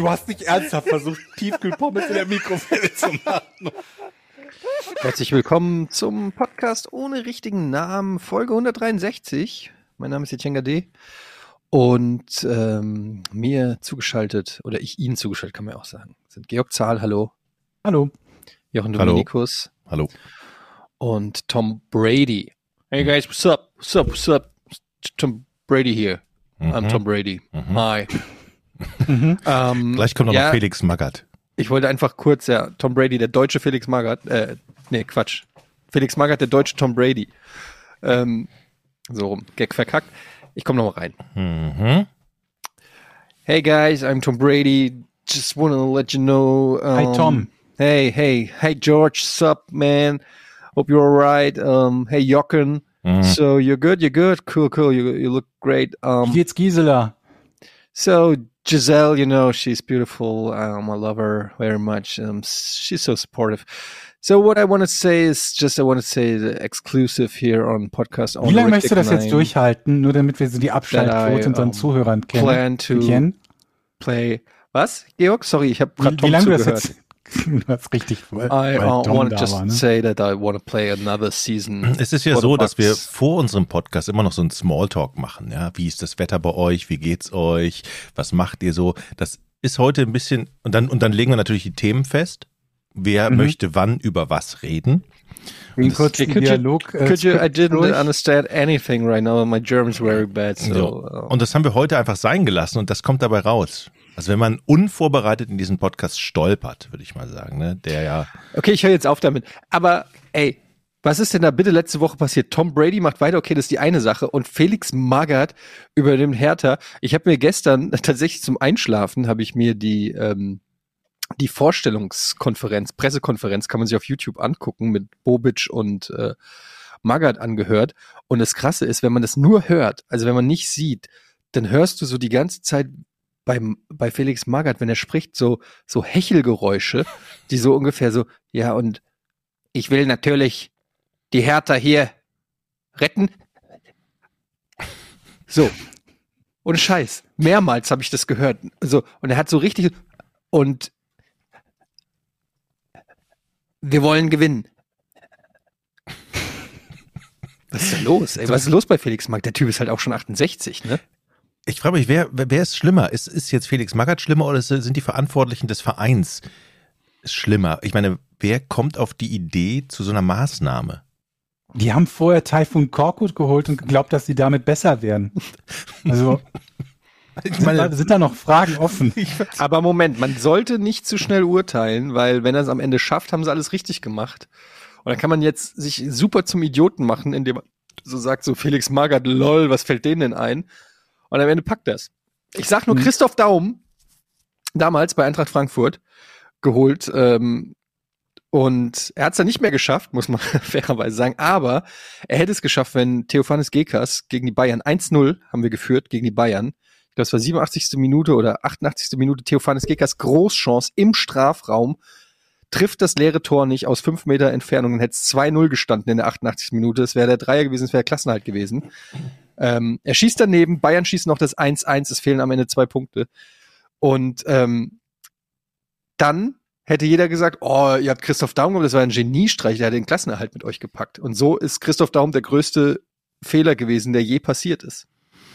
Du hast nicht ernsthaft versucht, Tiefkühlpommes in der Mikrowelle zu machen. Herzlich willkommen zum Podcast ohne richtigen Namen, Folge 163. Mein Name ist Jetjenga D. Und ähm, mir zugeschaltet, oder ich Ihnen zugeschaltet, kann man ja auch sagen, sind Georg Zahl, hallo. Hallo. Jochen. Dominikus Hallo. und Tom Brady. Hey guys, what's up? What's up? What's up? Tom Brady here. I'm Tom Brady. Hi. Ähm, Gleich kommt noch ja, Felix Magath. Ich wollte einfach kurz, ja, Tom Brady, der deutsche Felix Magath, äh, nee, Quatsch. Felix Magath, der deutsche Tom Brady. Ähm, so rum, Gag verkackt. Ich komme noch mal rein. Mhm. Hey guys, I'm Tom Brady. Just wanna let you know. Um, Hi, Tom. Hey, hey, hey George, sup man? Hope you're alright. Um, hey Jochen. Mhm. So you're good, you're good, cool, cool. You you look great. Wie Um, geht's Gisela? so Giselle, you know, she's beautiful. Um, I love her very much. Um, she's so supportive. So what I want to say is just I want to say the exclusive here on podcast. Wie lange möchtest du das jetzt durchhalten, nur damit wir so die Abschaltquote unseren um, Zuhörern kennen? Plan to kennen? play. Was, Georg? Sorry, ich habe gerade Wie, wie Tom lange du das jetzt? Du hast richtig voll. I uh, want to just war, ne? say that I want to play another season. Es ist ja so, dass wir vor unserem Podcast immer noch so einen Smalltalk machen. Ja, wie ist das Wetter bei euch? Wie geht's euch? Was macht ihr so? Das ist heute ein bisschen und dann und dann legen wir natürlich die Themen fest. Wer Mhm. möchte wann über was reden? Den kurzen Could you- Dialog. äh, Could you? I Skript didn't durch. understand anything right now. My German's very bad. So, So. uh, Und das haben wir heute einfach sein gelassen und das kommt dabei raus. Also wenn man unvorbereitet in diesen Podcast stolpert, würde ich mal sagen, ne? Der ja Okay, ich höre jetzt auf damit. Aber ey, was ist denn da bitte letzte Woche passiert? Tom Brady macht weiter, okay, das ist die eine Sache. Und Felix Magath über dem Hertha. Ich habe mir gestern tatsächlich zum Einschlafen habe ich mir die ähm, die Vorstellungskonferenz, Pressekonferenz, kann man sich auf YouTube angucken mit Bobic und äh, Magath angehört. Und das Krasse ist, wenn man das nur hört, also wenn man nicht sieht, dann hörst du so die ganze Zeit beim, bei Felix Magath, wenn er spricht, so, so Hechelgeräusche, die so ungefähr so, ja, und ich will natürlich die Hertha hier retten. So. Ohne Scheiß. Mehrmals habe ich das gehört. So, und er hat so richtig, und wir wollen gewinnen. Was ist denn los? Ey, was ist los bei Felix Magath? Der Typ ist halt auch schon 68, ne? Ich frage mich, wer, wer ist schlimmer? Ist, ist jetzt Felix Magath schlimmer oder sind die Verantwortlichen des Vereins schlimmer? Ich meine, wer kommt auf die Idee zu so einer Maßnahme? Die haben vorher Typhoon Korkut geholt und geglaubt, dass sie damit besser werden. Also Ich sind, da, sind da noch Fragen offen. Aber Moment, man sollte nicht zu schnell urteilen, weil wenn er es am Ende schafft, haben sie alles richtig gemacht. Und dann kann man jetzt sich super zum Idioten machen, indem man so sagt, so Felix Magath, lol, was fällt denen denn ein? Und am Ende packt das. Ich sag nur Christoph Daum, damals bei Eintracht Frankfurt, geholt, ähm, und er hat es dann nicht mehr geschafft, muss man fairerweise sagen. Aber er hätte es geschafft, wenn Theophanes Gekas gegen die Bayern 1-0 haben wir geführt gegen die Bayern. Ich glaube, es war 87. Minute oder 88. Minute. Theophanes Gekas Großchance im Strafraum. Trifft das leere Tor nicht aus fünf Meter Entfernung. Dann hätte es 2-0 gestanden in der 88. Minute. Es wäre der Dreier gewesen, es wäre Klassenhalt gewesen. Ähm, er schießt daneben. Bayern schießt noch das 1-1. Es fehlen am Ende zwei Punkte. Und ähm, dann hätte jeder gesagt, oh, ihr habt Christoph Daum gehabt, das war ein Geniestreich, der hat den Klassenerhalt mit euch gepackt. Und so ist Christoph Daum der größte Fehler gewesen, der je passiert ist.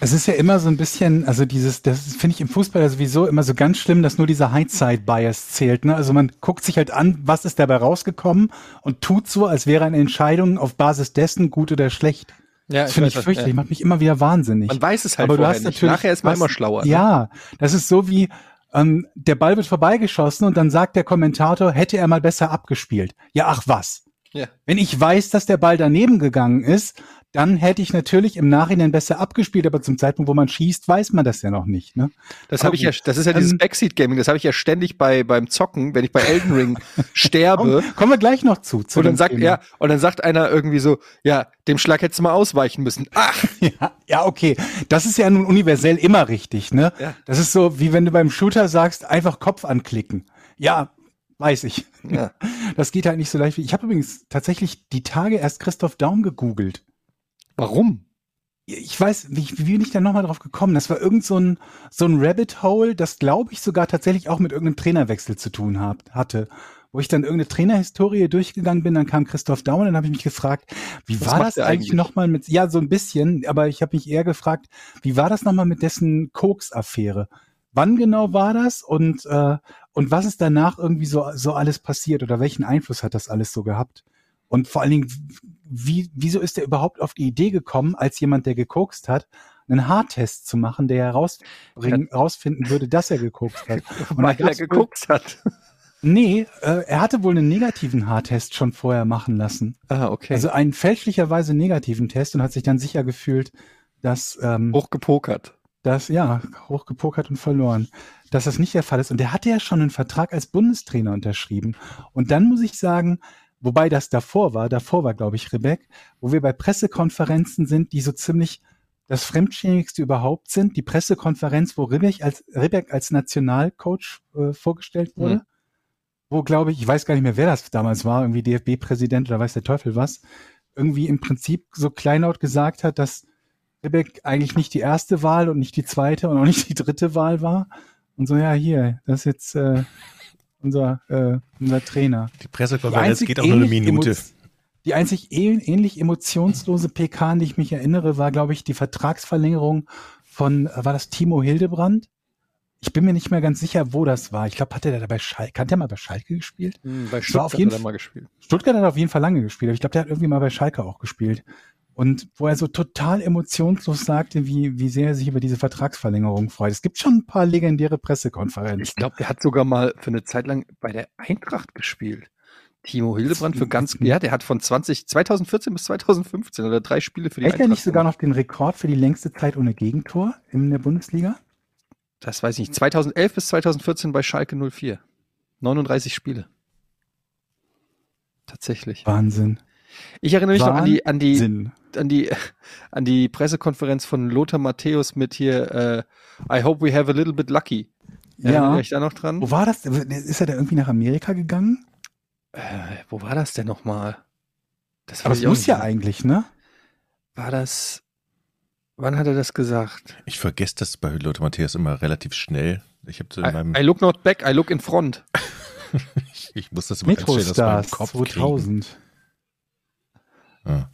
Es ist ja immer so ein bisschen, also dieses, das finde ich im Fußball ja sowieso immer so ganz schlimm, dass nur dieser Hindsight-Bias zählt. Ne? Also man guckt sich halt an, was ist dabei rausgekommen und tut so, als wäre eine Entscheidung auf Basis dessen gut oder schlecht. Ja, Das finde ich fürchterlich, macht mich immer wieder wahnsinnig. Man weiß es halt Aber du hast nicht. natürlich, Nachher ist man was- immer schlauer. ne? Ja, das ist so wie, ähm, der Ball wird vorbeigeschossen und dann sagt der Kommentator, hätte er mal besser abgespielt. Ja, ach was. Ja. Wenn ich weiß, dass der Ball daneben gegangen ist, dann hätte ich natürlich im Nachhinein besser abgespielt, aber zum Zeitpunkt, wo man schießt, weiß man das ja noch nicht. Ne? Das habe ich ja, das ist ja dieses Ähm, Backseat Gaming, das habe ich ja ständig bei beim Zocken, wenn ich bei Elden Ring sterbe. Komm, kommen wir gleich noch zu. zu Und dann sagt Thema. er, und dann sagt einer irgendwie so, ja, dem Schlag hättest du mal ausweichen müssen. Ach, Ja, ja, okay. Das ist ja nun universell immer richtig, ne? Ja. Das ist so, wie wenn du beim Shooter sagst, einfach Kopf anklicken. Ja, weiß ich. Ja. Das geht halt nicht so leicht wie. Ich habe übrigens tatsächlich die Tage erst Christoph Daum gegoogelt. Warum? Ich weiß, wie, wie bin ich da nochmal drauf gekommen? Das war irgend so ein, so ein Rabbit Hole, das glaube ich sogar tatsächlich auch mit irgendeinem Trainerwechsel zu tun hab, hatte. Wo ich dann irgendeine Trainerhistorie durchgegangen bin, dann kam Christoph Daum und dann habe ich mich gefragt, wie Was war das eigentlich eigentlich? nochmal mit, ja, so ein bisschen, aber ich habe mich eher gefragt, wie war das nochmal mit dessen Koks-Affäre? Wann genau war das und, äh, und was ist danach irgendwie so, so alles passiert oder welchen Einfluss hat das alles so gehabt? Und vor allen Dingen, wie, wieso ist er überhaupt auf die Idee gekommen, als jemand, der gekokst hat, einen Haartest zu machen, der herausfinden würde, dass er gekokst hat? Und Weil er wohl- geguckt hat. Nee, äh, er hatte wohl einen negativen Haartest schon vorher machen lassen. Ah, okay. Also einen fälschlicherweise negativen Test und hat sich dann sicher gefühlt, dass, ähm, hochgepokert. dass ja, hochgepokert und verloren, dass das nicht der Fall ist. Und der hatte ja schon einen Vertrag als Bundestrainer unterschrieben. Und dann muss ich sagen, wobei das davor war, davor war, glaube ich, Rebek, wo wir bei Pressekonferenzen sind, die so ziemlich das Fremdschämigste überhaupt sind. Die Pressekonferenz, wo Ribbeck als, Ribbeck als Nationalcoach äh, vorgestellt wurde. Hm. Wo, glaube ich, ich weiß gar nicht mehr, wer das damals war, irgendwie DFB-Präsident oder weiß der Teufel was, irgendwie im Prinzip so kleinlaut gesagt hat, dass Ribbeck eigentlich nicht die erste Wahl und nicht die zweite und auch nicht die dritte Wahl war. Und so, ja, hier, das ist jetzt äh, unser, äh, unser Trainer. Die Pressekonferenz einzig geht auch nur eine Minute. emo- Die einzig ähn- ähnlich emotionslose PK, an die ich mich erinnere, war, glaube ich, die Vertragsverlängerung von, war das Timo Hildebrand? Ich bin mir nicht mehr ganz sicher, wo das war. Ich glaube, hat er da bei Schalke, hat er mal bei Schalke gespielt? Hm, bei war auf Stuttgart jeden hat er Fall- mal gespielt. Stuttgart hat auf jeden Fall lange gespielt, aber ich glaube, der hat irgendwie mal bei Schalke auch gespielt. Und wo er so total emotionslos sagte, wie, wie sehr er sich über diese Vertragsverlängerung freut. Es gibt schon ein paar legendäre Pressekonferenzen. Ich glaube, der hat sogar mal für eine Zeit lang bei der Eintracht gespielt. Timo Hildebrand für ganz, ja, der hat von 20, 2014 bis 2015 oder drei Spiele für die Hält er nicht sogar noch den Rekord für die längste Zeit ohne Gegentor in der Bundesliga? Das weiß ich nicht. 2011 bis 2014 bei Schalke 04. 39 Spiele. Tatsächlich. Wahnsinn. Ich erinnere mich noch an die, an die, an die, an die Pressekonferenz von Lothar Matthäus mit hier, äh, I hope we have a little bit lucky. Ja. euch da noch dran? Wo war das? Ist er da irgendwie nach Amerika gegangen? Äh, wo war das denn nochmal? Das Aber es ich muss nicht ja eigentlich, ne? War das, wann hat er das gesagt? Ich vergesse das bei Lothar Matthäus immer relativ schnell. Ich habe so in meinem, I, I look not back, I look in front. ich, ich muss das immer ganz schnell aus meinem Kopf 2000. kriegen. Ja.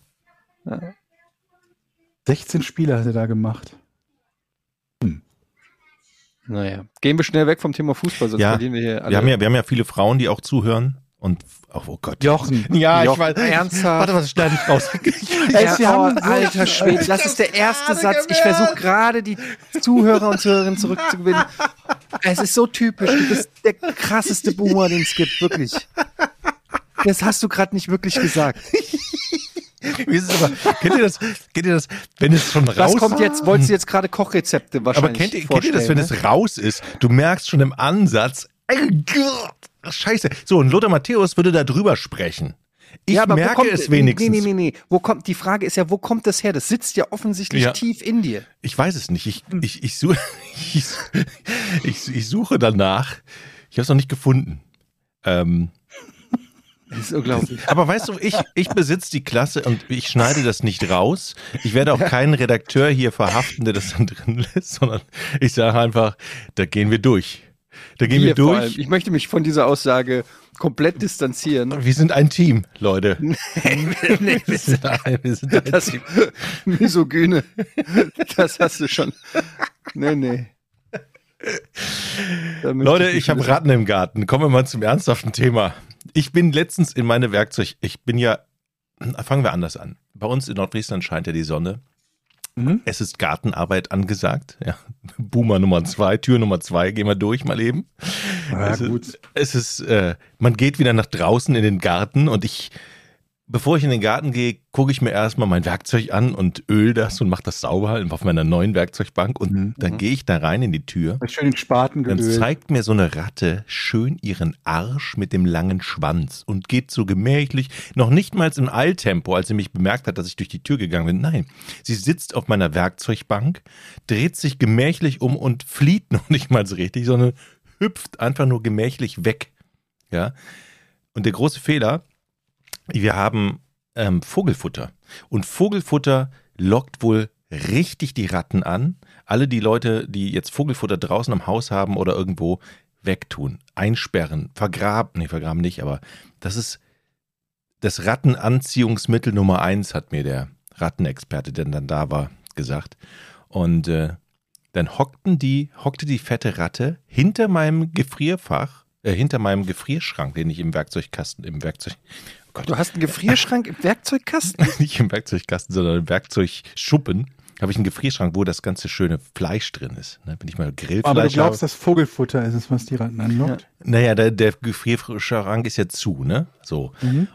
16 Spiele hat er da gemacht. Naja, gehen wir schnell weg vom Thema Fußball, sonst Ja, verlieren wir hier alle. Wir haben ja, wir haben ja viele Frauen, die auch zuhören und oh, oh Gott. Jochen. Ja, Jochen, ich weiß. ernsthaft? Warte, was schneide ich raus? Ey, Ja, haben oh, alter Schwede, das ist der erste Satz. Ich versuche gerade die Zuhörer und Zuhörerinnen zurückzugewinnen. Es ist so typisch. Du bist der krasseste Boomer, den es gibt, wirklich. Das hast du gerade nicht wirklich gesagt. Wie ist es aber, kennt ihr das, kennt ihr das, wenn es schon raus Was kommt jetzt? Wolltest du jetzt gerade Kochrezepte Aber wahrscheinlich kennt ihr, kennt ihr das, wenn vorstellen, es raus ist? Du merkst schon im Ansatz, ey, Gott, scheiße. So, und Lothar Matthäus würde da drüber sprechen. Ich Ja, aber merke kommt, es wenigstens. Nee, nee, nee, nee. Wo kommt, die Frage ist ja, wo kommt das her? Das sitzt ja offensichtlich Ja. tief in dir. Ich weiß es nicht. Ich, ich, ich, suche, ich, ich, ich suche danach. Ich habe es noch nicht gefunden. Ähm, Das ist unglaublich. aber weißt du, ich, ich besitze die Klasse und ich schneide das nicht raus. Ich werde auch keinen Redakteur hier verhaften, der das dann drin lässt, sondern ich sage einfach, da gehen wir durch. Da gehen wir allem. durch. Ich möchte mich von dieser Aussage komplett distanzieren. Wir sind ein Team, Leute. nee, Wir sind ein, wir sind ein das Team. Misogyne, das hast du schon. Nee, nee. Leute, nicht ich habe. Ratten im Garten. Kommen wir mal zum ernsthaften Thema. Ich bin letztens in meine Werkzeug. Ich bin ja. Fangen wir anders an. Bei uns in Nordfriesland scheint ja die Sonne. Mhm. Es ist Gartenarbeit angesagt. Ja. Boomer Nummer zwei, Tür Nummer zwei, gehen wir durch mal eben. Ja, es gut. Ist, es ist, äh, man geht wieder nach draußen in den Garten und ich bevor ich in den Garten gehe, gucke ich mir erstmal mein Werkzeug an und öl das und mache das sauber auf meiner neuen Werkzeugbank und Mhm. dann gehe ich da rein in die Tür. Schön den Spaten Dann zeigt mir so eine Ratte schön ihren Arsch mit dem langen Schwanz und geht so gemächlich, noch nicht mal im Eiltempo, als sie mich bemerkt hat, dass ich durch die Tür gegangen bin. Nein, sie sitzt auf meiner Werkzeugbank, dreht sich gemächlich um und flieht noch nicht mal so richtig, sondern hüpft einfach nur gemächlich weg. Ja. Und der große Fehler, wir haben ähm, Vogelfutter. Und Vogelfutter lockt wohl richtig die Ratten an. Alle die Leute, die jetzt Vogelfutter draußen am Haus haben oder irgendwo wegtun, einsperren, vergraben, nee, vergraben nicht, aber das ist das Rattenanziehungsmittel Nummer eins, hat mir der Rattenexperte, der dann da war, gesagt. Und äh, dann hockten die, hockte die fette Ratte hinter meinem Gefrierfach, äh, hinter meinem Gefrierschrank, den ich im Werkzeugkasten, im Werkzeug, Gott, Du hast einen Gefrierschrank im Werkzeugkasten? nicht im Werkzeugkasten, sondern im Werkzeugschuppen, habe ich einen Gefrierschrank, wo das ganze schöne Fleisch drin ist. Ne? Wenn ich mal Grillfleisch Aber du glaubst, habe. dass Vogelfutter ist es, was die Ratten anlockt? Naja, der, der Gefrierschrank ist ja zu, ne? So.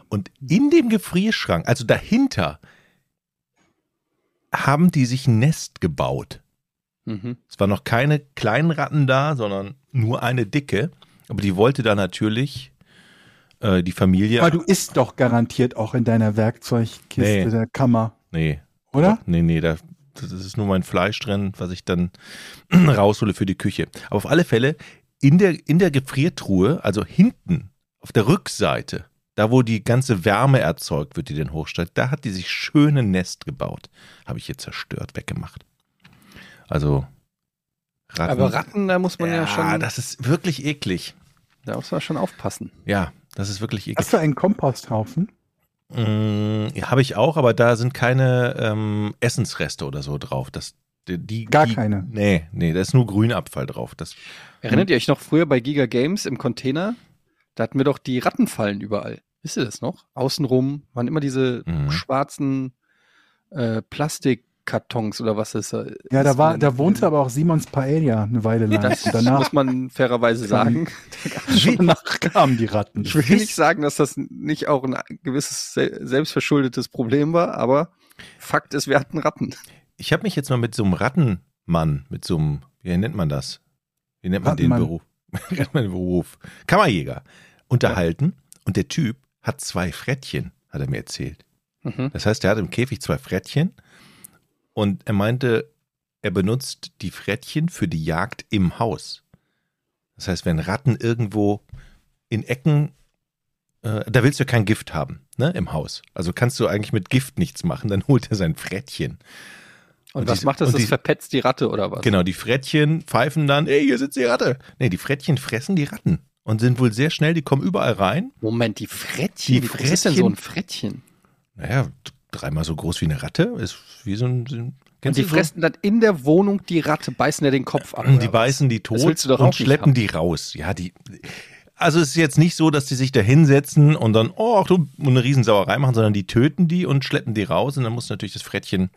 Und in dem Gefrierschrank, also dahinter, haben die sich ein Nest gebaut. Mhm. Es waren noch keine kleinen Ratten da, sondern nur eine dicke. Aber die wollte da natürlich äh, die Familie. Aber du isst doch garantiert auch in deiner Werkzeugkiste Nee. der Kammer, nee, oder? Nee, nee, da, das ist nur mein Fleisch drin, was ich dann raushole für die Küche. Aber auf alle Fälle, in der, in der Gefriertruhe, also hinten, auf der Rückseite, da wo die ganze Wärme erzeugt wird, die den hochsteigt, da hat die sich schön ein Nest gebaut. Habe ich hier zerstört, weggemacht. Also Ratten. Aber Ratten, da muss man ja, ja, schon, das ist wirklich eklig. da muss man schon aufpassen. Ja, das ist wirklich eklig. Hast du einen Komposthaufen? Ja, Habe ich auch, aber da sind keine ähm, Essensreste oder so drauf. Das, die, die, Gar die, keine? Nee, nee, da ist nur Grünabfall drauf. Das, Erinnert ihr euch noch früher bei Giga Games im Container? Da hatten wir doch die Rattenfallen überall. Wisst ihr das noch? Außenrum waren immer diese Mhm. schwarzen äh, Plastikkartons oder was ist das? Ja, da war, da wohnte aber auch Simons Paella eine Weile lang. Das Und danach, muss man fairerweise sagen. danach kamen die Ratten. Ich will nicht sagen, dass das nicht auch ein gewisses sel- selbstverschuldetes Problem war, aber Fakt ist, wir hatten Ratten. ich habe mich jetzt mal mit so einem Rattenmann, mit so einem, wie nennt man das? Wie nennt man den. Beruf? Wie nennt man den Beruf? Kammerjäger. Unterhalten. Und der Typ hat zwei Frettchen, hat er mir erzählt. Mhm. Das heißt, er hat im Käfig zwei Frettchen und er meinte, er benutzt die Frettchen für die Jagd im Haus. Das heißt, wenn Ratten irgendwo in Ecken, äh, da willst du ja kein Gift haben, ne, im Haus. Also kannst du eigentlich mit Gift nichts machen, dann holt er sein Frettchen. Und, Und was die- macht das? Das die- verpetzt die Ratte oder was? Genau, die Frettchen pfeifen dann, ey, hier sitzt die Ratte. Nee, die Frettchen fressen die Ratten und sind wohl sehr schnell, die kommen überall rein. Moment, die Frettchen. Die Wie groß ist denn so Frettchen- ein Frettchen? Naja, dreimal so groß wie eine Ratte, ist wie so ein, Und die so? fressen dann in der Wohnung die Ratte, beißen ja den Kopf ab. Die was? beißen die tot und schleppen die raus. Ja, die. Also es ist jetzt nicht so, dass die sich da hinsetzen und dann, oh, du, eine Riesensauerei machen, sondern die töten die und schleppen die raus und dann muss natürlich das Frettchen.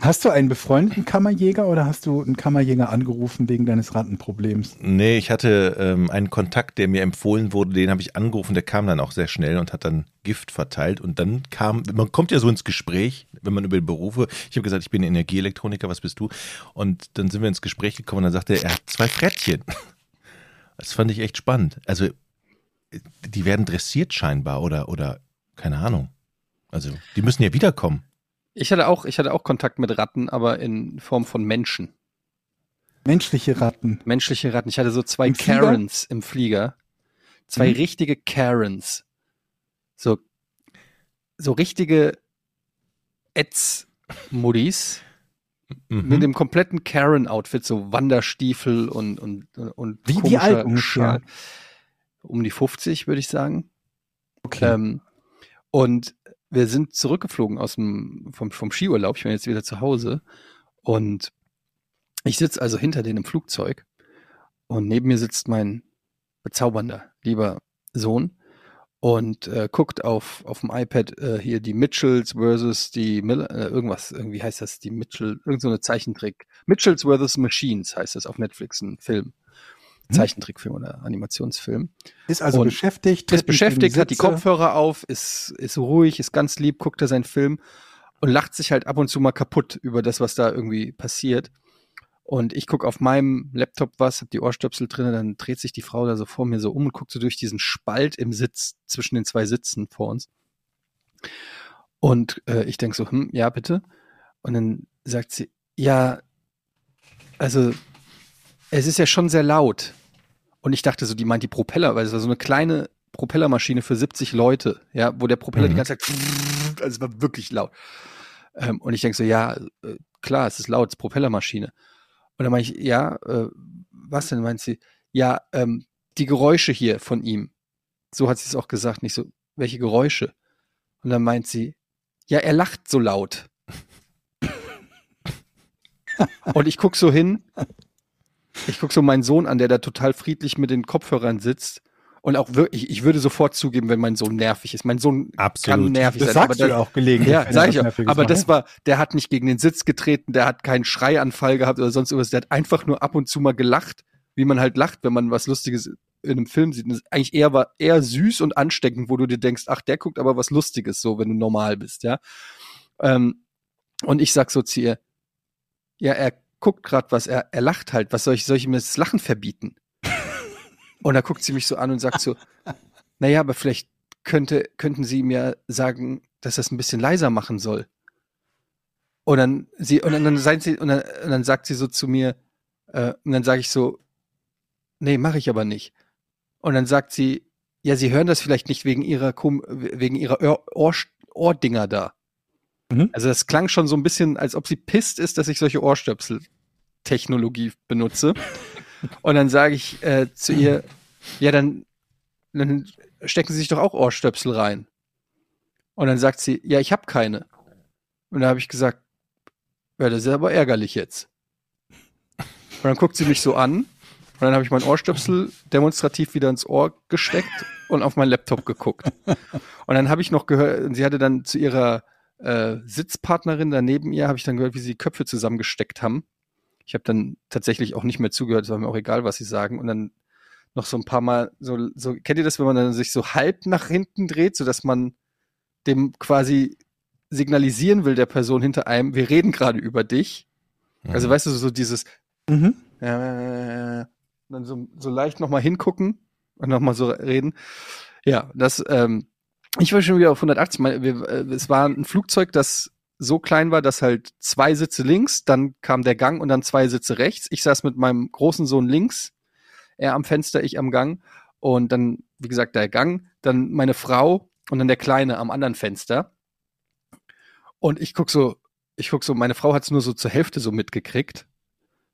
Hast du einen befreundeten Kammerjäger oder hast du einen Kammerjäger angerufen wegen deines Rattenproblems? Nee, ich hatte ähm, einen Kontakt, der mir empfohlen wurde, den habe ich angerufen, der kam dann auch sehr schnell und hat dann Gift verteilt und dann kam, man kommt ja so ins Gespräch, wenn man über Berufe, ich habe gesagt, ich bin Energieelektroniker, was bist du? Und dann sind wir ins Gespräch gekommen und dann sagte er, er hat zwei Frettchen. Das fand ich echt spannend. Also, die werden dressiert scheinbar oder, oder, keine Ahnung. Also, die müssen ja wiederkommen. Ich hatte auch, ich hatte auch Kontakt mit Ratten, aber in Form von Menschen. Menschliche Ratten. Menschliche Ratten. Ich hatte so zwei Im Flieger? Karens im Flieger. Zwei Mhm. richtige Karens. So, so richtige Etz-Muddis. Mhm. Mit dem kompletten Karen-Outfit, so Wanderstiefel und, und, und Wie- wie komischer alt ungefähr? Schal. Um die 50, würde ich sagen. Okay. Ähm, und wir sind zurückgeflogen aus dem, vom, vom Skiurlaub. Ich bin jetzt wieder zu Hause. Und ich sitze also hinter denen im Flugzeug. Und neben mir sitzt mein bezaubernder, lieber Sohn und äh, guckt auf, auf dem iPad äh, hier die Mitchells versus die Miller, äh, irgendwas, irgendwie heißt das, die Mitchell, irgend so Zeichentrick. Mitchells versus Machines heißt das auf Netflix, ein Film. Zeichentrickfilm oder Animationsfilm. Ist also Und beschäftigt. Ist beschäftigt, hat die. Kopfhörer auf, ist, ist ruhig, ist ganz lieb, guckt er seinen Film und lacht sich halt ab und zu mal kaputt über das, was da irgendwie passiert. Und ich gucke auf meinem Laptop was, hab die Ohrstöpsel drin, dann dreht sich die Frau da so vor mir so um und guckt so durch diesen Spalt im Sitz zwischen den zwei Sitzen vor uns. Und äh, ich denk so, hm, ja, bitte. Und dann sagt sie, ja, also es ist ja schon sehr laut. Und ich dachte so, die meint die Propeller, weil es war so eine kleine Propellermaschine für 70 Leute, ja, wo der Propeller die Mhm. ganze Zeit, also es war wirklich laut. Ähm, und ich denke so, ja, äh, klar, es ist laut, es ist Propellermaschine. Und dann meine ich, ja, äh, was denn? Meint sie, ja, ähm, die Geräusche hier von ihm. So hat sie es auch gesagt, nicht so, welche Geräusche? Und dann meint sie, ja, er lacht so laut. Und ich guck so hin, ich guck so meinen Sohn an, der da total friedlich mit den Kopfhörern sitzt. Und auch wirklich, ich würde sofort zugeben, wenn mein Sohn nervig ist. Mein Sohn Absolut. kann nervig Das sein. sagst du ja auch gelegentlich. Ja, sag ich auch. Aber das war, der hat nicht gegen den Sitz getreten, der hat keinen Schreianfall gehabt oder sonst irgendwas. Der hat einfach nur ab und zu mal gelacht, wie man halt lacht, wenn man was Lustiges in einem Film sieht. Und das ist eigentlich eher war eher süß und ansteckend, wo du dir denkst, ach, der guckt aber was Lustiges, so wenn du normal bist, ja. Ähm, und ich sag so zu ihr, ja, er guckt gerade was, er, er lacht halt. Was soll ich, soll ich ihm das Lachen verbieten? und da guckt sie mich so an und sagt so, naja, aber vielleicht könnte, könnten Sie mir sagen, dass das ein bisschen leiser machen soll. Und dann sie, und dann, dann, sie, und dann, und dann sagt sie so zu mir, äh, und dann sage ich so, nee, mache ich aber nicht. Und dann sagt sie, ja, Sie hören das vielleicht nicht wegen Ihrer, wegen Ihrer Ohr, Ohr, Ohrdinger da. Mhm. Also das klang schon so ein bisschen, als ob sie pisst ist, dass ich solche Ohrstöpsel-Technologie benutze. Und dann sage ich äh, zu ihr, ja, dann, dann stecken Sie sich doch auch Ohrstöpsel rein. Und dann sagt sie, ja, ich habe keine. Und da habe ich gesagt, ja, das ist aber ärgerlich jetzt. Und dann guckt sie mich so an. Und dann habe ich meinen Ohrstöpsel demonstrativ wieder ins Ohr gesteckt und auf meinen Laptop geguckt. Und dann habe ich noch gehört, sie hatte dann zu ihrer äh, Sitzpartnerin daneben ihr, habe ich dann gehört, wie sie die Köpfe zusammengesteckt haben. Ich habe dann tatsächlich auch nicht mehr zugehört, es war mir auch egal, was sie sagen. Und dann noch so ein paar Mal, so, so kennt ihr das, wenn man dann sich so halb nach hinten dreht, so dass man dem quasi signalisieren will, der Person hinter einem, wir reden gerade über dich. Also weißt du, so dieses, Mhm. äh, dann so, so leicht nochmal hingucken und nochmal so reden. Ja, das, ähm, ich war schon wieder auf 180. Mein, wir, äh, es war ein Flugzeug, das so klein war, dass halt zwei Sitze links, dann kam der Gang und dann zwei Sitze rechts. Ich saß mit meinem großen Sohn links, er am Fenster, ich am Gang. Und dann, wie gesagt, der Gang, dann meine Frau und dann der Kleine am anderen Fenster. Und ich guck so, ich guck so, meine Frau hat es nur so zur Hälfte so mitgekriegt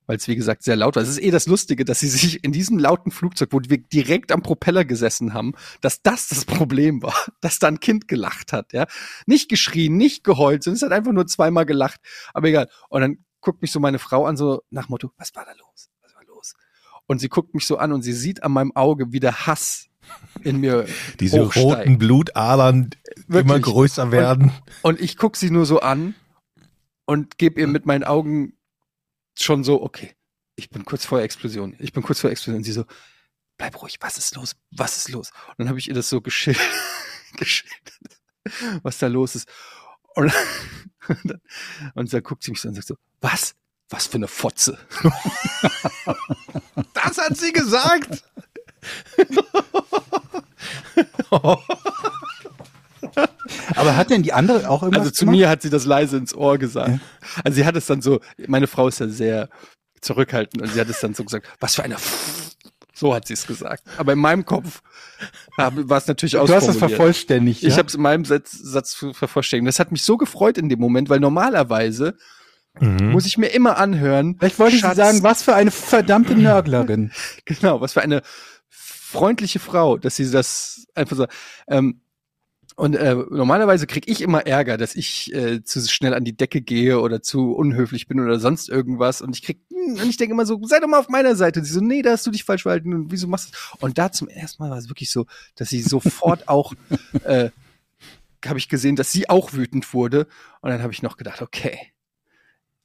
weil es wie gesagt sehr laut war. Es ist eh das Lustige, dass sie sich in diesem lauten Flugzeug, wo wir direkt am Propeller gesessen haben, dass das das Problem war, dass da ein Kind gelacht hat, ja. Nicht geschrien, nicht geheult, sondern es hat einfach nur zweimal gelacht. Aber egal. Und dann guckt mich so meine Frau an, so nach Motto, was war da los? Was war los? Und sie guckt mich so an und sie sieht an meinem Auge, wie der Hass in mir Diese hochsteigt. roten Blutadern immer Wirklich. größer werden. Und ich guck sie nur so an und gebe ihr mit meinen Augen schon so, okay, ich bin kurz vor der Explosion. Ich bin kurz vor Explosion. Und sie so, bleib ruhig, was ist los? Was ist los? Und dann habe ich ihr das so geschildert, geschildert, was da los ist. Und, und, dann, und dann guckt sie mich so an und sagt so, was? Was für eine Fotze. Das hat sie gesagt. Aber hat denn die andere auch irgendwas Also zu gemacht? mir hat sie das leise ins Ohr gesagt. Also sie hat es dann so, meine Frau ist ja sehr zurückhaltend und sie hat es dann so gesagt, was für eine so hat sie es gesagt. Aber in meinem Kopf war es natürlich Du hast ausformuliert. vervollständigt. Ich ja? habe es in meinem Satz, Satz vervollständigt. Das hat mich so gefreut in dem Moment, weil normalerweise Mhm. muss ich mir immer anhören. Vielleicht wollte ich Schatz, sagen, was für eine verdammte Nörglerin. Genau, was für eine freundliche Frau, dass sie das einfach so. Ähm, und äh, normalerweise krieg ich immer Ärger, dass ich äh, zu schnell an die Decke gehe oder zu unhöflich bin oder sonst irgendwas. Und ich krieg, hm, und ich denke immer so, sei doch mal auf meiner Seite. Und sie so, nee, da hast du dich falsch verhalten und wieso machst du das? Und da zum ersten Mal war es wirklich so, dass sie sofort auch äh, habe ich gesehen, dass sie auch wütend wurde. Und dann habe ich noch gedacht, okay,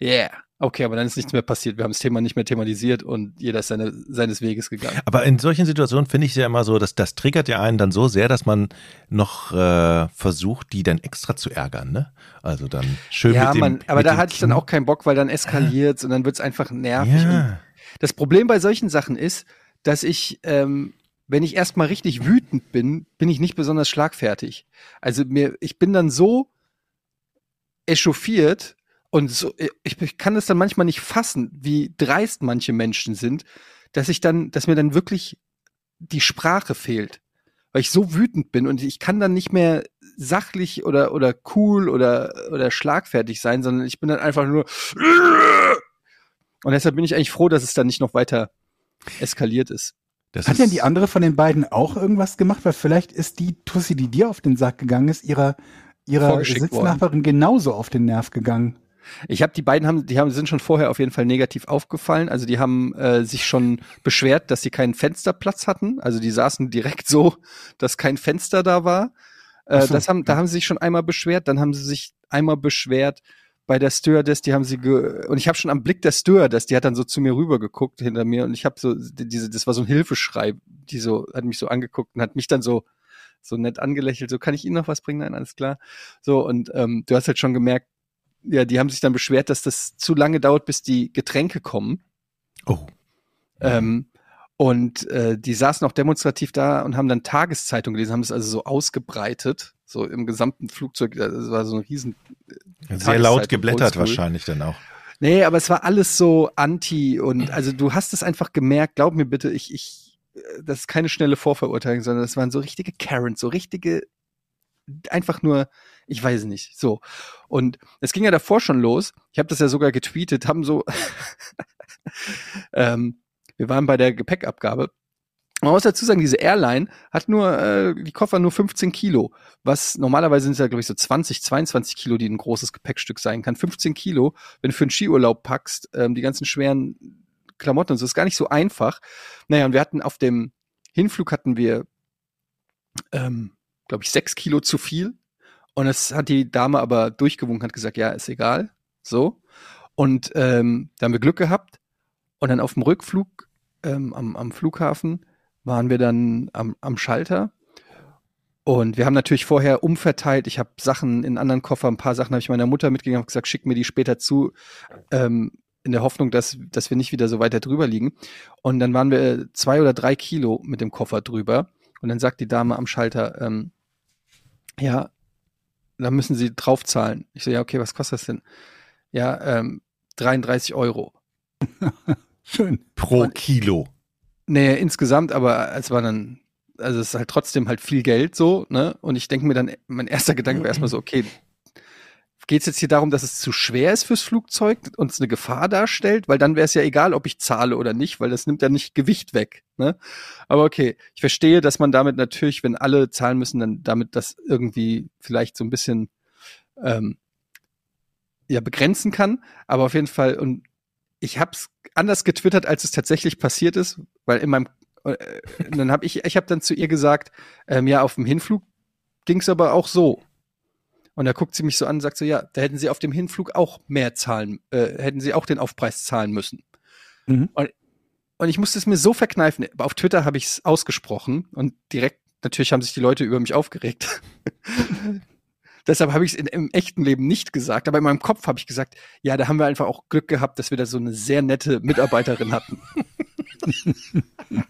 yeah. Okay, aber dann ist nichts mehr passiert. Wir haben das Thema nicht mehr thematisiert und jeder ist seine, seines Weges gegangen. Aber in solchen Situationen finde ich es ja immer so, dass das triggert ja einen dann so sehr, dass man noch äh, versucht, die dann extra zu ärgern, ne? Also dann schön ja, mit dem. Mann, aber mit da dem hatte ich dann auch keinen Bock, weil dann eskaliert und dann wird's einfach nervig. Ja. das Problem bei solchen Sachen ist, dass ich, ähm, wenn ich erstmal richtig wütend bin, bin ich nicht besonders schlagfertig. Also mir, ich bin dann so echauffiert und so, ich, ich kann es dann manchmal nicht fassen, wie dreist manche Menschen sind, dass ich dann, dass mir dann wirklich die Sprache fehlt. Weil ich so wütend bin und ich kann dann nicht mehr sachlich oder, oder cool oder, oder schlagfertig sein, sondern ich bin dann einfach nur und deshalb bin ich eigentlich froh, dass es dann nicht noch weiter eskaliert ist. Das Hat ist, denn die andere von den beiden auch irgendwas gemacht? Weil vielleicht ist die Tussi, die dir auf den Sack gegangen ist, ihrer, ihrer Sitznachbarin genauso auf den Nerv gegangen. Ich habe die beiden haben, die haben sind schon vorher auf jeden Fall negativ aufgefallen. Also die haben äh, sich schon beschwert, dass sie keinen Fensterplatz hatten. Also die saßen direkt so, dass kein Fenster da war. Äh, so. Das haben, da haben sie sich schon einmal beschwert. Dann haben sie sich einmal beschwert bei der Stewardess. Die haben sie ge und ich habe schon am Blick der Stewardess, die hat dann so zu mir rüber geguckt hinter mir und ich habe so die- diese, das war so ein Hilfeschrei, die so hat mich so angeguckt und hat mich dann so so nett angelächelt. So kann ich Ihnen noch was bringen? Nein, alles klar. So und ähm, du hast halt schon gemerkt ja, die haben sich dann beschwert, dass das zu lange dauert, bis die Getränke kommen. Oh. Ähm, und äh, die saßen auch demonstrativ da und haben dann Tageszeitung gelesen, haben das also so ausgebreitet, so im gesamten Flugzeug. Das war so ein riesen. Sehr laut geblättert wahrscheinlich dann auch. Nee, aber es war alles so anti und also du hast es einfach gemerkt, glaub mir bitte, ich, ich, äh, das ist keine schnelle Vorverurteilung, sondern das waren so richtige Karens, so richtige, einfach nur, ich weiß nicht, so. Und es ging ja davor schon los, ich habe das ja sogar getweetet, haben so, ähm, wir waren bei der Gepäckabgabe. Man muss dazu sagen, diese Airline hat nur, äh, die Koffer nur 15 Kilo, was normalerweise sind es ja, glaube ich, so 20, 22 Kilo, die ein großes Gepäckstück sein kann. 15 Kilo, wenn du für einen Skiurlaub packst, ähm, die ganzen schweren Klamotten und so, ist gar nicht so einfach. Naja, und wir hatten auf dem Hinflug hatten wir, ähm, glaube ich, sechs Kilo zu viel. Und das hat die Dame aber durchgewunken, hat gesagt, ja, ist egal. So. Und ähm, da haben wir Glück gehabt. Und dann auf dem Rückflug ähm, am, am Flughafen waren wir dann am, am Schalter. Und wir haben natürlich vorher umverteilt. Ich habe Sachen in anderen Koffer, ein paar Sachen habe ich meiner Mutter mitgegeben, habe gesagt, schick mir die später zu, ähm, in der Hoffnung, dass, dass wir nicht wieder so weiter drüber liegen. Und dann waren wir zwei oder drei Kilo mit dem Koffer drüber. Und dann sagt die Dame am Schalter, ähm, ja, da müssen Sie draufzahlen. Ich so, ja, okay, was kostet das denn? Ja, ähm, 33 Euro. Schön. Pro Kilo. Nee, insgesamt, aber es war dann, also es ist halt trotzdem halt viel Geld so, ne? Und ich denke mir dann, mein erster Gedanke war erstmal so, okay, geht es jetzt hier darum, dass es zu schwer ist fürs Flugzeug und es eine Gefahr darstellt? Weil dann wäre es ja egal, ob ich zahle oder nicht, weil das nimmt ja nicht Gewicht weg, ne? Aber okay, ich verstehe, dass man damit natürlich, wenn alle zahlen müssen, dann damit das irgendwie vielleicht so ein bisschen ähm, ja begrenzen kann. Aber auf jeden Fall, und ich habe es anders getwittert, als es tatsächlich passiert ist, weil in meinem äh, dann habe ich, ich habe dann zu ihr gesagt, ähm, ja, auf dem Hinflug ging es aber auch so. Und da guckt sie mich so an und sagt so, ja, da hätten sie auf dem Hinflug auch mehr zahlen, äh, hätten sie auch den Aufpreis zahlen müssen. Mhm. Und, und ich musste es mir so verkneifen. Auf Twitter habe ich es ausgesprochen und direkt, natürlich haben sich die Leute über mich aufgeregt. Deshalb habe ich es im echten Leben nicht gesagt, aber in meinem Kopf habe ich gesagt, ja, da haben wir einfach auch Glück gehabt, dass wir da so eine sehr nette Mitarbeiterin hatten.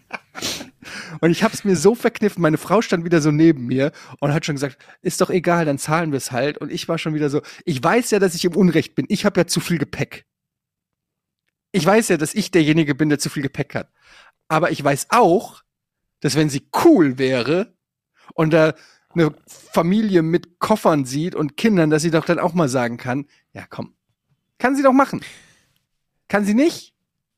und ich habe es mir so verkniffen, meine Frau stand wieder so neben mir und hat schon gesagt, ist doch egal, dann zahlen wir es halt. Und ich war schon wieder so, ich weiß ja, dass ich im Unrecht bin. Ich habe ja zu viel Gepäck. Ich weiß ja, dass ich derjenige bin, der zu viel Gepäck hat. Aber ich weiß auch, dass wenn sie cool wäre und da eine Familie mit Koffern sieht und Kindern, dass sie doch dann auch mal sagen kann, ja komm, kann sie doch machen. Kann sie nicht?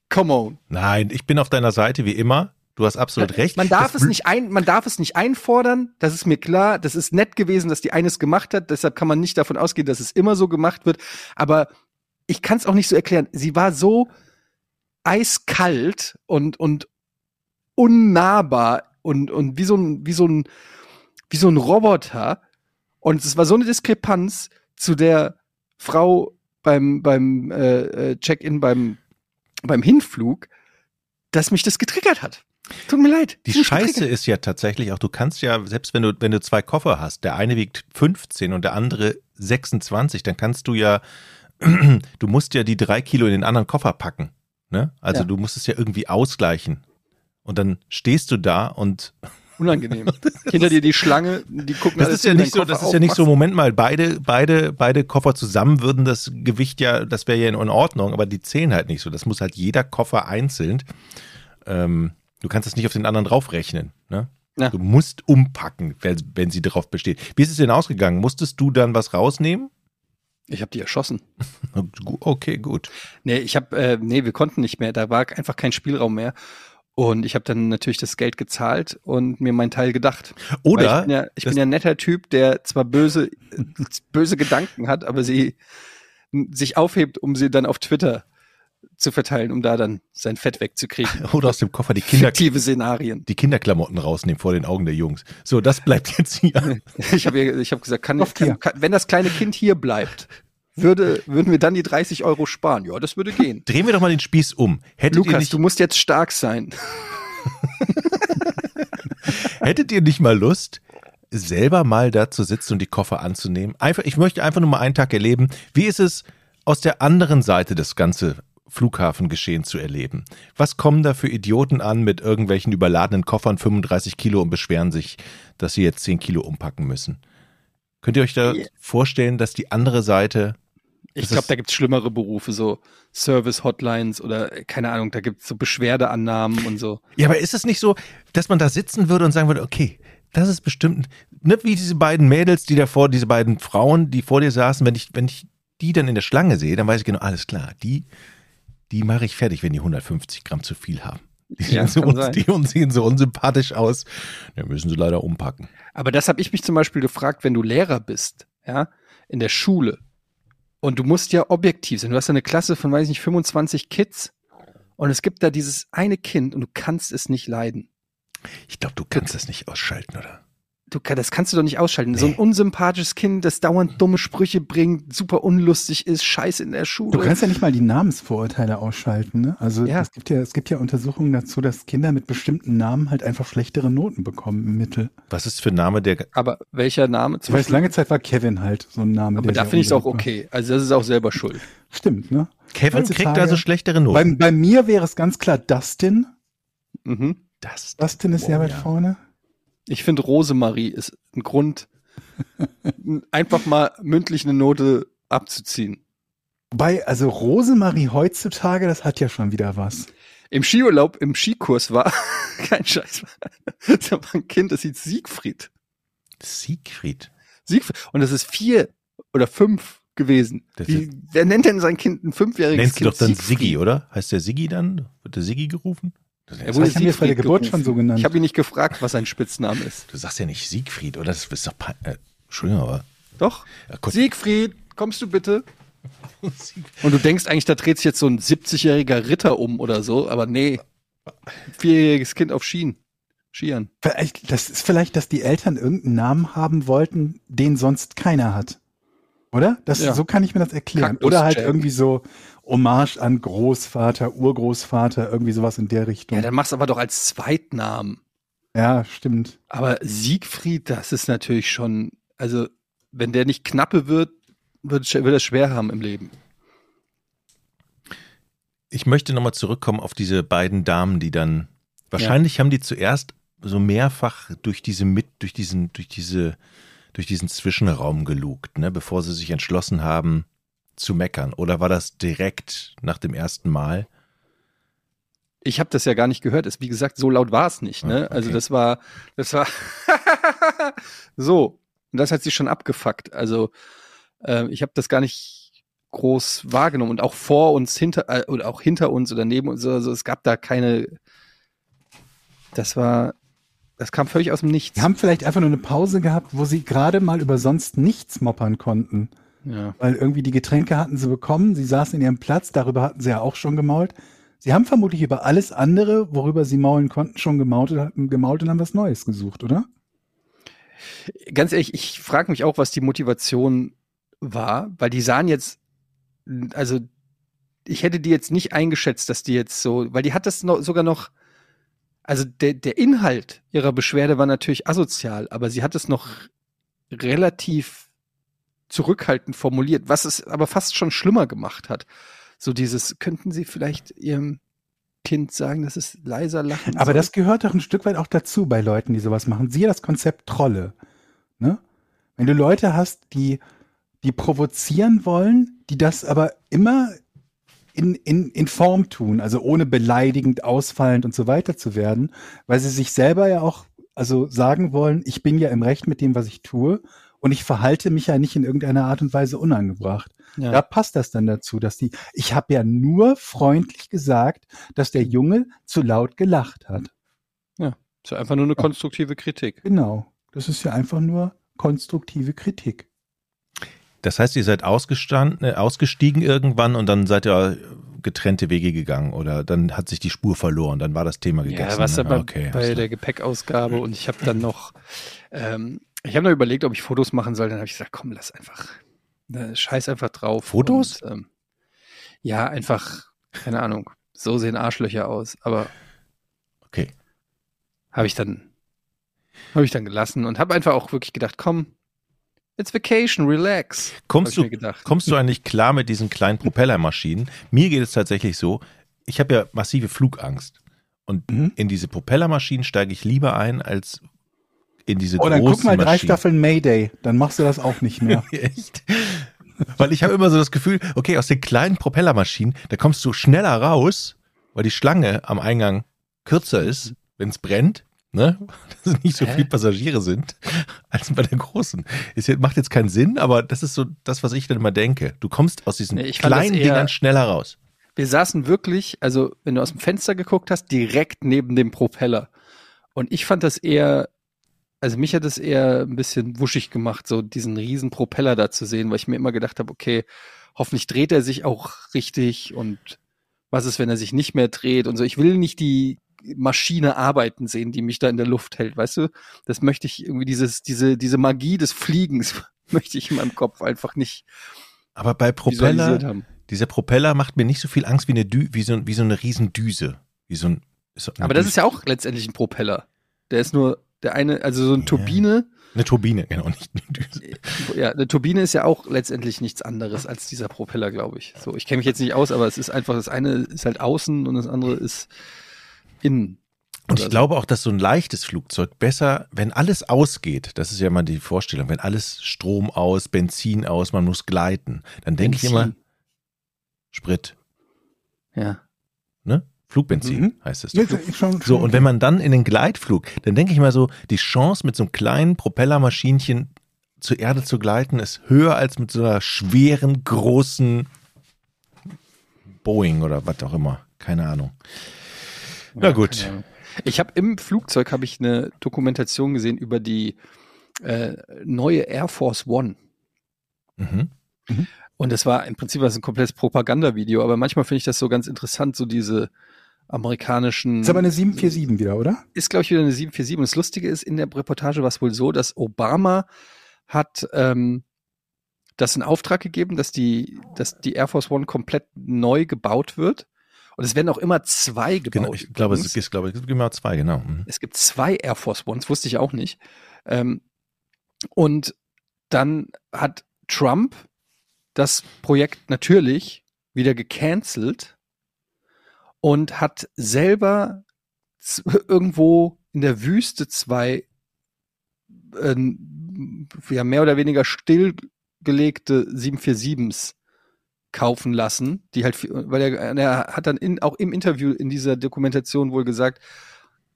Come on. Nein, ich bin auf deiner Seite wie immer. Du hast absolut recht. Man darf Das es nicht ein, man darf es nicht einfordern. Das ist mir klar. Das ist nett gewesen, dass die eines gemacht hat. Deshalb kann man nicht davon ausgehen, dass es immer so gemacht wird. Aber ich kann es auch nicht so erklären. Sie war so eiskalt und und unnahbar und und wie so ein wie so ein wie so ein Roboter. Und es war so eine Diskrepanz zu der Frau beim, beim äh, äh, Check-in beim, beim Hinflug, dass mich das getriggert hat. Tut mir leid. Die Scheiße ist ja tatsächlich auch, du kannst ja, selbst wenn du, wenn du zwei Koffer hast, der eine wiegt 15 und der andere 26, dann kannst du ja, du musst ja die drei Kilo in den anderen Koffer packen. Ne? Also Ja. du musst es ja irgendwie ausgleichen. Und dann stehst du da und Unangenehm. Hinter dir die Schlange, die gucken das ist ja nicht so, das Koffer ist ja nicht so. Moment mal, beide, beide, beide Koffer zusammen würden das Gewicht ja, das wäre ja in Ordnung, aber die zählen halt nicht so. Das muss halt jeder Koffer einzeln. Ähm, du kannst das nicht auf den anderen draufrechnen. Ne? Ja. Du musst umpacken, wenn, wenn sie darauf besteht. Wie ist es denn ausgegangen? Musstest du dann was rausnehmen? Ich habe die erschossen. Okay, gut. Nee, ich habe, äh, nee, wir konnten nicht mehr. Da war einfach kein Spielraum mehr. Und ich habe dann natürlich das Geld gezahlt und mir meinen Teil gedacht. Weil Oder ich bin ja, ich bin ja ein netter Typ, der zwar böse, böse Gedanken hat, aber sie sich aufhebt, um sie dann auf Twitter zu verteilen, um da dann sein Fett wegzukriegen. oder aus dem Koffer die Kinder, Fiktive Szenarien. die Kinderklamotten rausnehmen vor den Augen der Jungs. So, das bleibt jetzt hier. Ich habe ich hab gesagt, kann, kann, kann, wenn das kleine Kind hier bleibt, würde, würden wir dann die 30 Euro sparen. Ja, das würde gehen. Drehen wir doch mal den Spieß um. Hättet ihr Lukas, nicht du musst jetzt stark sein. Hättet ihr nicht mal Lust, selber mal da zu sitzen und die Koffer anzunehmen? Einfach, ich möchte einfach nur mal einen Tag erleben. Wie ist es, aus der anderen Seite das ganze Flughafengeschehen zu erleben? Was kommen da für Idioten an mit irgendwelchen überladenen Koffern 35 Kilo und beschweren sich, dass sie jetzt 10 Kilo umpacken müssen? Könnt ihr euch da Ja. vorstellen, dass die andere Seite Ich glaube, da gibt's schlimmere Berufe, so Service-Hotlines oder äh, keine Ahnung, da gibt's so Beschwerdeannahmen und so. Ja, aber ist es nicht so, dass man da sitzen würde und sagen würde, okay, das ist bestimmt, ne, wie diese beiden Mädels, die davor, diese beiden Frauen, die vor dir saßen, wenn ich, wenn ich die dann in der Schlange sehe, dann weiß ich genau, alles klar, die, die mache ich fertig, wenn die 150 Gramm zu viel haben. Die, Ja, sehen, so, die uns sehen so unsympathisch aus. Dann müssen sie leider umpacken. Aber das habe ich mich zum Beispiel gefragt, wenn du Lehrer bist, ja, in der Schule. Und du musst ja objektiv sein. Du hast ja eine Klasse von, weiß ich nicht, 25 Kids. Und es gibt da dieses eine Kind und du kannst es nicht leiden. Ich glaube, du kannst das nicht ausschalten, oder? Du, das kannst du doch nicht ausschalten. So ein unsympathisches Kind, das dauernd dumme Sprüche bringt, super unlustig ist, scheiße in der Schule. Du kannst ja nicht mal die Namensvorurteile ausschalten, ne? Also Ja. es gibt ja, es gibt ja Untersuchungen dazu, dass Kinder mit bestimmten Namen halt einfach schlechtere Noten bekommen im Mittel. Was ist für ein Name der, aber welcher Name? Ich weiß, lange Zeit war Kevin halt so ein Name. aber der da sehr finde ich es auch okay. Also das ist auch selber schuld. Stimmt, ne? Kevin kriegt Heutzutage- also schlechtere Noten. Bei, bei mir wäre es ganz klar Dustin. Mhm. das, Dustin ist sehr Oh, weit ja. vorne. Ich finde Rosemarie ist ein Grund, einfach mal mündlich eine Note abzuziehen. Wobei, also Rosemarie heutzutage, das hat ja schon wieder was. Im Skiurlaub, im Skikurs war kein Scheiß. Da war ein Kind, das hieß Siegfried. Siegfried. Siegfried. Und das ist vier oder fünf gewesen. Wie, wer nennt denn sein Kind ein fünfjähriges Nennst du Kind? doch dann Siegfried? Siggi, oder? Heißt der Siggi dann? Wird der Siggi gerufen? Das Er wurde wir bei der Siegfried Geburt gerufen. schon so genannt. Ich habe ihn nicht gefragt, was sein Spitzname ist. Du sagst ja nicht Siegfried, oder? Das ist doch. Äh, Entschuldigung, aber. Doch. Ja. Siegfried, kommst du bitte? Und du denkst eigentlich, da dreht sich jetzt so ein 70-jähriger Ritter um oder so, aber nee. Vierjähriges Kind auf Skien. Skiern. Vielleicht, das ist vielleicht, dass die Eltern irgendeinen Namen haben wollten, den sonst keiner hat. Oder? Das, Ja. So kann ich mir das erklären. Kaktus Oder halt Jack. irgendwie so Hommage an Großvater, Urgroßvater, irgendwie sowas in der Richtung. Ja, Ja, dann machst du aber doch als Zweitnamen. stimmt. Aber Siegfried, das ist natürlich schon, also wenn der nicht knappe wird, wird, wird er schwer haben im Leben. Ich möchte nochmal zurückkommen auf diese beiden Damen, die dann. Wahrscheinlich haben die zuerst so mehrfach durch diese mit, durch diesen, durch diese, durch diesen Zwischenraum gelugt, ne, bevor sie sich entschlossen haben zu meckern. Oder war das direkt nach dem ersten Mal? Ich habe das ja gar nicht gehört. Es, wie gesagt, so laut war es nicht. Ne? Ah, okay. Also das war, das war so. Und das hat sie schon abgefuckt. Also äh, ich habe das gar nicht groß wahrgenommen und auch vor uns, hinter äh, oder auch hinter uns oder neben uns. Also es gab da keine. Das war, das kam völlig aus dem Nichts. Die haben vielleicht einfach nur eine Pause gehabt, wo sie gerade mal über sonst nichts moppern konnten. ja. Weil irgendwie die Getränke hatten sie bekommen, sie saßen in ihrem Platz, darüber hatten sie ja auch schon gemault. Sie haben vermutlich über alles andere, worüber sie maulen konnten, schon gemault, und- gemault und haben was Neues gesucht, oder? Ganz ehrlich, ich frage mich auch, was die Motivation war, weil die sahen jetzt also ich hätte die jetzt nicht eingeschätzt, dass die jetzt so, weil die hat das noch, sogar noch, also der, der Inhalt ihrer Beschwerde war natürlich asozial, aber sie hat es noch relativ zurückhaltend formuliert, was es aber fast schon schlimmer gemacht hat. So dieses, könnten Sie vielleicht Ihrem Kind sagen, dass es leiser lachen Aber soll? das gehört doch ein Stück weit auch dazu bei Leuten, die sowas machen. Siehe das Konzept Trolle. Ne? Wenn du Leute hast, die, die provozieren wollen, die das aber immer in, in, in Form tun, also ohne beleidigend, ausfallend und so weiter zu werden, weil sie sich selber ja auch also sagen wollen, ich bin ja im Recht mit dem, was ich tue und ich verhalte mich ja nicht in irgendeiner Art und Weise unangebracht. Ja. Da passt das dann dazu, dass die, ich habe ja nur freundlich gesagt, dass der Junge zu laut gelacht hat. ist ja einfach nur eine konstruktive Kritik. Genau. Das ist ja einfach nur konstruktive Kritik. Das heißt, ihr seid ausgestanden, äh, ausgestiegen irgendwann und dann seid ihr getrennte Wege gegangen oder dann hat sich die Spur verloren, dann war das Thema gegessen. Ja, was ne? aber okay, bei der Gepäckausgabe und ich habe dann noch, ähm, ich habe noch überlegt, ob ich Fotos machen soll. Dann habe ich gesagt, komm, lass einfach, äh, scheiß einfach drauf. Fotos? Und, ähm, ja, einfach, keine Ahnung. So sehen Arschlöcher aus. Aber Okay. habe ich dann, habe ich dann gelassen und habe einfach auch wirklich gedacht, komm, it's vacation, relax. Kommst du, kommst du eigentlich klar mit diesen kleinen Propellermaschinen? Mir geht es tatsächlich so, ich habe ja massive Flugangst. Und Mhm. in diese Propellermaschinen steige ich lieber ein, als in diese Oh, dann großen guck mal drei Maschinen. Staffeln Mayday, dann machst du das auch nicht mehr. Echt? Weil ich habe immer so das Gefühl, okay, aus den kleinen Propellermaschinen, da kommst du schneller raus, weil die Schlange am Eingang kürzer ist, wenn es brennt, ne? Dass nicht so Hä? viele Passagiere sind, als bei der großen. Jetzt- macht jetzt keinen Sinn, aber das ist so das, was ich dann immer denke. Du kommst aus diesen Nee, kleinen Dingern schneller raus. Wir saßen wirklich, also wenn du aus dem Fenster geguckt hast, direkt neben dem Propeller. Und ich fand das eher, also mich hat das eher ein bisschen wuschig gemacht, so diesen riesen Propeller da zu sehen, weil ich mir immer gedacht habe, okay, hoffentlich dreht er sich auch richtig und was ist, wenn er sich nicht mehr dreht und so. Ich will nicht die Maschine arbeiten sehen, die mich da in der Luft hält, weißt du? Das möchte ich irgendwie dieses, diese, diese Magie des Fliegens möchte ich in meinem Kopf einfach nicht Aber bei Propeller, dieser Propeller macht mir nicht so viel Angst wie eine Dü wie so, wie so eine Riesendüse. Wie so ein, so Aber das Düse. ist ja auch letztendlich ein Propeller. Der ist nur der eine, also so eine Turbine, eine Turbine, genau, nicht eine Düse. ja, eine Turbine ist ja auch letztendlich nichts anderes als dieser Propeller, glaube ich. So, ich kenne mich jetzt nicht aus, aber es ist einfach, das eine ist halt außen und das andere ist innen. Und ich so. glaube auch, dass so ein leichtes Flugzeug besser, wenn alles ausgeht, das ist ja mal die Vorstellung, wenn alles Strom aus, Benzin aus, man muss gleiten, dann denke ich immer Sprit, Ja. ne? Flugbenzin Mhm. heißt es. Doch. ich schon, So, schon- und wenn man dann in den Gleitflug, dann denke ich mal so, die Chance mit so einem kleinen Propellermaschinchen zur Erde zu gleiten, ist höher als mit so einer schweren, großen Boeing oder was auch immer. Keine Ahnung. Na gut. Ich habe im Flugzeug habe ich eine Dokumentation gesehen über die äh, neue Air Force One. Mhm. Und das war im Prinzip was ein komplettes Propagandavideo, aber manchmal finde ich das so ganz interessant, so diese amerikanischen. ist aber eine 747 wieder, oder? ist, glaube ich, wieder eine 747. Und das Lustige ist, in der Reportage war es wohl so, dass Obama hat ähm, das in Auftrag gegeben, dass die, dass die Air Force One komplett neu gebaut wird. Und es werden auch immer zwei gebaut. Genau, ich glaube, es ist, glaube ich, es gibt genau zwei, genau. Mhm. Es gibt zwei Air Force Ones, wusste ich auch nicht. Ähm, und dann hat Trump das Projekt natürlich wieder gecancelt und hat selber irgendwo in der Wüste zwei ähm, ja, mehr oder weniger stillgelegte 747s kaufen lassen, die halt, weil er, er hat dann in, auch im Interview in dieser Dokumentation wohl gesagt,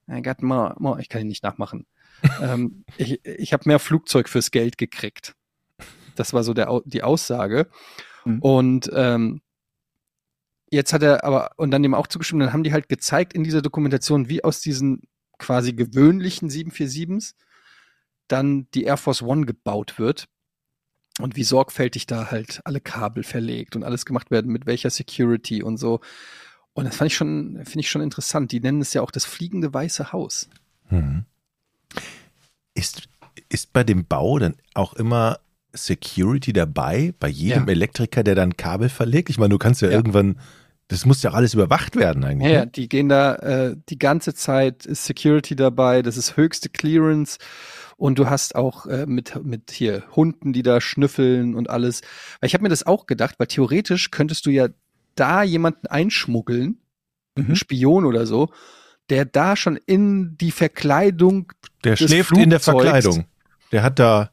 I got more, more ich kann ihn nicht nachmachen. ähm, ich ich habe mehr Flugzeug fürs Geld gekriegt. Das war so der, die Aussage. Mhm. Und ähm, jetzt hat er aber, und dann dem auch zugestimmt, dann haben die halt gezeigt in dieser Dokumentation, wie aus diesen quasi gewöhnlichen 747s dann die Air Force One gebaut wird und wie sorgfältig da halt alle Kabel verlegt und alles gemacht werden, mit welcher Security und so. Und das fand ich schon, finde ich schon interessant. Die nennen es ja auch das fliegende Weiße Haus. Mhm. Ist, ist bei dem Bau dann auch immer Security dabei bei jedem Ja. Elektriker, der dann Kabel verlegt? Ich meine, du kannst ja, Ja. irgendwann, das muss ja alles überwacht werden eigentlich. Ja, ja, ne? die gehen da äh, die ganze Zeit, ist Security dabei, das ist höchste Clearance und du hast auch äh, mit, mit hier Hunden, die da schnüffeln und alles. Weil ich habe mir das auch gedacht, weil theoretisch könntest du ja da jemanden einschmuggeln, Mhm. einen Spion oder so, der da schon in die Verkleidung Der schläft in der Flugzeugs- Verkleidung. Der hat da,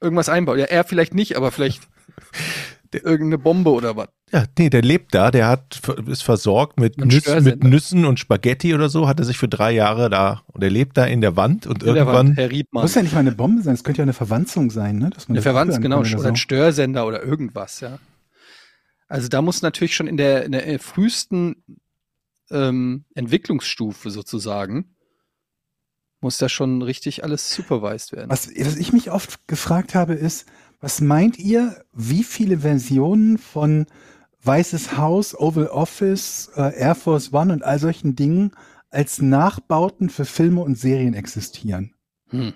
irgendwas einbaut. Ja, er vielleicht nicht, aber vielleicht irgendeine Bombe oder was. ja, nee, der lebt da, der hat, ist versorgt mit, Störsender. mit Nüssen und Spaghetti oder so, hat er sich für drei Jahre da, und er lebt da in der Wand und In der irgendwann, Wand, Herr Riebmann. Muss ja nicht mal eine Bombe sein, es könnte ja eine Verwanzung sein, ne? Dass man Eine abhören genau, oder oder ein so. Störsender oder irgendwas, ja. Also da muss natürlich schon in der, in der frühesten ähm, Entwicklungsstufe sozusagen, muss da schon richtig alles supervised werden. Was, was ich mich oft gefragt habe, ist, was meint ihr, wie viele Versionen von Weißes Haus, Oval Office, äh, Air Force One und all solchen Dingen als Nachbauten für Filme und Serien existieren? Hm.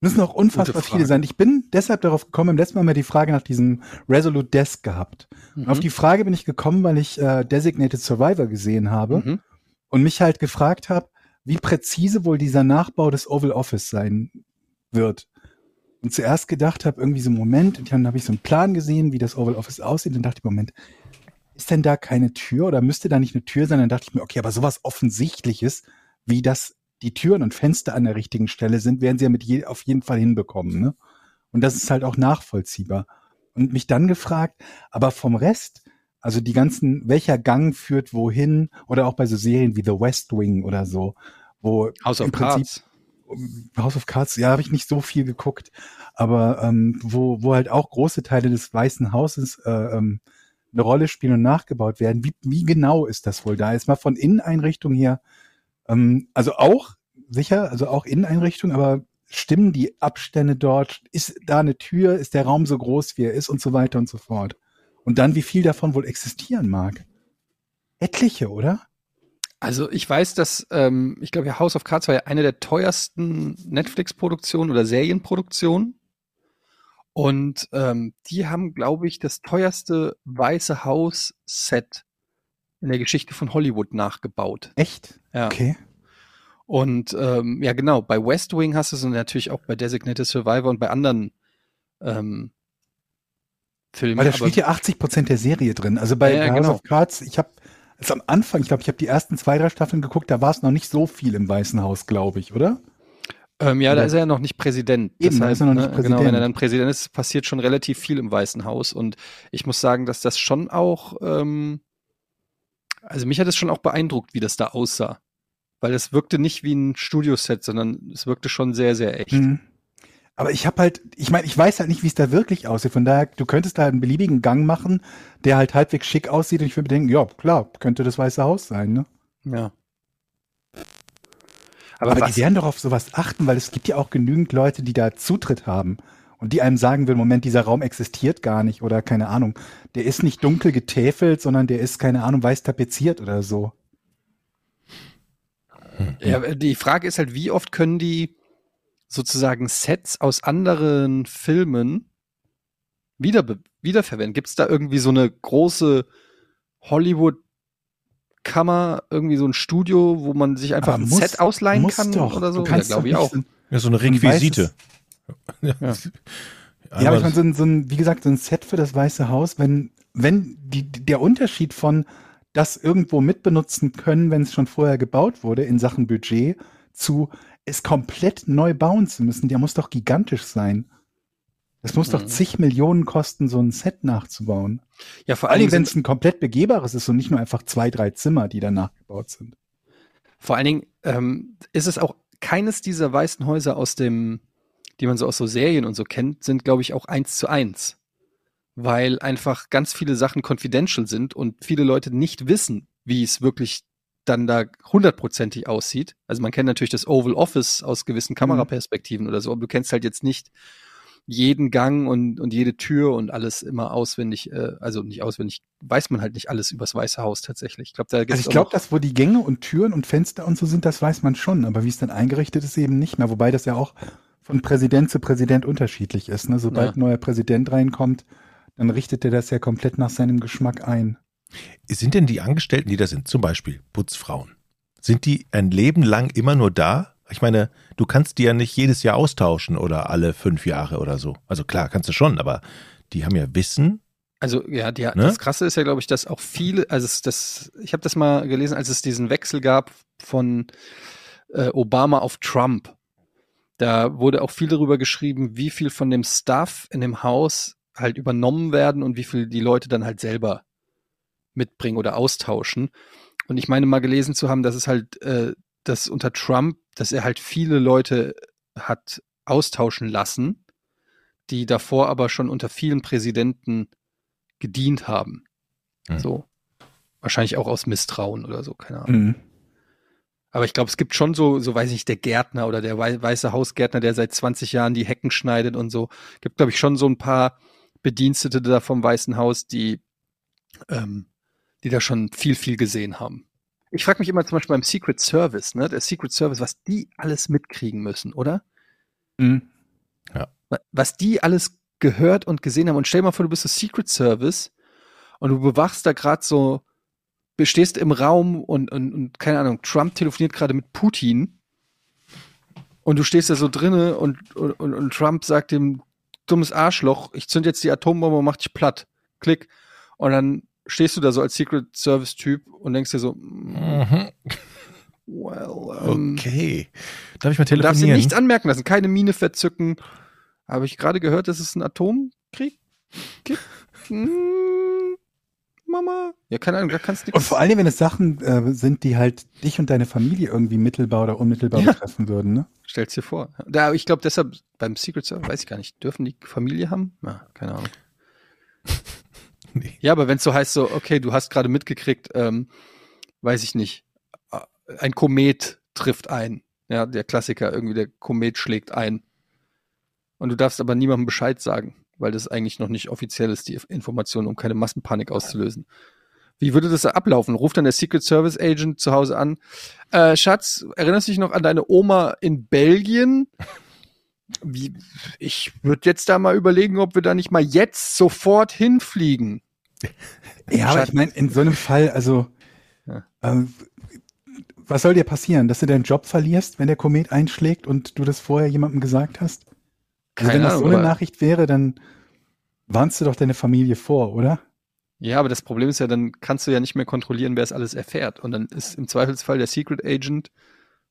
Müssen auch unfassbar viele sein. Ich bin deshalb darauf gekommen, im letzten Mal haben wir die Frage nach diesem Resolute Desk gehabt. Und auf Mhm. die Frage bin ich gekommen, weil ich äh, Designated Survivor gesehen habe Mhm. und mich halt gefragt habe, wie präzise wohl dieser Nachbau des Oval Office sein wird. Und zuerst gedacht habe, irgendwie so, Moment, und dann habe ich so einen Plan gesehen, wie das Oval Office aussieht, und dachte ich, Moment, ist denn da keine Tür oder müsste da nicht eine Tür sein? Dann dachte ich mir, okay, aber sowas Offensichtliches, wie das die Türen und Fenster an der richtigen Stelle sind, werden sie ja mit je, auf jeden Fall hinbekommen. Ne? Und das ist halt auch nachvollziehbar. Und mich dann gefragt, aber vom Rest, also die ganzen, welcher Gang führt wohin, oder auch bei so Serien wie The West Wing oder so, wo House of im Prinzip Cards. House of Cards, ja, habe ich nicht so viel geguckt, aber ähm, wo, wo halt auch große Teile des Weißen Hauses äh, ähm, eine Rolle spielen und nachgebaut werden. Wie, wie genau ist das wohl da? Jetzt mal von Inneneinrichtung her, ähm, also auch sicher, also auch Inneneinrichtung, aber stimmen die Abstände dort? Ist da eine Tür? Ist der Raum so groß, wie er ist und so weiter und so fort? Und dann, wie viel davon wohl existieren mag? Etliche, oder? Also ich weiß, dass, ähm, ich glaube, ja, House of Cards war ja eine der teuersten Netflix-Produktionen oder Serienproduktionen. Und ähm, die haben, glaube ich, das teuerste Weiße Haus-Set in der Geschichte von Hollywood nachgebaut. Echt? Ja. Okay. Und ähm, ja, genau, bei West Wing hast du es und natürlich auch bei Designated Survivor und bei anderen ähm, Filmen. Weil da spielt ja 80 Prozent der Serie drin. Also bei, Ja, ja, House genau. of Cards, ich habe also am Anfang, ich glaube, ich habe die ersten zwei, drei Staffeln geguckt, da war es noch nicht so viel im Weißen Haus, glaube ich, oder? Ähm, ja, da ist er ja noch nicht Präsident. Eben, da ist er noch nicht ne, Genau, wenn Präsident. er dann Präsident ist, passiert schon relativ viel im Weißen Haus. Und ich muss sagen, dass das schon auch, ähm, also mich hat es schon auch beeindruckt, wie das da aussah. Weil es wirkte nicht wie ein Studioset, sondern es wirkte schon sehr, sehr echt. Mhm. Aber ich habe halt, ich meine, ich weiß halt nicht, wie es da wirklich aussieht. Von daher, du könntest da einen beliebigen Gang machen, der halt halbwegs schick aussieht und ich würde mir denken, ja, klar, könnte das Weiße Haus sein, ne? Ja. Aber, Aber, die werden doch auf sowas achten, weil es gibt ja auch genügend Leute, die da Zutritt haben und die einem sagen will, Moment, dieser Raum existiert gar nicht oder keine Ahnung. Der ist nicht dunkel getäfelt, sondern der ist, keine Ahnung, weiß tapeziert oder so. Ja, die Frage ist halt, wie oft können die sozusagen Sets aus anderen Filmen wieder, wiederverwenden? Gibt es da irgendwie so eine große Hollywood-Kammer, irgendwie so ein Studio, wo man sich einfach Aber ein muss- Set ausleihen muss kann doch. oder so? Du kannst ja, glaube ich auch. so- Ja, so eine ein Requisite. Ja. Ja, aber ich meine, so ein, so ein, wie gesagt, so ein Set für das Weiße Haus, wenn, wenn die, der Unterschied von das irgendwo mitbenutzen können, wenn es schon vorher gebaut wurde in Sachen Budget, zu es komplett neu bauen zu müssen, der muss doch gigantisch sein. Es muss doch Mhm. zig Millionen kosten, so ein Set nachzubauen. Ja, vor allem, wenn es ein komplett begehbares ist und nicht nur einfach zwei, drei Zimmer, die dann nachgebaut sind. vor allen Dingen ähm, ist es auch keines dieser weißen Häuser aus dem, die man so aus so Serien und so kennt, sind, glaube ich, auch eins zu eins. Weil einfach ganz viele Sachen confidential sind und viele Leute nicht wissen, wie es wirklich dann da hundertprozentig aussieht. Also man kennt natürlich das Oval Office aus gewissen Kameraperspektiven oder so, aber du kennst halt jetzt nicht jeden Gang und, und jede Tür und alles immer auswendig, äh, also nicht auswendig, weiß man halt nicht alles übers Weiße Haus tatsächlich. Ich glaube, da Also ich glaube, dass wo die Gänge und Türen und Fenster und so sind, das weiß man schon, aber wie es dann eingerichtet ist, eben nicht mehr. Wobei das ja auch von Präsident zu Präsident unterschiedlich ist. Ne? Sobald Ja. ein neuer Präsident reinkommt, dann richtet er das ja komplett nach seinem Geschmack ein. Sind denn die Angestellten, die da sind, zum Beispiel Putzfrauen, sind die ein Leben lang immer nur da? Ich meine, du kannst die ja nicht jedes Jahr austauschen oder alle fünf Jahre oder so. Also klar, kannst du schon, aber die haben ja Wissen. Also ja, die, Ne? das Krasse ist ja, glaube ich, dass auch viele, also das, ich habe das mal gelesen, als es diesen Wechsel gab von äh, Obama auf Trump. Da wurde auch viel darüber geschrieben, wie viel von dem Stuff in dem Haus halt übernommen werden und wie viel die Leute dann halt selber mitbringen oder austauschen. Und ich meine mal gelesen zu haben, dass es halt, äh, dass unter Trump, dass er halt viele Leute hat austauschen lassen, die davor aber schon unter vielen Präsidenten gedient haben. Hm. So. Wahrscheinlich auch aus Misstrauen oder so, keine Ahnung. Mhm. Aber ich glaube, es gibt schon so, so weiß ich nicht, der Gärtner oder der wei- weiße Hausgärtner, der seit 20 Jahren die Hecken schneidet und so. Gibt, glaube ich, schon so ein paar Bedienstete da vom Weißen Haus, die, ähm, die da schon viel, viel gesehen haben. Ich frage mich immer zum Beispiel beim Secret Service, ne? Der Secret Service, was die alles mitkriegen müssen, oder? Mhm. Wa- Was die alles gehört und gesehen haben. Und stell dir mal vor, du bist das Secret Service und du bewachst da gerade so, stehst im Raum und, und, und keine Ahnung, Trump telefoniert gerade mit Putin und du stehst da so drinne und, und, und, und Trump sagt dem dummes Arschloch, ich zünd jetzt die Atombombe und mach dich platt. Klick. Und dann stehst du da so als Secret Service Typ und denkst dir so, mm, well, ähm, Okay. Darf ich mal Du darfst ihm telefonieren? nichts anmerken lassen, keine Miene verzücken. Habe ich gerade gehört, dass es einen Atomkrieg gibt? Hm, Mama? Ja, keine Ahnung, da kannst du Und vor allem, wenn es Sachen äh, sind, die halt dich und deine Familie irgendwie mittelbar oder unmittelbar Ja. betreffen würden, ne? Stell's dir vor. Da, ich glaube, deshalb beim Secret Service, weiß ich gar nicht, dürfen die Familie haben? Ja, keine Ahnung. Nee. Ja, aber wenn es so heißt, so, okay, du hast gerade mitgekriegt, ähm, weiß ich nicht, äh, ein Komet trifft ein. Ja, der Klassiker, irgendwie der Komet schlägt ein. Und du darfst aber niemandem Bescheid sagen, weil das eigentlich noch nicht offiziell ist, die Information, um keine Massenpanik auszulösen. Wie würde das ablaufen? Ruft dann der Secret Service Agent zu Hause an. Äh, Schatz, erinnerst du dich noch an deine Oma in Belgien? Wie, ich würde jetzt da mal überlegen, ob wir da nicht mal jetzt sofort hinfliegen. Ja, aber ich meine, in so einem Fall, also, Ja. ähm, was soll dir passieren? Dass du deinen Job verlierst, wenn der Komet einschlägt und du das vorher jemandem gesagt hast? Also Keine wenn das so eine Nachricht wäre, dann warnst du doch deine Familie vor, oder? Ja, aber das Problem ist ja, dann kannst du ja nicht mehr kontrollieren, wer es alles erfährt. Und dann ist im Zweifelsfall der Secret Agent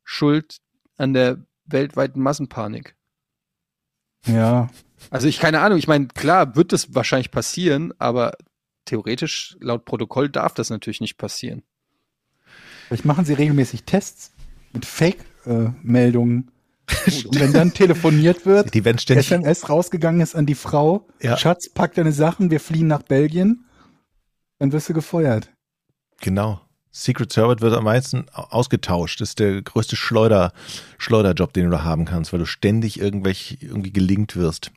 schuld an der weltweiten Massenpanik. Ja. Also ich keine Ahnung, ich meine, klar wird das wahrscheinlich passieren, aber theoretisch laut Protokoll darf das natürlich nicht passieren. Vielleicht machen sie regelmäßig Tests mit Fake-Meldungen. und wenn dann telefoniert wird, Die werden ständig. SMS rausgegangen ist an die Frau, Ja. Schatz, pack deine Sachen, wir fliehen nach Belgien, dann wirst du gefeuert. Genau. Secret Service wird am meisten au- ausgetauscht. Das ist der größte Schleuder, Schleuderjob, den du da haben kannst, weil du ständig irgendwelch, irgendwie gelingt wirst.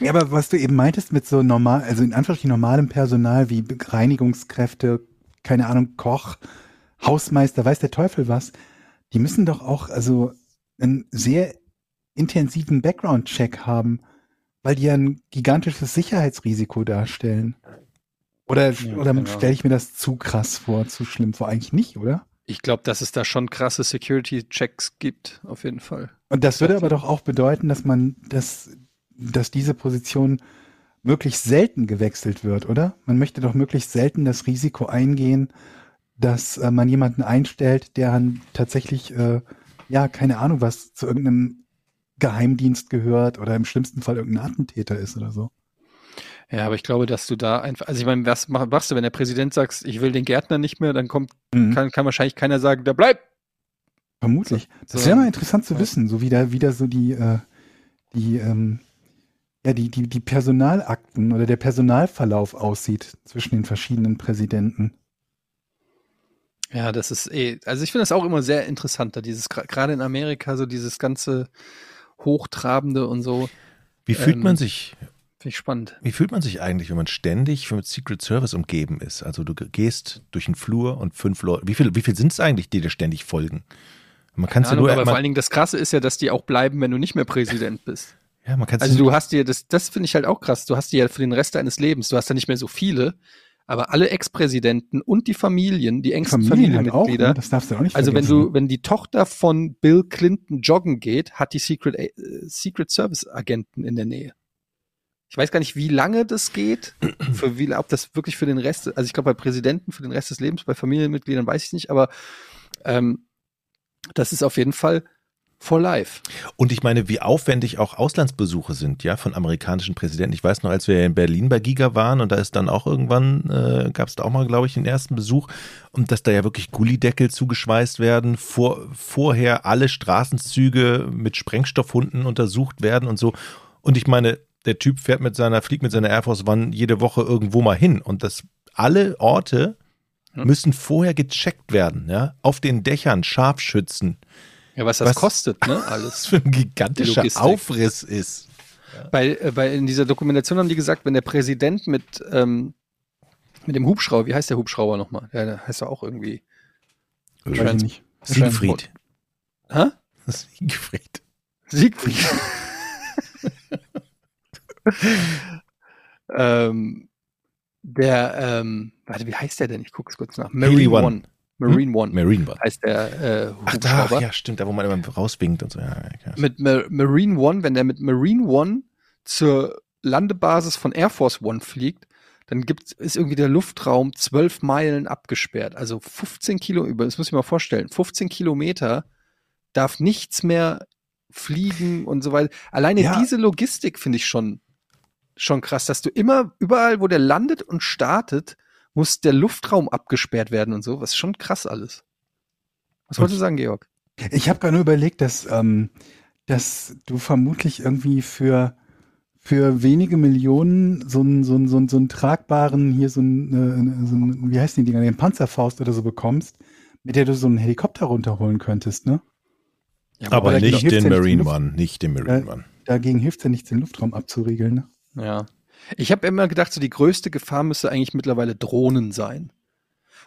Ja, aber was du eben meintest mit so normal, also in Anführungsstrichen normalem Personal wie Reinigungskräfte, keine Ahnung, Koch, Hausmeister, weiß der Teufel was, die müssen doch auch also einen sehr intensiven Background-Check haben, weil die ja ein gigantisches Sicherheitsrisiko darstellen. Oder, Ja, oder genau. stelle ich mir das zu krass vor, zu schlimm vor? Eigentlich nicht, oder? Ich glaube, dass es da schon krasse Security-Checks gibt, auf jeden Fall. Und das würde aber doch auch bedeuten, dass man, dass, dass diese Position möglichst selten gewechselt wird, oder? Man möchte doch möglichst selten das Risiko eingehen, dass äh, man jemanden einstellt, der dann tatsächlich, äh, ja, keine Ahnung, was zu irgendeinem Geheimdienst gehört oder im schlimmsten Fall irgendein Attentäter ist oder so. Ja, aber ich glaube, dass du da einfach, also ich meine, was mach- machst du, wenn der Präsident sagt, ich will den Gärtner nicht mehr, dann kommt, Mhm. kann, kann wahrscheinlich keiner sagen, der bleibt. Vermutlich. So- Das wäre mal interessant zu ja. wissen, so wie da wieder so die, äh, die, ähm, ja, die, die, die Personalakten oder der Personalverlauf aussieht zwischen den verschiedenen Präsidenten. Ja, das ist eh, also ich finde das auch immer sehr interessant, da dieses, gerade in Amerika, so dieses ganze Hochtrabende und so, Wie fühlt Ähm, man sich, finde ich spannend. wie fühlt man sich eigentlich, wenn man ständig mit Secret Service umgeben ist? Also du ge- gehst durch den Flur und fünf Leute, wie viel, wie viel sind es eigentlich, die dir ständig folgen? Man kann es ja nur, aber vor allen Dingen das Krasse ist ja, dass die auch bleiben, wenn du nicht mehr Präsident bist. Ja, man Also du hast dir, das, das finde ich halt auch krass, du hast dir ja für den Rest deines Lebens, du hast ja nicht mehr so viele, aber alle Ex-Präsidenten und die Familien, die engsten Familien halt auch, Familienmitglieder, ne? das darfst du auch nicht also wenn du, wenn die Tochter von Bill Clinton joggen geht, hat die Secret, äh, Secret Service Agenten in der Nähe. Ich weiß gar nicht, wie lange das geht, für wie, ob das wirklich für den Rest, also ich glaube bei Präsidenten für den Rest des Lebens, bei Familienmitgliedern weiß ich nicht, aber ähm, das ist auf jeden Fall for life. Und ich meine, wie aufwendig auch Auslandsbesuche sind, ja, von amerikanischen Präsidenten. Ich weiß noch, als wir in Berlin bei Giga waren und da ist dann auch irgendwann, äh, gab es da auch mal, glaube ich, den ersten Besuch und dass da ja wirklich Gullideckel zugeschweißt werden, vor, vorher alle Straßenzüge mit Sprengstoffhunden untersucht werden und so. Und ich meine, der Typ fährt mit seiner, fliegt mit seiner Air Force One jede Woche irgendwo mal hin und das alle Orte Ja. müssen vorher gecheckt werden, ja, auf den Dächern, Scharfschützen. Ja, was das Was- kostet, ne? Was Alles. für ein gigantischer. Aufriss ist. Bei, äh, bei in dieser Dokumentation haben die gesagt, wenn der Präsident mit ähm, mit dem Hubschrauber, wie heißt der Hubschrauber nochmal? Der, der heißt ja auch irgendwie. Weiß ich nicht. Siegfried. Hä? Siegfried. Siegfried. ähm, der, ähm, warte, wie heißt der denn? Ich gucke es kurz nach. Haley Marine One. One. Marine One Marine One. heißt der äh, Ach, da, ja, stimmt, da wo man immer rauswinkt und so. Ja, ja. Mit Ma Marine One, wenn der mit Marine One zur Landebasis von Air Force One fliegt, dann gibt's, ist irgendwie der Luftraum zwölf Meilen abgesperrt. Also 15 Kilo, über, das muss ich mir mal vorstellen, 15 Kilometer darf nichts mehr fliegen und so weiter. Alleine Ja. diese Logistik finde ich schon, schon krass, dass du immer, überall, wo der landet und startet, muss der Luftraum abgesperrt werden und so. Was ist schon krass alles. Was wolltest du sagen, Georg? Ich habe gerade nur überlegt, dass, ähm, dass du vermutlich irgendwie für, für wenige Millionen so einen, so einen, so einen, so einen tragbaren, hier so einen, äh, so einen, wie heißt die Dinger, den Panzerfaust oder so bekommst, mit der du so einen Helikopter runterholen könntest, ne? Ja, Aber wobei- nicht den ja nicht, Marine die Luft- One, nicht den Marine Äh, One. Dagegen hilft ja nichts, den Luftraum abzuriegeln, ne? Ja. Ich habe immer gedacht, so die größte Gefahr müsste eigentlich mittlerweile Drohnen sein.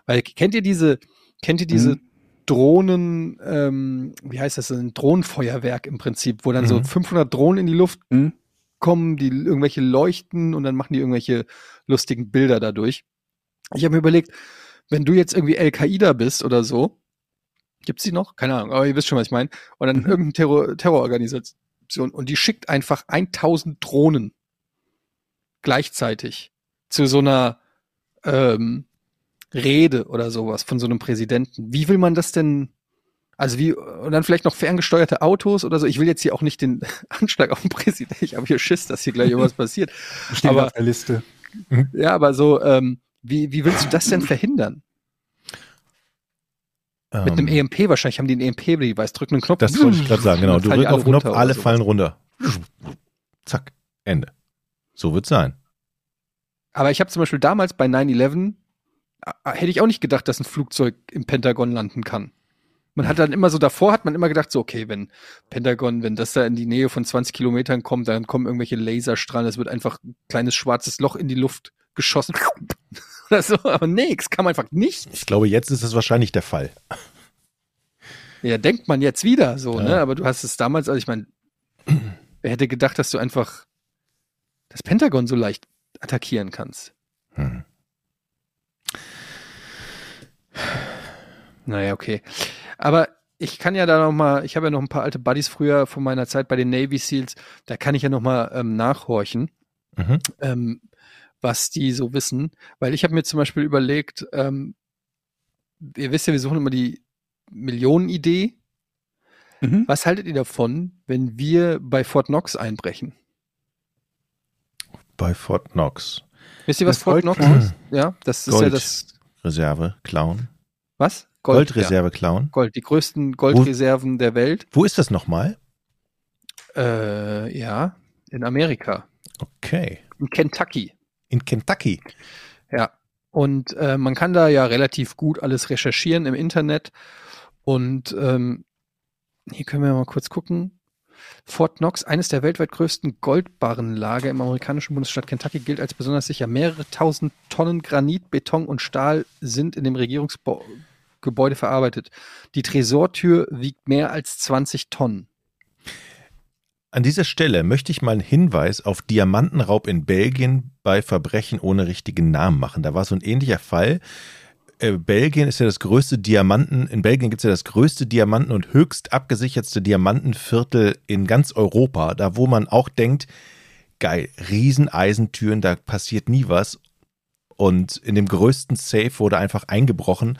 Weil kennt ihr diese, kennt ihr diese Mhm. Drohnen, ähm, wie heißt das, ein Drohnenfeuerwerk im Prinzip, wo dann so Mhm. 500 Drohnen in die Luft Hm? kommen, die irgendwelche leuchten und dann machen die irgendwelche lustigen Bilder dadurch. Ich habe mir überlegt, wenn du jetzt irgendwie Al-Qaida bist oder so, gibt's die noch? Keine Ahnung, aber ihr wisst schon, was ich meine. Und dann Mhm. irgendeine Terror Terrororganisation und die schickt einfach 1000 Drohnen gleichzeitig zu so einer ähm, Rede oder sowas von so einem Präsidenten. Wie will man das denn? Also wie, und dann vielleicht noch ferngesteuerte Autos oder so. Ich will jetzt hier auch nicht den Anschlag auf den Präsidenten. Ich habe hier Schiss, dass hier gleich irgendwas passiert. Steht Aber- auf der Liste. Ja, aber so, ähm, wie, wie willst du das denn verhindern? Mit einem Ähm, EMP wahrscheinlich haben die einen EMP-Device, drücken einen Knopf. Das wollte ich gerade sagen, genau. Du drückst auf den Knopf, alle fallen runter. Zack, Ende. So wird's sein. Aber ich habe zum Beispiel damals bei 9-11, äh, hätte ich auch nicht gedacht, dass ein Flugzeug im Pentagon landen kann. Man hat dann immer so davor, hat man immer gedacht, so, okay, wenn Pentagon, wenn das da in die Nähe von 20 Kilometern kommt, dann kommen irgendwelche Laserstrahlen, es wird einfach ein kleines schwarzes Loch in die Luft geschossen. Oder so, aber nee, es kam einfach nicht. Ich glaube, jetzt ist es wahrscheinlich der Fall. Ja, denkt man jetzt wieder so, Ja. ne? Aber du hast es damals, also ich meine, wer hätte gedacht, dass du einfach das Pentagon so leicht attackieren kannst? Hm. Naja, okay. Aber ich kann ja da noch mal, ich habe ja noch ein paar alte Buddies früher von meiner Zeit bei den Navy Seals, da kann ich ja noch mal ähm, nachhorchen, Mhm. ähm, was die so wissen. Weil ich habe mir zum Beispiel überlegt, ähm, ihr wisst ja, wir suchen immer die Millionenidee. Mhm. Was haltet ihr davon, wenn wir bei Fort Knox einbrechen? Bei Fort Knox. Wisst ihr, was Fort Knox ist? Ja, das ist ja Gold. das, Reserve klauen. was? Goldreserve klauen. Ja. Gold, die größten Goldreserven der Welt. Wo ist das nochmal? Äh, ja, in Amerika, Okay. in Kentucky. In Kentucky. Ja. Und äh, man kann da ja relativ gut alles recherchieren im Internet. Und ähm, hier können wir mal kurz gucken. Fort Knox, eines der weltweit größten Goldbarrenlager im amerikanischen Bundesstaat Kentucky, gilt als besonders sicher. Mehrere tausend Tonnen Granit, Beton und Stahl sind in dem Regierungsgebäude Gebäude verarbeitet. Die Tresortür wiegt mehr als 20 Tonnen. An dieser Stelle möchte ich mal einen Hinweis auf Diamantenraub in Belgien bei Verbrechen ohne richtigen Namen machen. Da war so ein ähnlicher Fall. Äh, Belgien ist ja das größte Diamanten, in Belgien gibt es ja das größte Diamanten- und höchst abgesichertste Diamantenviertel in ganz Europa. Da, wo man auch denkt, geil, Rieseneisentüren, da passiert nie was. Und in dem größten Safe wurde einfach eingebrochen.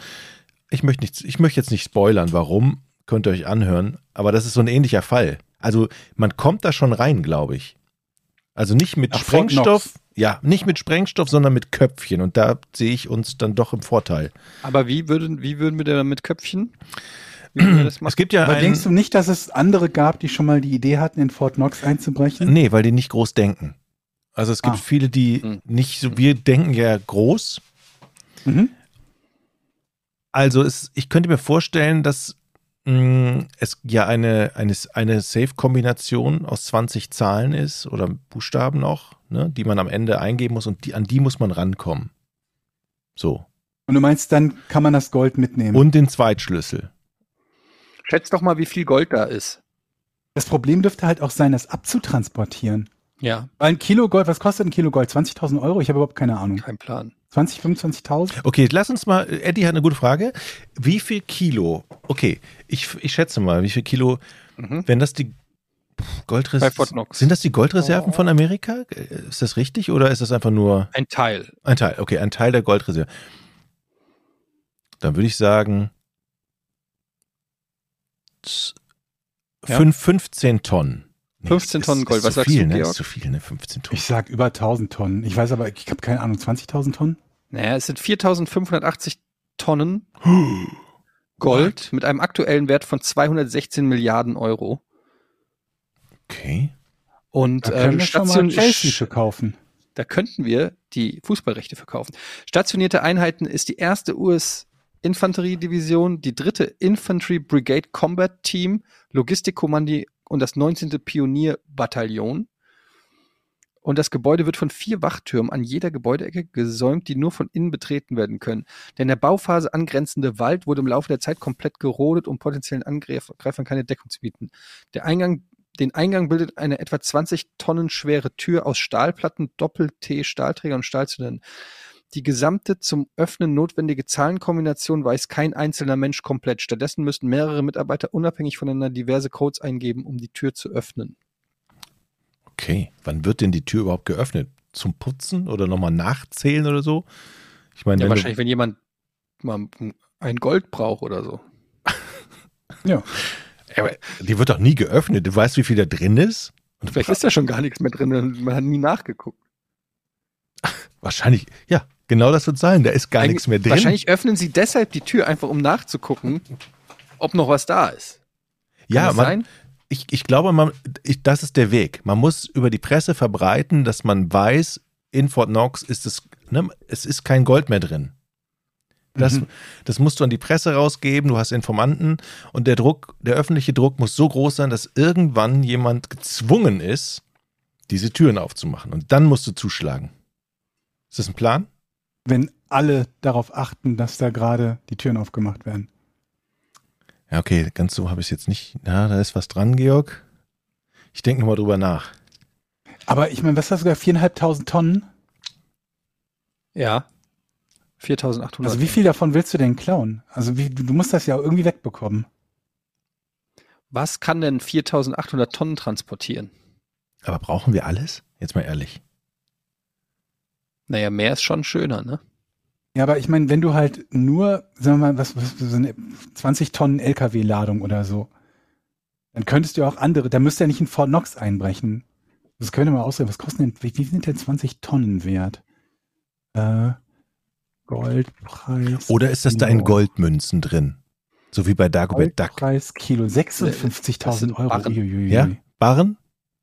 Ich möchte, nicht, ich möchte jetzt nicht spoilern, warum, könnt ihr euch anhören, aber das ist so ein ähnlicher Fall. Also man kommt da schon rein, glaube ich. Also nicht mit Ach, Sprengstoff, ja, nicht mit Sprengstoff, sondern mit Köpfchen. Und da sehe ich uns dann doch im Vorteil. Aber wie würden, wie würden wir denn mit Köpfchen? Es gibt ja Aber einen, denkst du nicht, dass es andere gab, die schon mal die Idee hatten, in Fort Knox einzubrechen? Nee, weil die nicht groß denken. Also es gibt Ah. viele, die Hm. nicht so, wir denken ja groß. Mhm. Also es, ich könnte mir vorstellen, dass es ja eine, eine, eine Safe-Kombination aus 20 Zahlen ist oder Buchstaben noch, ne, die man am Ende eingeben muss und die, an die muss man rankommen. So. Und du meinst, dann kann man das Gold mitnehmen. Und den Zweitschlüssel. Schätzt doch mal, wie viel Gold da ist. das Problem dürfte halt auch sein, das abzutransportieren. Ja, Weil ein Kilo Gold, was kostet ein Kilo Gold? 20.000 Euro? Ich habe überhaupt keine Ahnung. kein Plan. 20, 25.000? Okay, lass uns mal, Eddie hat eine gute Frage. Wie viel Kilo, okay, ich, ich schätze mal, wie viel Kilo, Mhm. wenn das die Goldreserven, sind das die Goldreserven von Amerika? Ist das richtig oder ist das einfach nur Ein Teil. ein Teil? Okay, ein Teil der Goldreserve. Dann würde ich sagen, Ja. fünf- 15 Tonnen. 15 ist- Tonnen Gold. Ist Was zu sagst viel, du, ne? Georg? Ist zu viel, ne? 15 Tonnen. Ich sag über 1000 Tonnen. Ich weiß aber, ich habe keine Ahnung, 20.000 Tonnen? Naja, es sind 4580 Tonnen Gold mit einem aktuellen Wert von 216 Milliarden Euro. Okay. Und Da können ähm, wir schon mal Station, Chelsea kaufen. da könnten wir die Fußballrechte verkaufen. Stationierte Einheiten ist die erste US-Infanteriedivision, die dritte Infantry Brigade Combat Team, Logistikkommandi und das 19. Pionierbataillon. Und das Gebäude wird von vier Wachtürmen an jeder Gebäudeecke gesäumt, die nur von innen betreten werden können. Der in der Bauphase angrenzende Wald wurde im Laufe der Zeit komplett gerodet, um potenziellen Angreifern keine Deckung zu bieten. Der Eingang, den Eingang bildet eine etwa 20 Tonnen schwere Tür aus Stahlplatten, Doppel-T-Stahlträger und Stahlzylindern. Die gesamte zum Öffnen notwendige Zahlenkombination weiß kein einzelner Mensch komplett. Stattdessen müssen mehrere Mitarbeiter unabhängig voneinander diverse Codes eingeben, um die Tür zu öffnen. Okay. Wann wird denn die Tür überhaupt geöffnet? Zum Putzen oder nochmal nachzählen oder so? Ich meine, Ja, wenn wahrscheinlich, wenn jemand mal ein Gold braucht oder so. Ja. Aber die wird doch nie geöffnet. Du weißt, wie viel da drin ist? Und Vielleicht ist da schon gar nichts mehr drin man hat nie nachgeguckt. wahrscheinlich, ja, genau das wird sein. Da ist gar Eigentlich- nichts mehr drin. Wahrscheinlich öffnen sie deshalb die Tür einfach, um nachzugucken, ob noch was da ist. Kann ja, man, sein? ich, ich glaube, man, ich, das ist der Weg. Man muss über die Presse verbreiten, dass man weiß, in Fort Knox ist es, ne, es ist kein Gold mehr drin. Das, Mhm. das musst du an die Presse rausgeben, du hast Informanten und der Druck, der öffentliche Druck muss so groß sein, dass irgendwann jemand gezwungen ist, diese Türen aufzumachen. Und dann musst du zuschlagen. Ist das ein Plan? Wenn alle darauf achten, dass da gerade die Türen aufgemacht werden. Ja, okay, ganz so habe ich es jetzt nicht. Ja, da ist was dran, Georg. Ich denke nochmal drüber nach. Aber ich meine, was hast du gesagt? Viereinhalbtausend Tonnen? Ja. 4800. Also wie viel davon willst du denn klauen? Also wie, du, du musst das ja irgendwie wegbekommen. Was kann denn 4800 Tonnen transportieren? Aber brauchen wir alles? Jetzt mal ehrlich. Naja, mehr ist schon schöner, ne? Ja, aber ich meine, wenn du halt nur, sagen wir mal, was, was so eine 20 Tonnen LKW-Ladung oder so, dann könntest du ja auch andere, da müsst ihr ja nicht in Fort Knox einbrechen. Das können wir mal ausrechnen. Was kosten denn, wie, wie sind denn 20 Tonnen wert? Äh, Goldpreis. Oder ist das da in. Goldmünzen drin? So wie bei Dagobert Duck. Goldpreis Kilo, Das 56.000 sind Euro. Barren. Ja? Barren?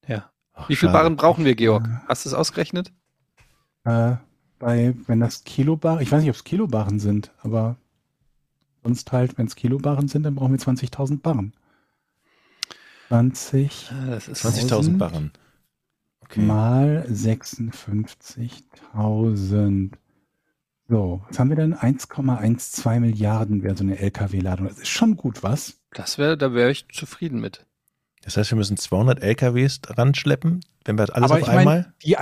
Ja. Ach, Wie viel. Barren brauchen wir, Georg? Hast du es ausgerechnet? Äh, bei, wenn das Kilobar, ich weiß nicht, ob es Kilobarren sind, aber sonst halt, wenn es Kilobarren sind, dann brauchen wir 20.000 Barren. 20 Ah, Das ist 20.000 Barren. Okay. mal 56.000 So, was haben wir denn? 1,12 Milliarden wäre so eine LKW-Ladung. Das ist schon gut, was? Das wäre, da wäre ich zufrieden mit. Das heißt, wir müssen 200 LKWs ranschleppen, wenn wir das alles Aber auf ich einmal. meine, die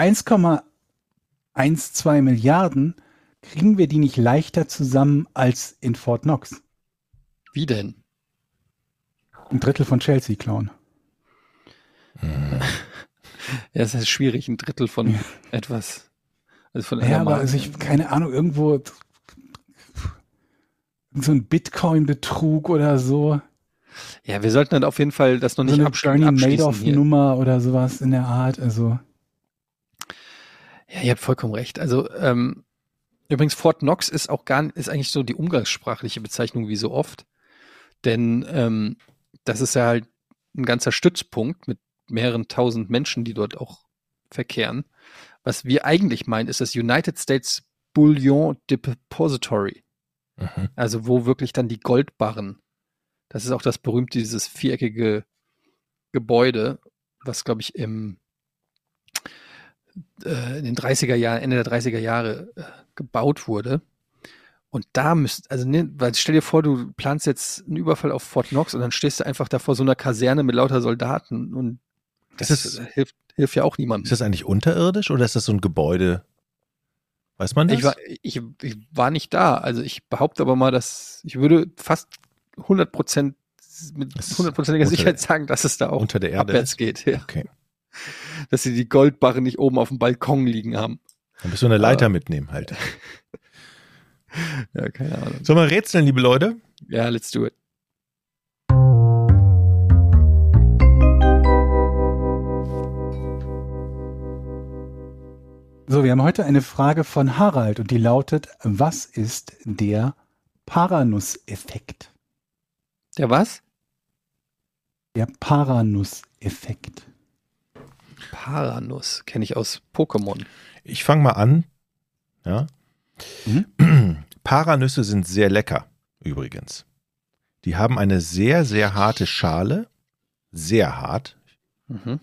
1,12 Milliarden, kriegen wir die nicht leichter zusammen als in Fort Knox? Wie denn? Ein Drittel von Chelsea klauen. Ja, es ist schwierig, ein Drittel von etwas. Also von Ja, aber also ich, keine Ahnung, irgendwo so ein Bitcoin-Betrug oder so. ja, wir sollten dann auf jeden Fall das noch So nicht eine abschließen. Hier. Madoff-Nummer oder sowas in der Art. Also, Ja, ihr habt vollkommen recht. Also ähm, übrigens Fort Knox ist auch gar ist eigentlich so die umgangssprachliche Bezeichnung wie so oft, denn ähm, das ist ja halt ein ganzer Stützpunkt mit mehreren tausend Menschen, die dort auch verkehren. Was wir eigentlich meinen, ist das United States Bullion Depository, Mhm. also wo wirklich dann die Goldbarren. Das ist auch das berühmte dieses viereckige Gebäude, was glaube ich im äh, in den 30er Jahren, Ende der 30er Jahre äh, gebaut wurde. Und da müsst, also ne, weil stell dir vor, du planst jetzt einen Überfall auf Fort Knox und dann stehst du einfach da vor so einer Kaserne mit lauter Soldaten und das das- hilft, hilft ja auch niemandem. Ist das eigentlich unterirdisch oder ist das so ein Gebäude? Weiß man das? ich, war, ich, ich war nicht da, also ich behaupte aber mal, dass ich würde fast 100 Prozent mit Das ist hundertprozentiger Sicherheit der- sagen, dass es da auch unter der Erde abwärts ist? geht. Ja. Okay. Dass sie die Goldbarren nicht oben auf dem Balkon liegen haben. Dann bist du eine Leiter mitnehmen halt. Ja, keine Ahnung. Sollen wir rätseln, liebe Leute? Ja, let's do it. so, wir haben heute eine Frage von Harald und die lautet, was ist der Paranuss-Effekt? Der was? Der Paranuss-Effekt. Paranuss kenne ich aus Pokémon. Ich fange mal an. Ja. Mhm. Paranüsse sind sehr lecker, übrigens. Die haben eine sehr, sehr harte Schale. Sehr hart. Mhm.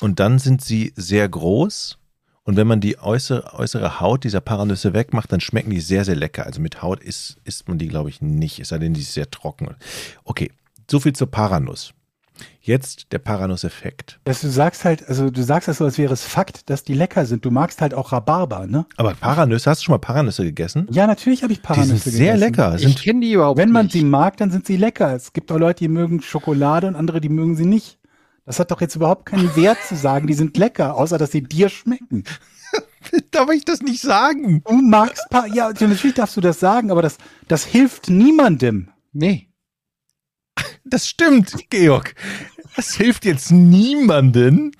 Und dann sind sie sehr groß. Und wenn man die äußere, äußere Haut dieser Paranüsse wegmacht, dann schmecken die sehr, sehr lecker. Also mit Haut isst, isst man die, glaube ich, nicht. Es sei denn, die ist sehr trocken. Okay, so viel zur Paranuss. Jetzt der Paranuss-Effekt. Dass du sagst halt, also du sagst das so, als wäre es Fakt, dass die lecker sind. Du magst halt auch Rhabarber, ne? Aber Paranüsse, hast du schon mal Paranüsse gegessen? Ja, natürlich habe ich Die Paranüsse sind sehr gegessen. lecker. Ich Sind, kenne die überhaupt Wenn man nicht. sie mag, dann sind sie lecker. Es gibt auch Leute, die mögen Schokolade und andere, die mögen sie nicht. Das hat doch jetzt überhaupt keinen Wert zu sagen, die sind lecker, außer dass sie dir schmecken. darf ich das nicht sagen? Du magst pa ja, natürlich darfst du das sagen, aber das, das hilft niemandem. Nee. Das stimmt, Georg. Das hilft jetzt niemanden.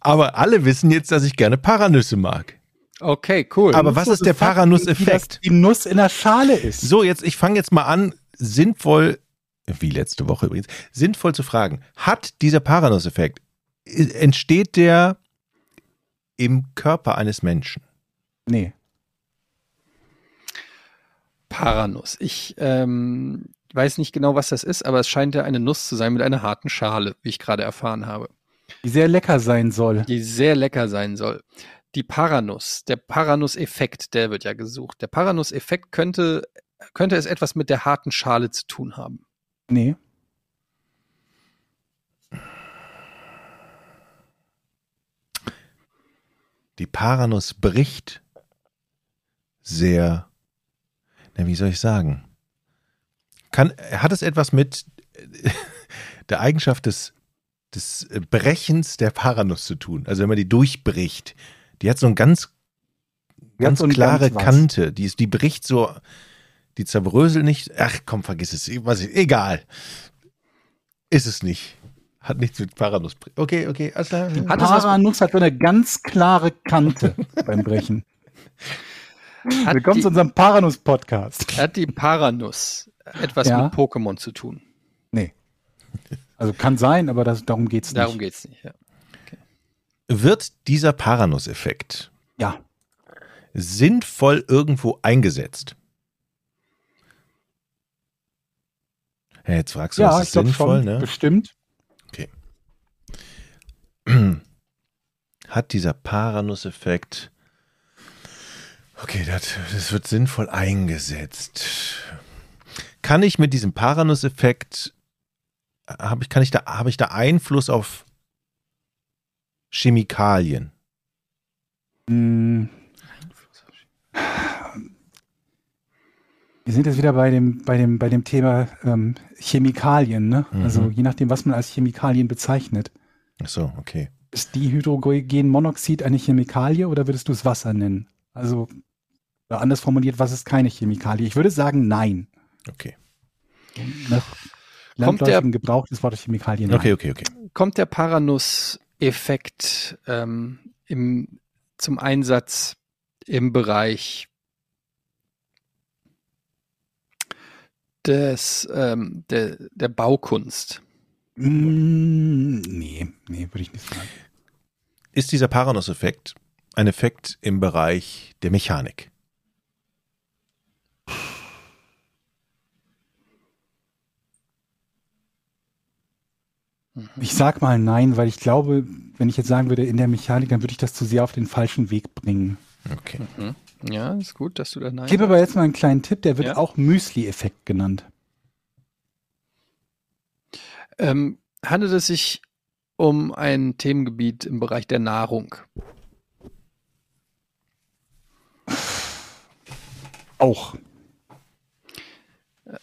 Aber alle wissen jetzt, dass ich gerne Paranüsse mag. Okay, cool. Aber was ist der Paranuss-Effekt? Die Nuss in der Schale ist. So, jetzt, ich fange jetzt mal an, sinnvoll, wie letzte Woche übrigens, sinnvoll zu fragen. Hat dieser Paranuss-Effekt, entsteht der im Körper eines Menschen? Nee. Paranuss. Ich ähm, weiß nicht genau, was das ist, aber es scheint ja eine Nuss zu sein mit einer harten Schale, wie ich gerade erfahren habe, Die sehr lecker sein soll. die sehr lecker sein soll. Die Paranuss, der Paranuss-Effekt, der wird ja gesucht. Der Paranuss-Effekt könnte, könnte es etwas mit der harten Schale zu tun haben. Nee. Die Paranuss bricht sehr, na, wie soll ich sagen? Kann, hat es etwas mit äh, der Eigenschaft des, des Brechens der Paranuss zu tun? Also wenn man die durchbricht, die hat so ein ganz, ganz so ein klare ganz was. Kante, die, ist, die bricht so, die zerbröselt nicht. Ach komm, vergiss es, ich weiß nicht, egal. Ist es nicht. Hat nichts mit Paranuss. Okay, okay, alles klar. Hat es was- Paranuss hat so eine ganz klare Kante beim Brechen. Hat Willkommen die, zu unserem Paranuss-Podcast. hat die Paranuss etwas Ja. mit Pokémon zu tun? Nee. Also kann sein, aber das, darum geht's nicht. Darum geht's nicht. Ja. Wird dieser Paranuss-Effekt Ja. sinnvoll irgendwo eingesetzt? Ja, jetzt fragst du, Ja, was ist glaube sinnvoll, schon. ne? Bestimmt. Hat dieser Paranuss-Effekt Okay, das, das wird sinnvoll eingesetzt. Kann ich mit diesem Paranuss-Effekt, habe ich, kann ich da, habe ich da Einfluss auf Chemikalien? Hm. Wir sind jetzt wieder bei dem, bei dem, bei dem Thema ähm, Chemikalien, ne? Mhm. Also je nachdem, was man als Chemikalien bezeichnet. Ach so, okay. Ist Dihydrogenmonoxid eine Chemikalie oder würdest du es Wasser nennen? Also anders formuliert, was ist keine Chemikalie? Ich würde sagen, nein. Okay. Nach Kommt der- landläufigem Gebrauch des Wortes Chemikalien. Okay, okay, okay. Kommt der Paranuss-Effekt ähm, im, zum Einsatz im Bereich des, ähm, der, der Baukunst? Mm, nee, nee, würde ich nicht sagen. Ist dieser Paranuss-Effekt ein Effekt im Bereich der Mechanik? Ich sag mal nein, weil ich glaube, wenn ich jetzt sagen würde, in der Mechanik, dann würde ich das zu sehr auf den falschen Weg bringen. Okay. Mhm. Ja, ist gut, dass du da nein Ich gebe aber jetzt mal einen kleinen Tipp, der wird Ja. auch Müsli-Effekt genannt. Ähm, handelt es sich um ein Themengebiet im Bereich der Nahrung? Auch.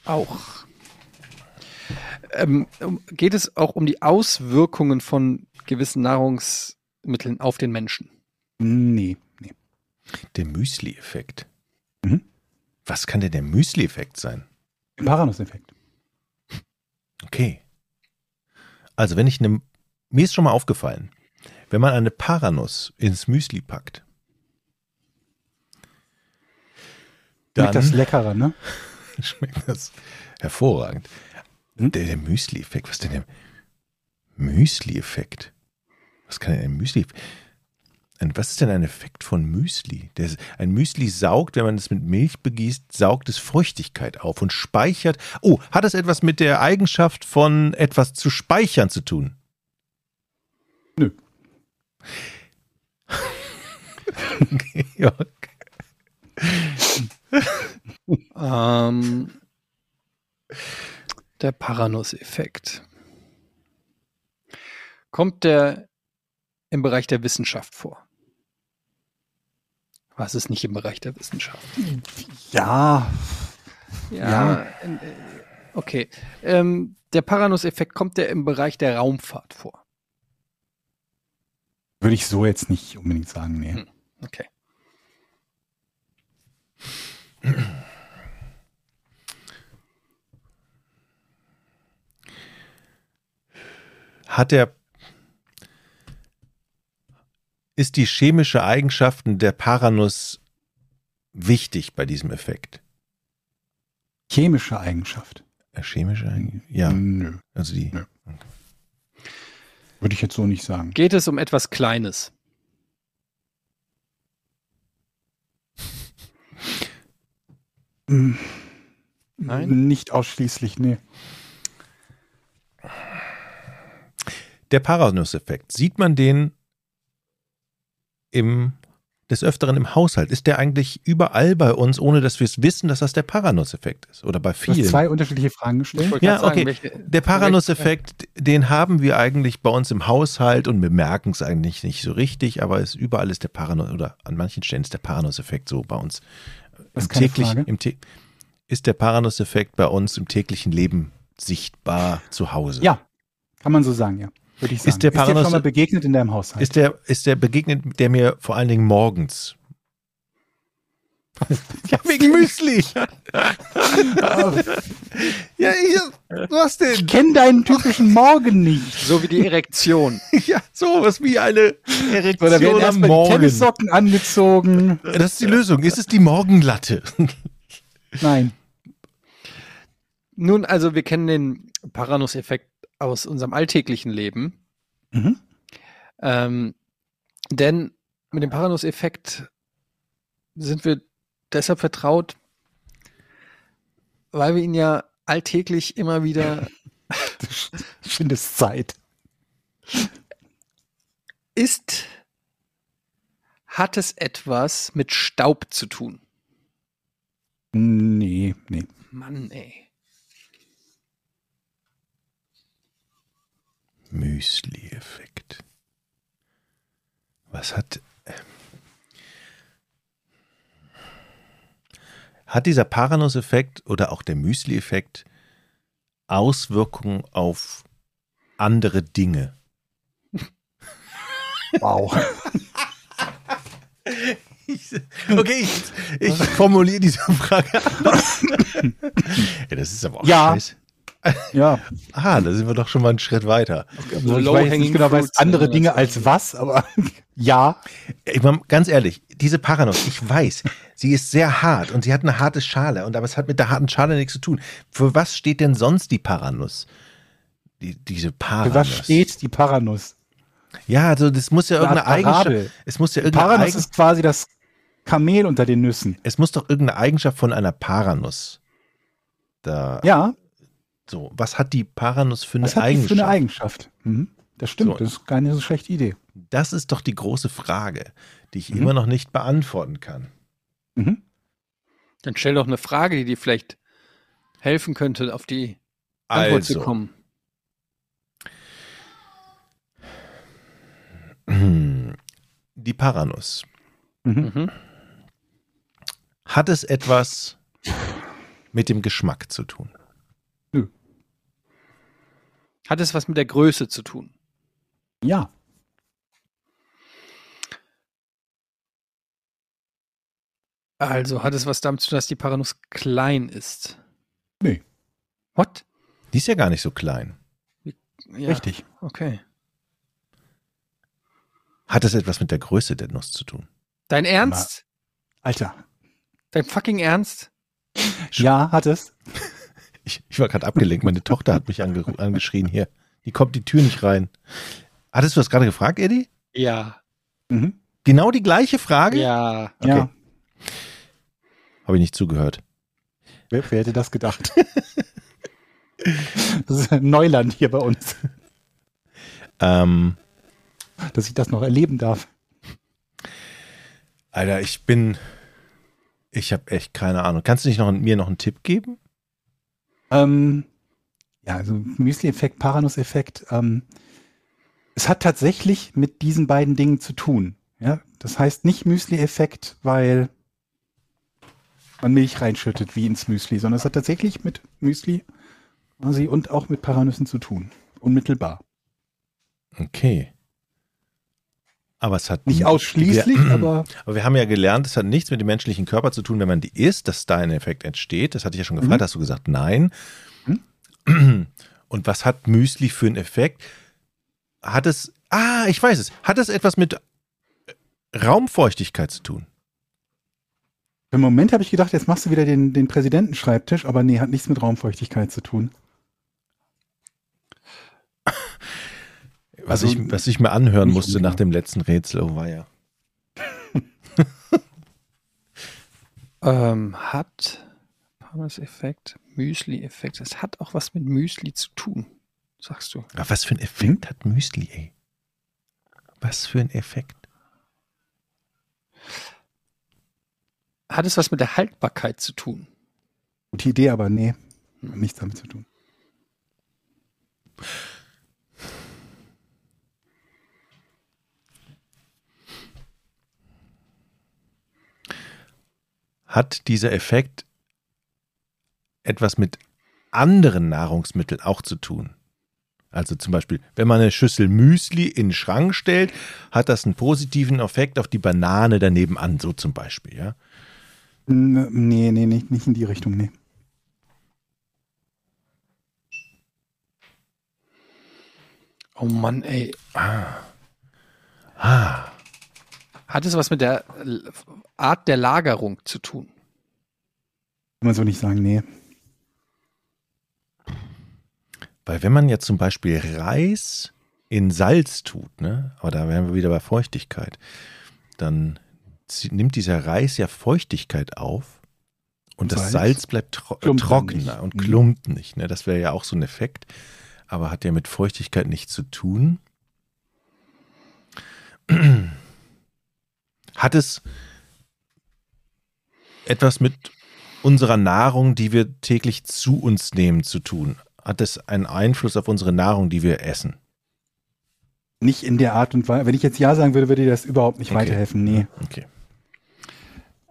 Auch. Ähm, um- geht es auch um die Auswirkungen von gewissen Nahrungsmitteln auf den Menschen? Nee, nee. Der Müsli-Effekt. Mhm. Was kann denn der Müsli-Effekt sein? Paranuss-Effekt. Okay. Also wenn ich eine, mir ist schon mal aufgefallen, wenn man eine Paranuss ins Müsli packt, dann Schmeckt das leckerer, ne? schmeckt das hervorragend. Hm? Der, der Müsli-Effekt, was ist denn der Müsli-Effekt? Was kann denn ein Müsli? Ein, was ist denn ein Effekt von Müsli? Der, ein Müsli saugt, wenn man es mit Milch begießt, saugt es Feuchtigkeit auf und speichert. Oh, hat es etwas mit der Eigenschaft von etwas zu speichern zu tun? Nö. okay, ja. Ähm, der Paranuss-Effekt. Kommt der im Bereich der Wissenschaft vor? Was ist nicht im Bereich der Wissenschaft? Ja, Ja. äh, Okay. Ähm, der Paranuss-Effekt kommt der im Bereich der Raumfahrt vor? würde ich so jetzt nicht unbedingt sagen, nee. Hm. Okay. Hat er ist die chemische Eigenschaften der Paranuss wichtig bei diesem Effekt? Chemische Eigenschaft. Äh, Chemische Eigenschaft? Ja, Nö. also die. Nö. Würde ich jetzt so nicht sagen. Geht es um etwas Kleines? Mm, Nein? Nicht ausschließlich, nee. Der Paranuss-Effekt, sieht man den im, des Öfteren im Haushalt? Ist der eigentlich überall bei uns, ohne dass wir es wissen, dass das der Paranuss-Effekt ist? Oder bei Du hast vielen? zwei unterschiedliche Fragen gestellt. Ja, sagen, okay. welche- Der Paranuss-Effekt, den haben wir eigentlich bei uns im Haushalt und bemerken es eigentlich nicht so richtig, aber es, überall ist der Paranuss, oder an manchen Stellen ist der Paranuss-Effekt so bei uns. Das ist Im täglichen, im ist der Paranuss-Effekt bei uns im täglichen Leben sichtbar zu Hause? Ja, kann man so sagen, ja. Würde ich sagen. Ist der Paranuss- schon mal begegnet in deinem Haushalt? Ist der, ist der begegnet der mir vor allen Dingen morgens? ja, wegen Müsli. ja, hier, was denn? ich kenne deinen typischen Morgen nicht. So wie die Erektion. Ja, sowas wie eine Oder werden Erektion am Morgen. Tennissocken angezogen. Das ist die Lösung. Ist es die Morgenlatte? Nein. Nun, also wir kennen den Paranuss-Effekt aus unserem alltäglichen Leben. Mhm. Ähm, denn mit dem Paranuss-Effekt sind wir deshalb vertraut, weil wir ihn ja alltäglich immer wieder Ich finde es Zeit. ist, Hat es etwas mit Staub zu tun? Nee, nee. Mann, ey. Müsli-Effekt. Was hat. Hat dieser Paranuss-Effekt oder auch der Müsli-Effekt Auswirkungen auf andere Dinge? Wow. Okay, ich, ich formuliere diese Frage ja, das ist aber auch Ja. scheiße. ja. Ah, da sind wir doch schon mal einen Schritt weiter. Also ich weiß jetzt Low-hanging nicht genau, was fruits, andere Dinge als was, aber ja. Ich meine, ganz ehrlich, diese Paranuss, ich weiß, sie ist sehr hart und sie hat eine harte Schale, und aber es hat mit der harten Schale nichts zu tun. Für was steht denn sonst die Paranuss? Die, diese Für Paranuss. was steht die Paranuss? Ja, also das muss ja Eine irgendeine Eigenschaft. Es muss ja irgendeine Paranuss Eigen, ist quasi das Kamel unter den Nüssen. es muss doch irgendeine Eigenschaft von einer Paranuss. Da, Ja, so. Was hat die Paranuss für eine was hat die Eigenschaft? für eine Eigenschaft? Mhm. Das stimmt, So. das ist keine so schlechte Idee. Das ist doch die große Frage, die ich Mhm. immer noch nicht beantworten kann. Mhm. Dann stell doch eine Frage, die dir vielleicht helfen könnte, auf die Antwort zu Also, kommen. die Paranuss. Mhm. Mhm. Hat es etwas mit dem Geschmack zu tun? Hat es was mit der Größe zu tun? Ja, Also hat es was damit zu tun, dass die Paranuss klein ist? Nee. What? Die ist ja gar nicht so klein. Ja, richtig. Okay. Hat es etwas mit der Größe der Nuss zu tun? Dein Ernst? Alter. Dein fucking Ernst? Ja, hat es. Ich, ich war gerade abgelenkt. Meine Tochter hat mich ange angeschrien hier. Die kommt die Tür nicht rein. Hattest du das gerade gefragt, Eddie? Ja. Mhm. Genau die gleiche Frage? Ja. Okay. Ja. Habe ich nicht zugehört. Wer, wer hätte das gedacht? das ist Neuland hier bei uns, Ähm, dass ich das noch erleben darf. Alter, ich bin. Ich habe echt keine Ahnung. Kannst du nicht noch, mir noch einen Tipp geben? Ähm, ja, also Müsli-Effekt, Paranuss-Effekt. Ähm, es hat tatsächlich mit diesen beiden Dingen zu tun. Ja, das heißt nicht Müsli-Effekt, weil man Milch reinschüttet wie ins Müsli, sondern es hat tatsächlich mit Müsli quasi und auch mit Paranüssen zu tun. Unmittelbar. Okay. Aber es hat Nicht ausschließlich, wir, aber Aber wir haben ja gelernt, es hat nichts mit dem menschlichen Körper zu tun, wenn man die isst, dass da ein Effekt entsteht. Das hatte ich ja schon gefragt, Mhm. hast du gesagt, nein. Und was hat Müsli für einen Effekt? Hat es, ah, ich weiß es, hat es etwas mit äh, Raumfeuchtigkeit zu tun? im Moment habe ich gedacht, jetzt machst du wieder den, den Präsidentenschreibtisch, aber nee, hat nichts mit Raumfeuchtigkeit zu tun. Was, Also, ich, was ich mir anhören musste nach dem letzten Rätsel, oh weia. Ähm, hat Paranuss-Effekt, Müsli-Effekt. Es hat auch was mit Müsli zu tun, sagst du. Aber was für ein Effekt hat Müsli, ey? Was für ein Effekt? Hat es was mit der Haltbarkeit zu tun? Gute Idee, aber nee, hat nichts damit zu tun. Hat dieser Effekt etwas mit anderen Nahrungsmitteln auch zu tun? Also zum Beispiel, wenn man eine Schüssel Müsli in den Schrank stellt, hat das einen positiven Effekt auf die Banane daneben an, so zum Beispiel, ja? Nee, nee, nicht, nicht in die Richtung, nee. Oh Mann, ey. Ah, Hat es was mit der Art der Lagerung zu tun? Kann man so nicht sagen, nee. weil wenn man jetzt zum Beispiel Reis in Salz tut, ne, aber da wären wir wieder bei Feuchtigkeit, dann nimmt dieser Reis ja Feuchtigkeit auf und das Salz Salz bleibt tro dann trockener nicht. und Mhm. klumpt nicht. Ne? Das wäre ja auch so ein Effekt, aber hat ja mit Feuchtigkeit nichts zu tun. Hat es etwas mit unserer Nahrung, die wir täglich zu uns nehmen, zu tun? Hat es einen Einfluss auf unsere Nahrung, die wir essen? Nicht in der Art und Weise. Wenn ich jetzt Ja sagen würde, würde dir das überhaupt nicht Okay. weiterhelfen. Nee. Okay.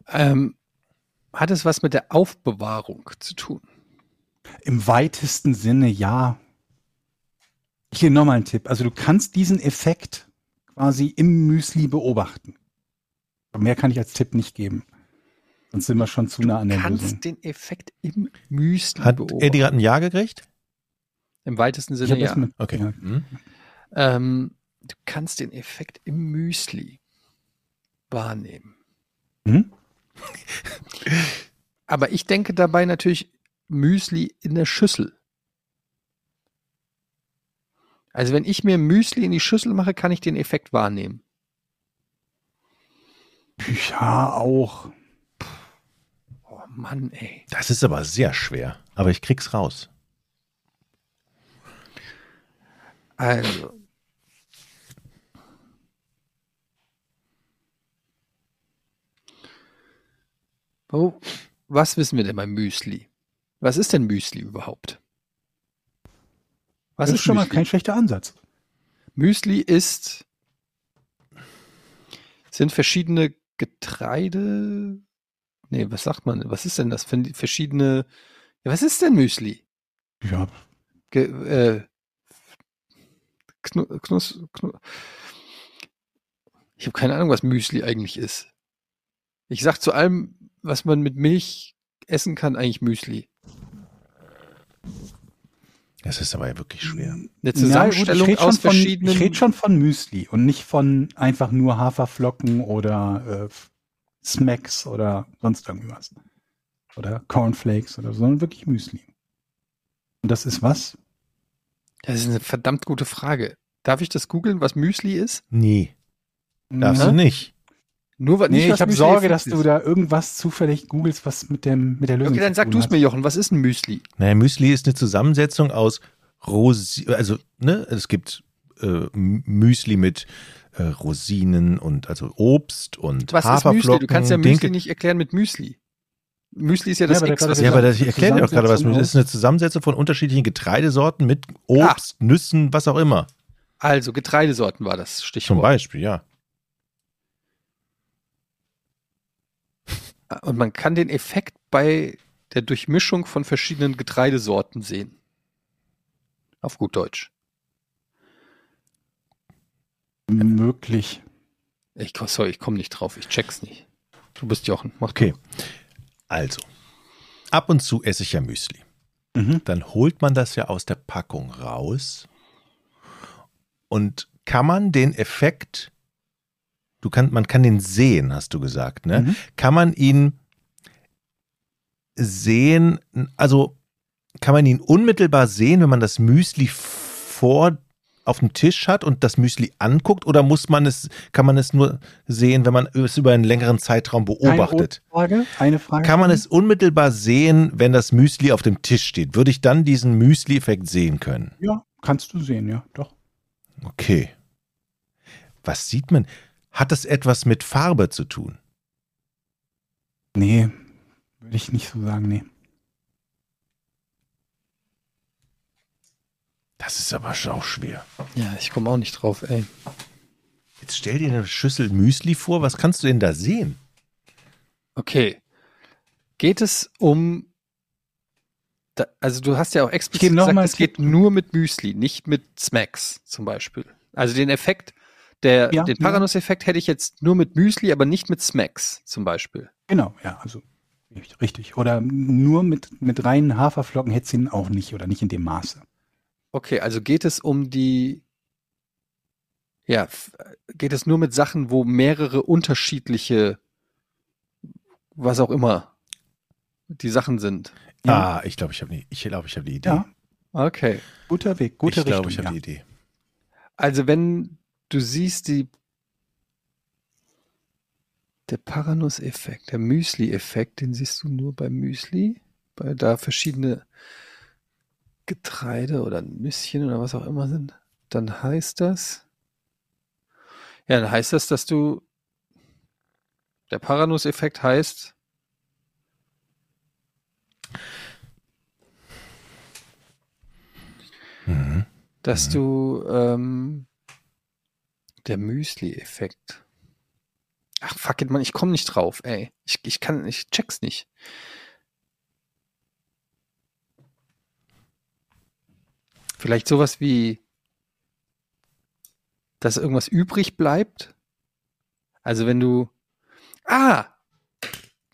Ähm, hat es was mit der Aufbewahrung zu tun? Im weitesten Sinne ja. Hier nochmal ein Tipp. Also du kannst diesen Effekt quasi im Müsli beobachten. Mehr kann ich als Tipp nicht geben. Sonst sind wir schon zu nah an der kannst Lösung. den Effekt im Müsli Hat beobachten. Eddie gerade ein Ja gekriegt? Im weitesten Sinne ja. mit, Okay. ja. Hm? Ähm, du kannst den Effekt im Müsli wahrnehmen. Hm? Aber ich denke dabei natürlich Müsli in der Schüssel. Also wenn ich mir Müsli in die Schüssel mache, kann ich den Effekt wahrnehmen. Ja, auch. Oh Mann, ey. Das ist aber sehr schwer. Aber ich krieg's raus. Also. Oh, was wissen wir denn beim Müsli? Was ist denn Müsli überhaupt? Was das ist ist schon mal Müsli? kein schlechter Ansatz. Müsli ist sind verschiedene Getreide. Nee, was sagt man? Was ist denn das? für Verschiedene. Ja, was ist denn Müsli? Ja, Ge, äh, Knu, Knus, Knu, ich habe keine Ahnung, was Müsli eigentlich ist. Ich sag zu allem, was man mit Milch essen kann, eigentlich Müsli. Das ist aber ja wirklich schwer. Eine Ja, Zusammenstellung gut, ich red aus schon von, verschiedenen. Ich rede schon von Müsli und nicht von einfach nur Haferflocken oder äh, Smacks oder sonst irgendwas. Oder Cornflakes oder so, sondern wirklich Müsli. Und das ist was? Das ist eine verdammt gute Frage. Darf ich das googeln, was Müsli ist? Nee, darfst Ja. du nicht. Nur was Nee, nicht, ich habe Sorge, dass du ist. da irgendwas zufällig googelst, was mit, dem, mit der Lösung Okay, dann sag du es mir, Jochen. Was ist ein Müsli? Naja, Müsli ist eine Zusammensetzung aus Rosi also ne, es gibt äh, Müsli mit äh, Rosinen und also Obst und Was ist Haferflocken. Müsli? Du kannst ja Müsli Dinkel- nicht erklären mit Müsli. Müsli ist ja Ja, das was gerade Ja, aber das, ich erkläre dir auch gerade, was Müsli ist. Es ist eine Zusammensetzung von unterschiedlichen Getreidesorten mit Obst, Nüssen, was auch immer. Also Getreidesorten war das Zum Stichwort. Beispiel, ja. Und man kann den Effekt bei der Durchmischung von verschiedenen Getreidesorten sehen. Auf gut Deutsch. Möglich. Ich, komm- sorry, ich komme nicht drauf. Ich check's nicht. Du bist Jochen. Mach Okay. du. Also, ab und zu esse ich ja Müsli. Mhm. Dann holt man das ja aus der Packung raus und kann man den Effekt, du kann, man kann den sehen, hast du gesagt, ne? Mhm. Kann man ihn sehen, also kann man ihn unmittelbar sehen, wenn man das Müsli vor auf dem Tisch hat und das Müsli anguckt oder muss man es, kann man es nur sehen, wenn man es über einen längeren Zeitraum beobachtet? Eine Frage? Eine Frage? Kann man es unmittelbar sehen, wenn das Müsli auf dem Tisch steht? Würde ich dann diesen Müsli-Effekt sehen können? Ja, kannst du sehen, ja, doch. Okay. Was sieht man? Hat das etwas mit Farbe zu tun? Nee, würde ich nicht so sagen, nee. Das ist aber schon auch schwer. Ja, ich komme auch nicht drauf, ey. Jetzt stell dir eine Schüssel Müsli vor. Was kannst du denn da sehen? Okay. Geht es um. Da, also, du hast ja auch explizit gesagt, es geht nur mit Müsli, nicht mit Smacks zum Beispiel. Also, den Effekt, der, Ja, den ja. Paranuss-Effekt hätte ich jetzt nur mit Müsli, aber nicht mit Smacks zum Beispiel. Genau, ja, also richtig. Oder nur mit, mit reinen Haferflocken hätte sie ihn auch nicht oder nicht in dem Maße. Okay, also geht es um die. Ja, geht es nur mit Sachen, wo mehrere unterschiedliche, was auch immer, die Sachen sind. Ja. Ah, ich glaube, ich habe die, ich glaube, ich habe die Idee. Ja, Okay. guter Weg, gute ich glaube, Richtung. ich habe ja. die Idee. Also wenn du siehst, die der Paranuss-Effekt, der Müsli-Effekt, den siehst du nur beim Müsli, weil da verschiedene Getreide oder Nüsschen oder was auch immer sind. Dann heißt das, ja, dann heißt das, dass du Der Paranuss-Effekt heißt, Mhm. dass du ähm, der Müsli-Effekt. Ach fuck it, man, ich komme nicht drauf, ey. Ich, ich kann, ich check's nicht. Vielleicht sowas wie, dass irgendwas übrig bleibt. Also wenn du, ah,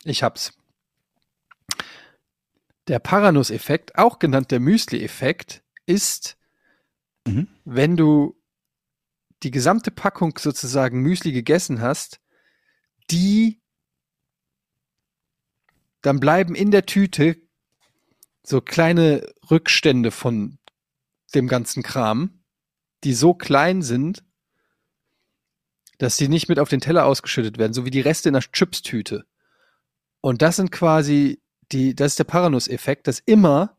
ich hab's. Der Paranuss-Effekt, auch genannt der Müsli-Effekt, ist, Mhm. wenn du die gesamte Packung sozusagen Müsli gegessen hast, die dann bleiben in der Tüte so kleine Rückstände von dem ganzen Kram, die so klein sind, dass sie nicht mit auf den Teller ausgeschüttet werden, so wie die Reste in einer Chips-Tüte. Und das sind quasi die, das ist der Paranuss-Effekt, dass immer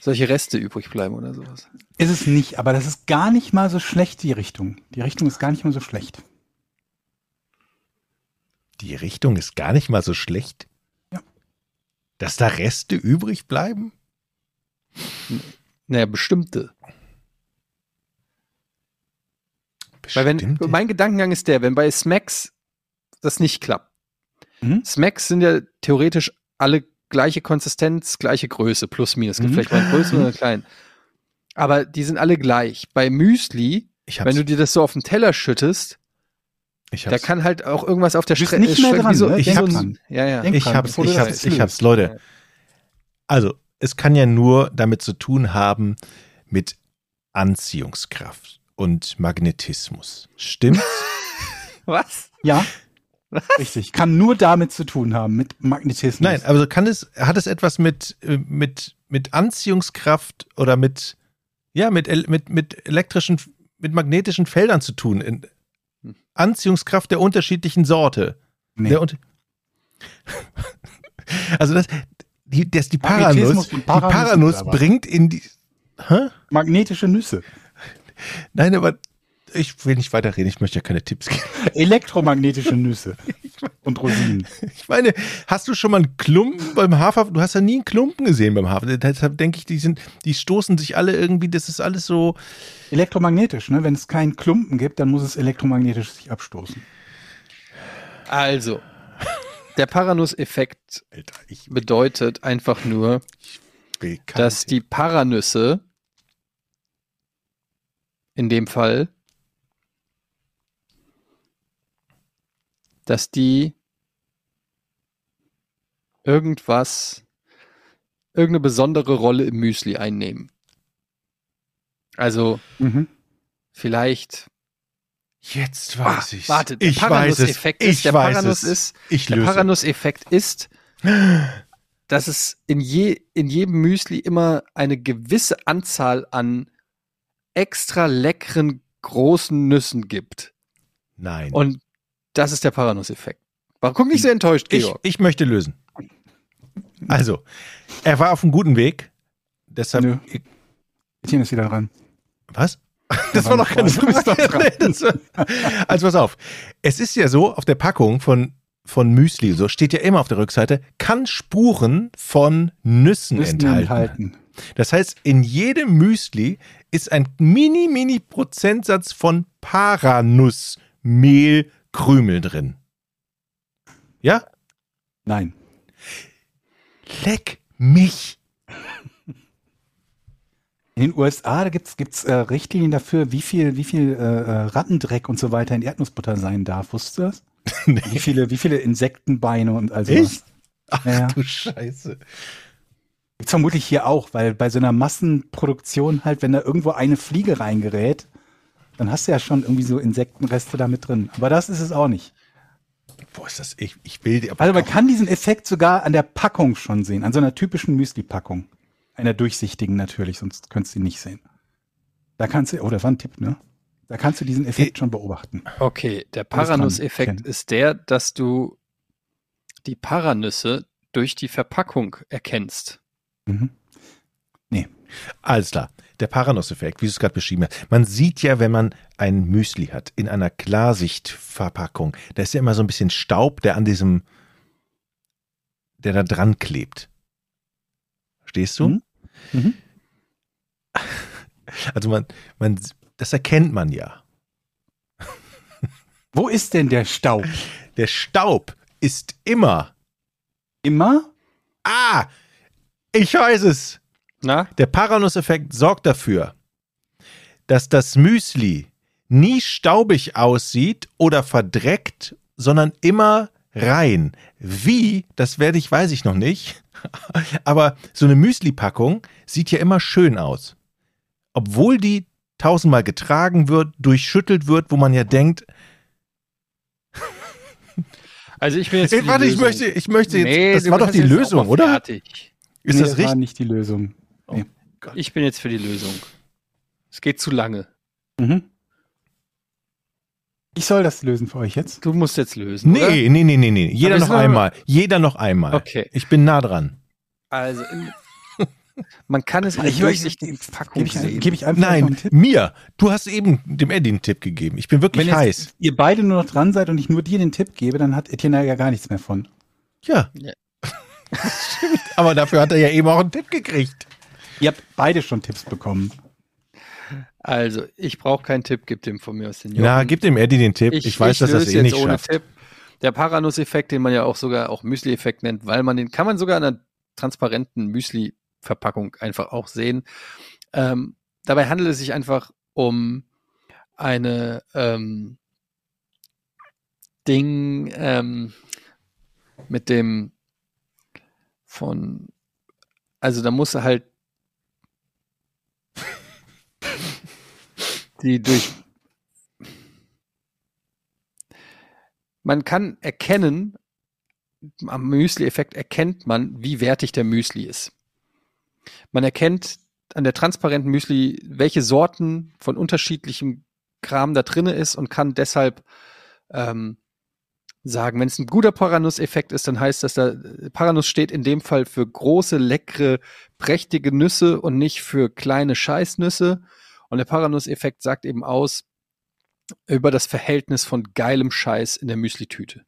solche Reste übrig bleiben oder sowas. Ist es nicht, aber das ist gar nicht mal so schlecht, die Richtung. Die Richtung ist gar nicht mal so schlecht. Die Richtung ist gar nicht mal so schlecht. Ja. Dass da Reste übrig bleiben? Naja, bestimmte. Weil wenn, Bestimmte- mein Gedankengang ist der, wenn bei Smacks das nicht klappt. Mhm. Smacks sind ja theoretisch alle gleiche Konsistenz, gleiche Größe, plus minus. Es gibt Mhm. vielleicht mal einen größeren oder kleinen. Aber die sind alle gleich. Bei Müsli, ich hab's, wenn du dir das so auf den Teller schüttest, ich da hab's, kann halt auch irgendwas auf der Strecke. nicht mehr dran, so, ne? wie Denk so. Ja, ja. Ich dran, hab's, ich hab's, ich hab's. Leute. Also, es kann ja nur damit zu tun haben mit Anziehungskraft und Magnetismus. Stimmt's? Was? Ja, richtig. Kann nur damit zu tun haben, mit Magnetismus. Nein, also kann es, hat es etwas mit, äh, mit, mit Anziehungskraft oder mit, ja, mit, mit, mit elektrischen, mit magnetischen Feldern zu tun? In Anziehungskraft der unterschiedlichen Sorte. nee. Der also das, die, das, die Paranuss, die Paranuss bringt in die, hä? magnetische Nüsse. Nein, aber ich will nicht weiterreden, ich möchte ja keine Tipps geben. Elektromagnetische Nüsse. Und Rosinen. Ich meine, hast du schon mal einen Klumpen beim Hafer? Du hast ja nie einen Klumpen gesehen beim Hafer. Deshalb denke ich, die sind, die stoßen sich alle irgendwie, das ist alles so. Elektromagnetisch, ne? Wenn es keinen Klumpen gibt, dann muss es elektromagnetisch sich abstoßen. Also, der ich bedeutet einfach nur, dass die Paranüsse in dem Fall, dass die irgendwas, irgendeine besondere Rolle im Müsli einnehmen. Also Mhm. vielleicht, Jetzt ah, weiß ich's. warte, der ich weiß es. Paranuss-Effekt Ich ist, der weiß Paranuss es. ist, ich der löse. Paranuss-Effekt ist, dass es in, je, in jedem Müsli immer eine gewisse Anzahl an extra leckeren großen Nüssen gibt. Nein. Und das ist der Paranuss-Effekt. Warum guck nicht so enttäuscht, ich, Georg? ich möchte lösen. Also, er war auf einem guten Weg. Deshalb. Nö. Etienne ist wieder dran. Was? Das war noch keine Frage. also pass auf. Es ist ja so, auf der Packung von, von Müsli, so steht ja immer auf der Rückseite, kann Spuren von Nüssen, Nüssen enthalten. enthalten. Das heißt, in jedem Müsli ist ein mini, mini Prozentsatz von Paranussmehlkrümel drin. Ja? Nein. Leck mich. In den USA, gibt's gibt's äh, Richtlinien dafür, wie viel, wie viel äh, äh, Rattendreck und so weiter in Erdnussbutter sein darf. Wusstest du das? Wie viele, wie viele Insektenbeine und also Echt? Ach ja. du Scheiße. Gibt's vermutlich hier auch, weil bei so einer Massenproduktion halt, wenn da irgendwo eine Fliege reingerät, dann hast du ja schon irgendwie so Insektenreste da mit drin. Aber das ist es auch nicht. Boah, ist das, ich, ich will dir aber Also man kann diesen Effekt sogar an der Packung schon sehen, an so einer typischen Müsli-Packung. Einer durchsichtigen natürlich, sonst könntest du ihn nicht sehen. Da kannst du, oh, das war ein Tipp, ne? Da kannst du diesen Effekt schon beobachten. Okay, der kennen. ist der, dass du die Paranüsse durch die Verpackung erkennst. Mhm. Alles klar. Der Paranuss-Effekt, wie du es gerade beschrieben hast. Man sieht ja, wenn man ein Müsli hat in einer Klarsichtverpackung, da ist ja immer so ein bisschen Staub, der an diesem, der da dran klebt. Verstehst du? Mhm. Mhm. Also man, man, das erkennt man ja. Wo ist denn der Staub? Der Staub ist immer. Immer? Ah, ich weiß es. Na? Der Paranuss-Effekt sorgt dafür, dass das Müsli nie staubig aussieht oder verdreckt, sondern immer rein. Wie, das werde ich, weiß ich noch nicht. Aber so eine Müsli-Packung sieht ja immer schön aus. Obwohl die tausendmal getragen wird, durchschüttelt wird, wo man ja denkt, Also ich bin jetzt. Ey, warte, ich möchte, ich möchte jetzt, Nee, das war doch die Lösung, oder? Fertig. Ist nee, das war richtig? nicht die Lösung. Nee. Ich bin jetzt für die Lösung. Es geht zu lange. Mhm. Ich soll das lösen für euch jetzt. Du musst jetzt lösen. oder? Nee, nee, nee, nee, nee. Jeder noch einmal. Jeder noch einmal. Okay. Ich bin nah dran. Also, in, man kann es Ich- der durchsichtigen Packung Gebe ich, sehen. geb ich einfach noch einen Nein, Tipp? mir. Du hast eben dem Eddie einen Tipp gegeben. Ich bin wirklich Wenn heiß. jetzt ihr beide nur noch dran seid und ich nur dir den Tipp gebe, dann hat Etienne ja gar nichts mehr von. Ja. Ja. Stimmt. Aber dafür hat er ja eben auch einen Tipp gekriegt. Ihr habt beide schon Tipps bekommen. Also, ich brauche keinen Tipp, gib dem von mir aus den Na, gib dem Eddie den Tipp. Ich, weiß, dass er es löse eh jetzt nicht ohne schafft. Tipp. Der Paranuss-Effekt, den man ja auch sogar auch Müsli-Effekt nennt, weil man den kann man sogar in einer transparenten Müsli-Verpackung einfach auch sehen. Ähm, dabei handelt es sich einfach um eine ähm, Ding ähm, mit dem von, also da muss halt die durch man kann erkennen, am Müsli-Effekt erkennt man, wie wertig der Müsli ist. Man erkennt an der transparenten Müsli, welche Sorten von unterschiedlichem Kram da drinne ist und kann deshalb ähm, sagen, wenn es ein guter Paranuss-Effekt ist, dann heißt das, da Paranuss steht in dem Fall für große, leckere, prächtige Nüsse und nicht für kleine Scheißnüsse. Und der Paranuss-Effekt sagt eben aus über das Verhältnis von geilem Scheiß in der Müsli-Tüte.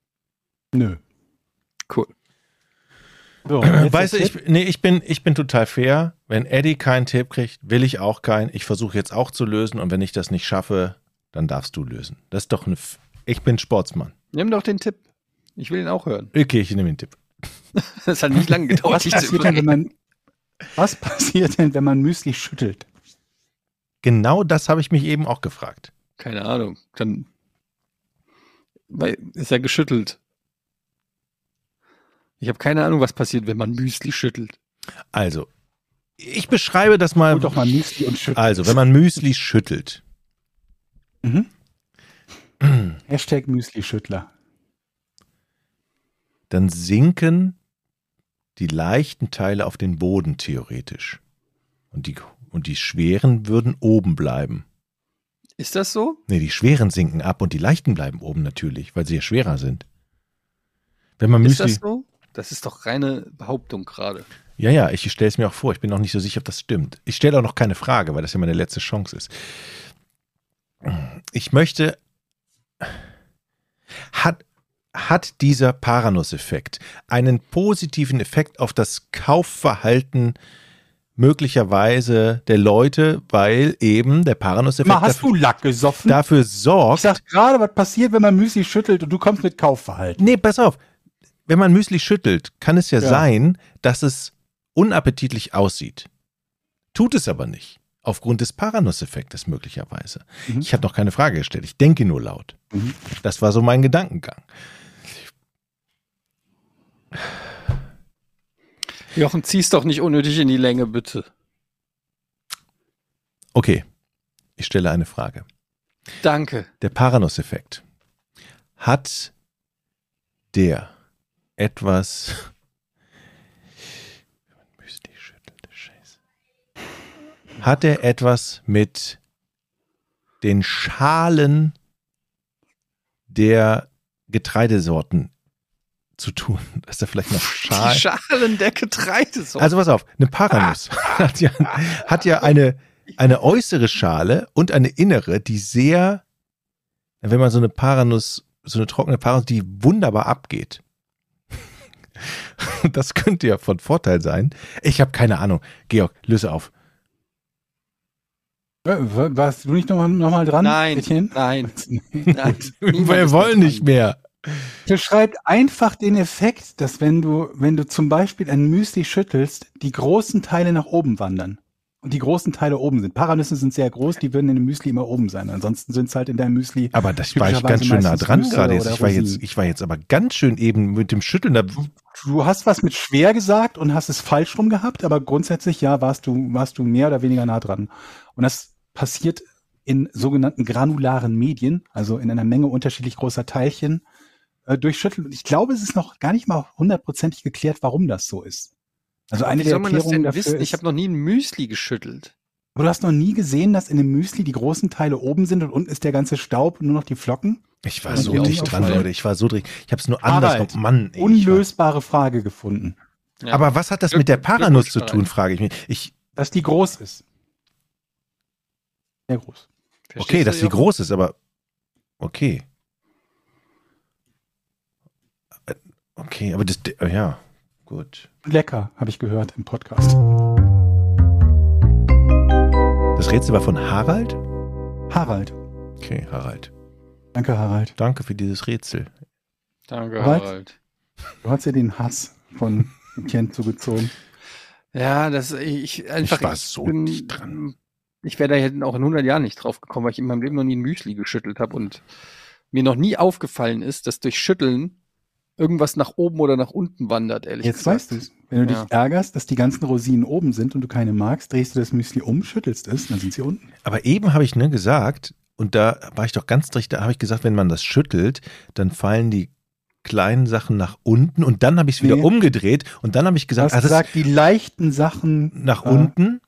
Nö. Cool. So, Weißt du, ich, nee, ich, bin, ich bin total fair. Wenn Eddie keinen Tipp kriegt, will ich auch keinen. Ich versuche jetzt auch zu lösen und wenn ich das nicht schaffe, dann darfst du lösen. Das ist doch eine. F ich bin Sportsmann. Nimm doch den Tipp. Ich will ihn auch hören. Okay, ich nehme den Tipp. Das hat nicht lange gedauert, was dich zu passiert, denn, wenn man, was passiert denn, wenn man Müsli schüttelt? Genau das habe ich mich eben auch gefragt. Keine Ahnung. Dann ist er geschüttelt. Ich habe keine Ahnung, was passiert, wenn man Müsli schüttelt. Also, ich beschreibe das mal. Doch mal Müsli und schüttelt. Also, wenn man Müsli schüttelt, Mhm. Hashtag Müsli-Schüttler. dann sinken die leichten Teile auf den Boden theoretisch. Und die, und die schweren würden oben bleiben. Ist das so? Nee, die schweren sinken ab und die leichten bleiben oben natürlich, weil sie ja schwerer sind. Wenn man Ist Müsli. das so? Das ist doch reine Behauptung gerade. Ja, ja, ich stelle es mir auch vor. Ich bin noch nicht so sicher, ob das stimmt. Ich stelle auch noch keine Frage, weil das ja meine letzte Chance ist. Ich möchte. Hat, hat dieser Paranuss-Effekt einen positiven Effekt auf das Kaufverhalten möglicherweise der Leute, weil eben der Paranuss-Effekt Mal, hast dafür, du Lack gesoffen? dafür ich sorgt. sag gerade, was passiert, wenn man Müsli schüttelt und du kommst mit Kaufverhalten. Nee, pass auf. Wenn man Müsli schüttelt, kann es ja, Ja. sein, dass es unappetitlich aussieht. Tut es aber nicht. Aufgrund des Paranuss-Effektes möglicherweise. Mhm. Ich habe noch keine Frage gestellt. Ich denke nur laut. Mhm. Das war so mein Gedankengang. Jochen, zieh's doch nicht unnötig in die Länge, bitte. Okay, ich stelle eine Frage. Danke. Der Paranuss-Effekt. Hat der etwas. Hat er etwas mit den Schalen der Getreidesorten zu tun? Dass er vielleicht noch Die Schalen. Schalen der Getreidesorte. Also pass auf, eine Paranuss hat ja, hat ja eine, eine äußere Schale und eine innere, die sehr, wenn man so eine Paranuss, so eine trockene Paranuss, die wunderbar abgeht. Das könnte ja von Vorteil sein. Ich habe keine Ahnung. Georg, löse auf. Warst du nicht nochmal noch mal dran? Nein, Etienne? nein, nein. Wir ist wollen nicht mehr. Beschreibt einfach den Effekt, dass wenn du, wenn du zum Beispiel ein Müsli schüttelst, die großen Teile nach oben wandern. Und die großen Teile oben sind. Paranüsse sind sehr groß, die würden in dem Müsli immer oben sein. Ansonsten sind es halt in deinem Müsli. Aber das war ich ganz schön nah dran Nüsse gerade jetzt. Ich war jetzt, ich war jetzt aber ganz schön eben mit dem Schütteln. Da, Du hast was mit schwer gesagt und hast es falsch rum gehabt, aber grundsätzlich ja, warst du, warst du mehr oder weniger nah dran. Und das passiert in sogenannten granularen Medien, also in einer Menge unterschiedlich großer Teilchen, äh, durch Schütteln. Und ich glaube, es ist noch gar nicht mal hundertprozentig geklärt, warum das so ist. Also eine Wie der soll man das Erklärungen denn dafür wissen? Ich habe noch nie ein Müsli geschüttelt. aber du hast noch nie gesehen, dass in dem Müsli die großen Teile oben sind und unten ist der ganze Staub und nur noch die Flocken? ich war so dicht auch dran. Leute. Ich war so drin. Ich habe es nur anders. Noch- Mann, ey, Unlösbare Frage gefunden. Ja. Aber was hat das Glück- mit der Paranuss zu tun, frage ich mich. Ich, Dass die groß ist. Sehr groß. okay, Verstehst dass du, sie Jochen? groß ist, aber okay. Äh, Okay, aber das, ja, gut. Lecker, habe ich gehört im Podcast. Das Rätsel war von Harald? Harald. Okay, Harald. Danke, Harald. Danke für dieses Rätsel. Danke, Harald? Harald. Du hast ja den Hass von Etienne zugezogen. Ja, das ich einfach. war so bin- dicht dran. Ich wäre da jetzt auch in 100 Jahren nicht drauf gekommen, weil ich in meinem Leben noch nie ein Müsli geschüttelt habe und mir noch nie aufgefallen ist, dass durch Schütteln irgendwas nach oben oder nach unten wandert, ehrlich Jetzt gesagt. weißt du es. Wenn du Ja. dich ärgerst, dass die ganzen Rosinen oben sind und du keine magst, drehst du das Müsli um, schüttelst es, dann sind sie unten. Aber eben habe ich ne gesagt, und da war ich doch ganz dicht, da habe ich gesagt, wenn man das schüttelt, dann fallen die kleinen Sachen nach unten und dann habe ich es wieder Nee. umgedreht und dann habe ich Du gesagt, hast ah, das gesagt, die leichten Sachen nach äh, unten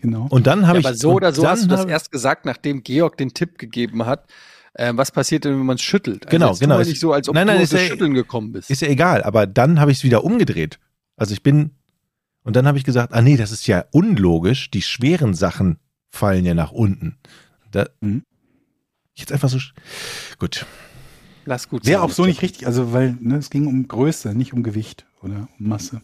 Genau. und dann habe Ja, ich aber so oder so dann hast du das erst gesagt, nachdem Georg den Tipp gegeben hat. Äh, was passiert denn, wenn man es schüttelt? Also Genau, genau. Es- nicht so, als ob Nein, nein, du ist das ja- Schütteln gekommen bist. Ist ja egal, aber dann habe ich es wieder umgedreht. Also ich bin und dann habe ich gesagt, ah nee, das ist ja unlogisch. Die schweren Sachen fallen ja nach unten. Da, Mhm. Jetzt einfach so. Gut. Lass gut Wäre auch so nicht richtig, also weil ne, es ging um Größe, nicht um Gewicht oder um Masse.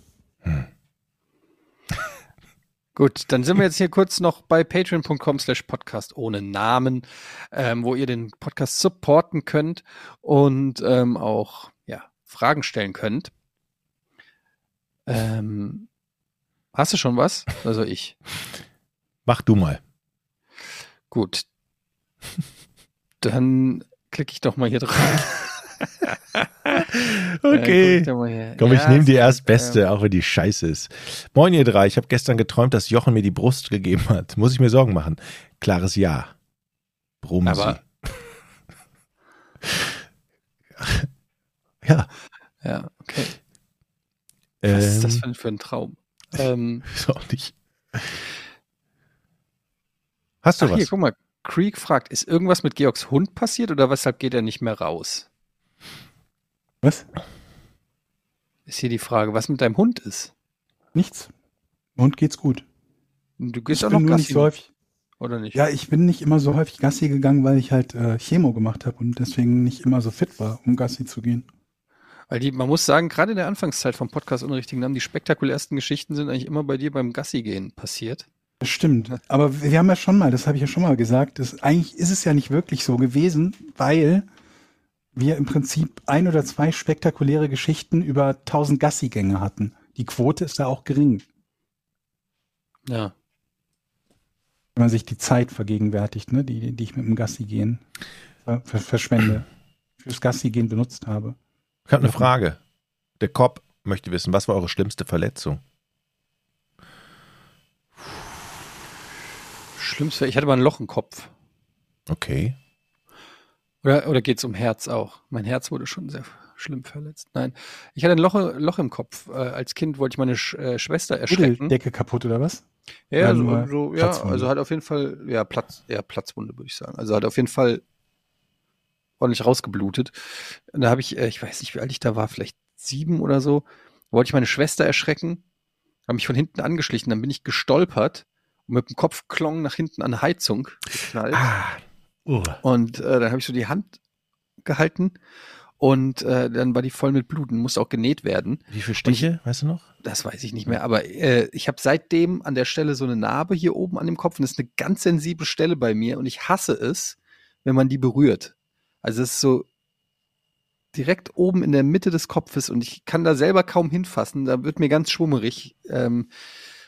Gut, dann sind wir jetzt hier kurz noch bei patreon.com slash podcast ohne Namen, ähm, wo ihr den Podcast supporten könnt und ähm, auch ja, Fragen stellen könnt. Ähm, hast du schon was? Also ich. Mach du mal. Gut. Dann klicke ich doch mal hier drauf. Äh, Okay. hier. Komm, ich Ja, nehme die es- erstbeste, ähm, auch wenn die scheiße ist. Moin ihr drei, ich habe gestern geträumt, dass Jochen mir die Brust gegeben hat. Muss ich mir Sorgen machen? Klares Ja. Brumsi. Aber- ja. Ja, okay. Was ist das Ähm, für, für ein Traum? Ähm, ist auch nicht. Hast du Ach, was? hier, guck mal. Creek fragt, ist irgendwas mit Georgs Hund passiert oder weshalb geht er nicht mehr raus? Was? Ist hier die Frage, was mit deinem Hund ist. Nichts. Und geht's gut. Du gehst Ich auch bin noch nur Gassi, nicht so häufig. oder nicht? Ja, ich bin nicht immer so häufig Gassi gegangen, weil ich halt äh, Chemo gemacht habe und deswegen nicht immer so fit war, um Gassi zu gehen. Weil die, man muss sagen, gerade in der Anfangszeit vom Podcast ohne richtigen Namen, die spektakulärsten Geschichten sind eigentlich immer bei dir beim Gassi-Gehen passiert. Das stimmt. Aber wir haben ja schon mal, das habe ich ja schon mal gesagt, dass eigentlich ist es ja nicht wirklich so gewesen, weil wir im Prinzip ein oder zwei spektakuläre Geschichten über 1000 Gassi-Gänge hatten. Die Quote ist da auch gering, Ja. wenn man sich die Zeit vergegenwärtigt, ne, die, die ich mit dem Gassi gehen ver ver verschwende, fürs Gassi gehen benutzt habe. Ich habe eine Frage. Der Cop möchte wissen, was war eure schlimmste Verletzung? Schlimmste, ich hatte mal ein Loch im Kopf. Okay. Oder, oder geht es um Herz auch? Mein Herz wurde schon sehr schlimm verletzt. Nein, ich hatte ein Loch, Loch im Kopf. Äh, als Kind wollte ich meine Sch äh, Schwester erschrecken. Decke kaputt oder was? Ja, Oder so, so ja, also hat auf jeden Fall, ja, Platz, ja, Platzwunde, würde ich sagen. Also hat auf jeden Fall ordentlich rausgeblutet. Und da habe ich, äh, ich weiß nicht, wie alt ich da war, vielleicht sieben oder so, wollte ich meine Schwester erschrecken, habe mich von hinten angeschlichen, dann bin ich gestolpert und mit dem Kopfklong nach hinten an Heizung geknallt. Ah. Oh. Und äh, dann habe ich so die Hand gehalten und äh, dann war die voll mit Blut und musste auch genäht werden. Wie viele Stiche, weißt du noch? Das weiß ich nicht mehr, aber äh, ich habe seitdem an der Stelle so eine Narbe hier oben an dem Kopf und das ist eine ganz sensible Stelle bei mir und ich hasse es, wenn man die berührt. Also es ist so direkt oben in der Mitte des Kopfes und ich kann da selber kaum hinfassen, da wird mir ganz schwummerig. Ähm,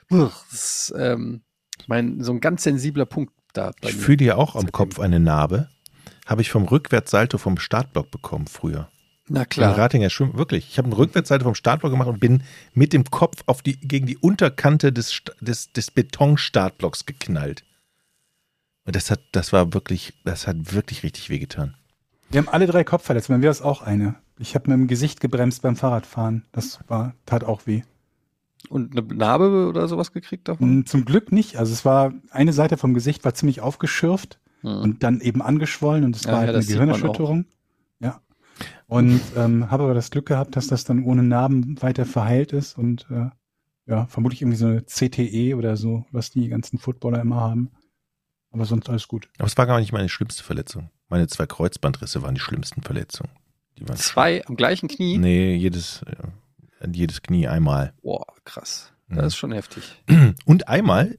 das ist ähm, mein, so ein ganz sensibler Punkt da bei Ich fühle ja auch am. Kopf eine Narbe. Habe ich vom Rückwärtssalto vom Startblock bekommen früher. Na klar. Ratinger Schwimmen, wirklich. Ich habe einen Rückwärtssalto vom Startblock gemacht und bin mit dem Kopf auf die, gegen die Unterkante des, des, des Betonstartblocks geknallt. Und das hat, das war wirklich, das hat wirklich richtig wehgetan. Wir haben alle drei Kopfverletzungen. Bei mir ist auch eine. Ich habe mit dem Gesicht gebremst beim Fahrradfahren. Das war, tat auch weh. Und eine Narbe oder sowas gekriegt davon? Zum Glück nicht. Also es war, eine Seite vom Gesicht war ziemlich aufgeschürft Hm. und dann eben angeschwollen und es Ja, war halt ja, eine Gehirnerschütterung. Ja. Und ähm, habe aber das Glück gehabt, dass das dann ohne Narben weiter verheilt ist und äh, ja, vermutlich irgendwie so eine CTE oder so, was die ganzen Footballer immer haben. Aber sonst alles gut. Aber es war gar nicht meine schlimmste Verletzung. Meine zwei Kreuzbandrisse waren die schlimmsten Verletzungen. Die waren Zwei am gleichen Knie? Nee, jedes, äh, jedes Knie einmal. Boah, krass. Mhm. Das ist schon heftig. Und einmal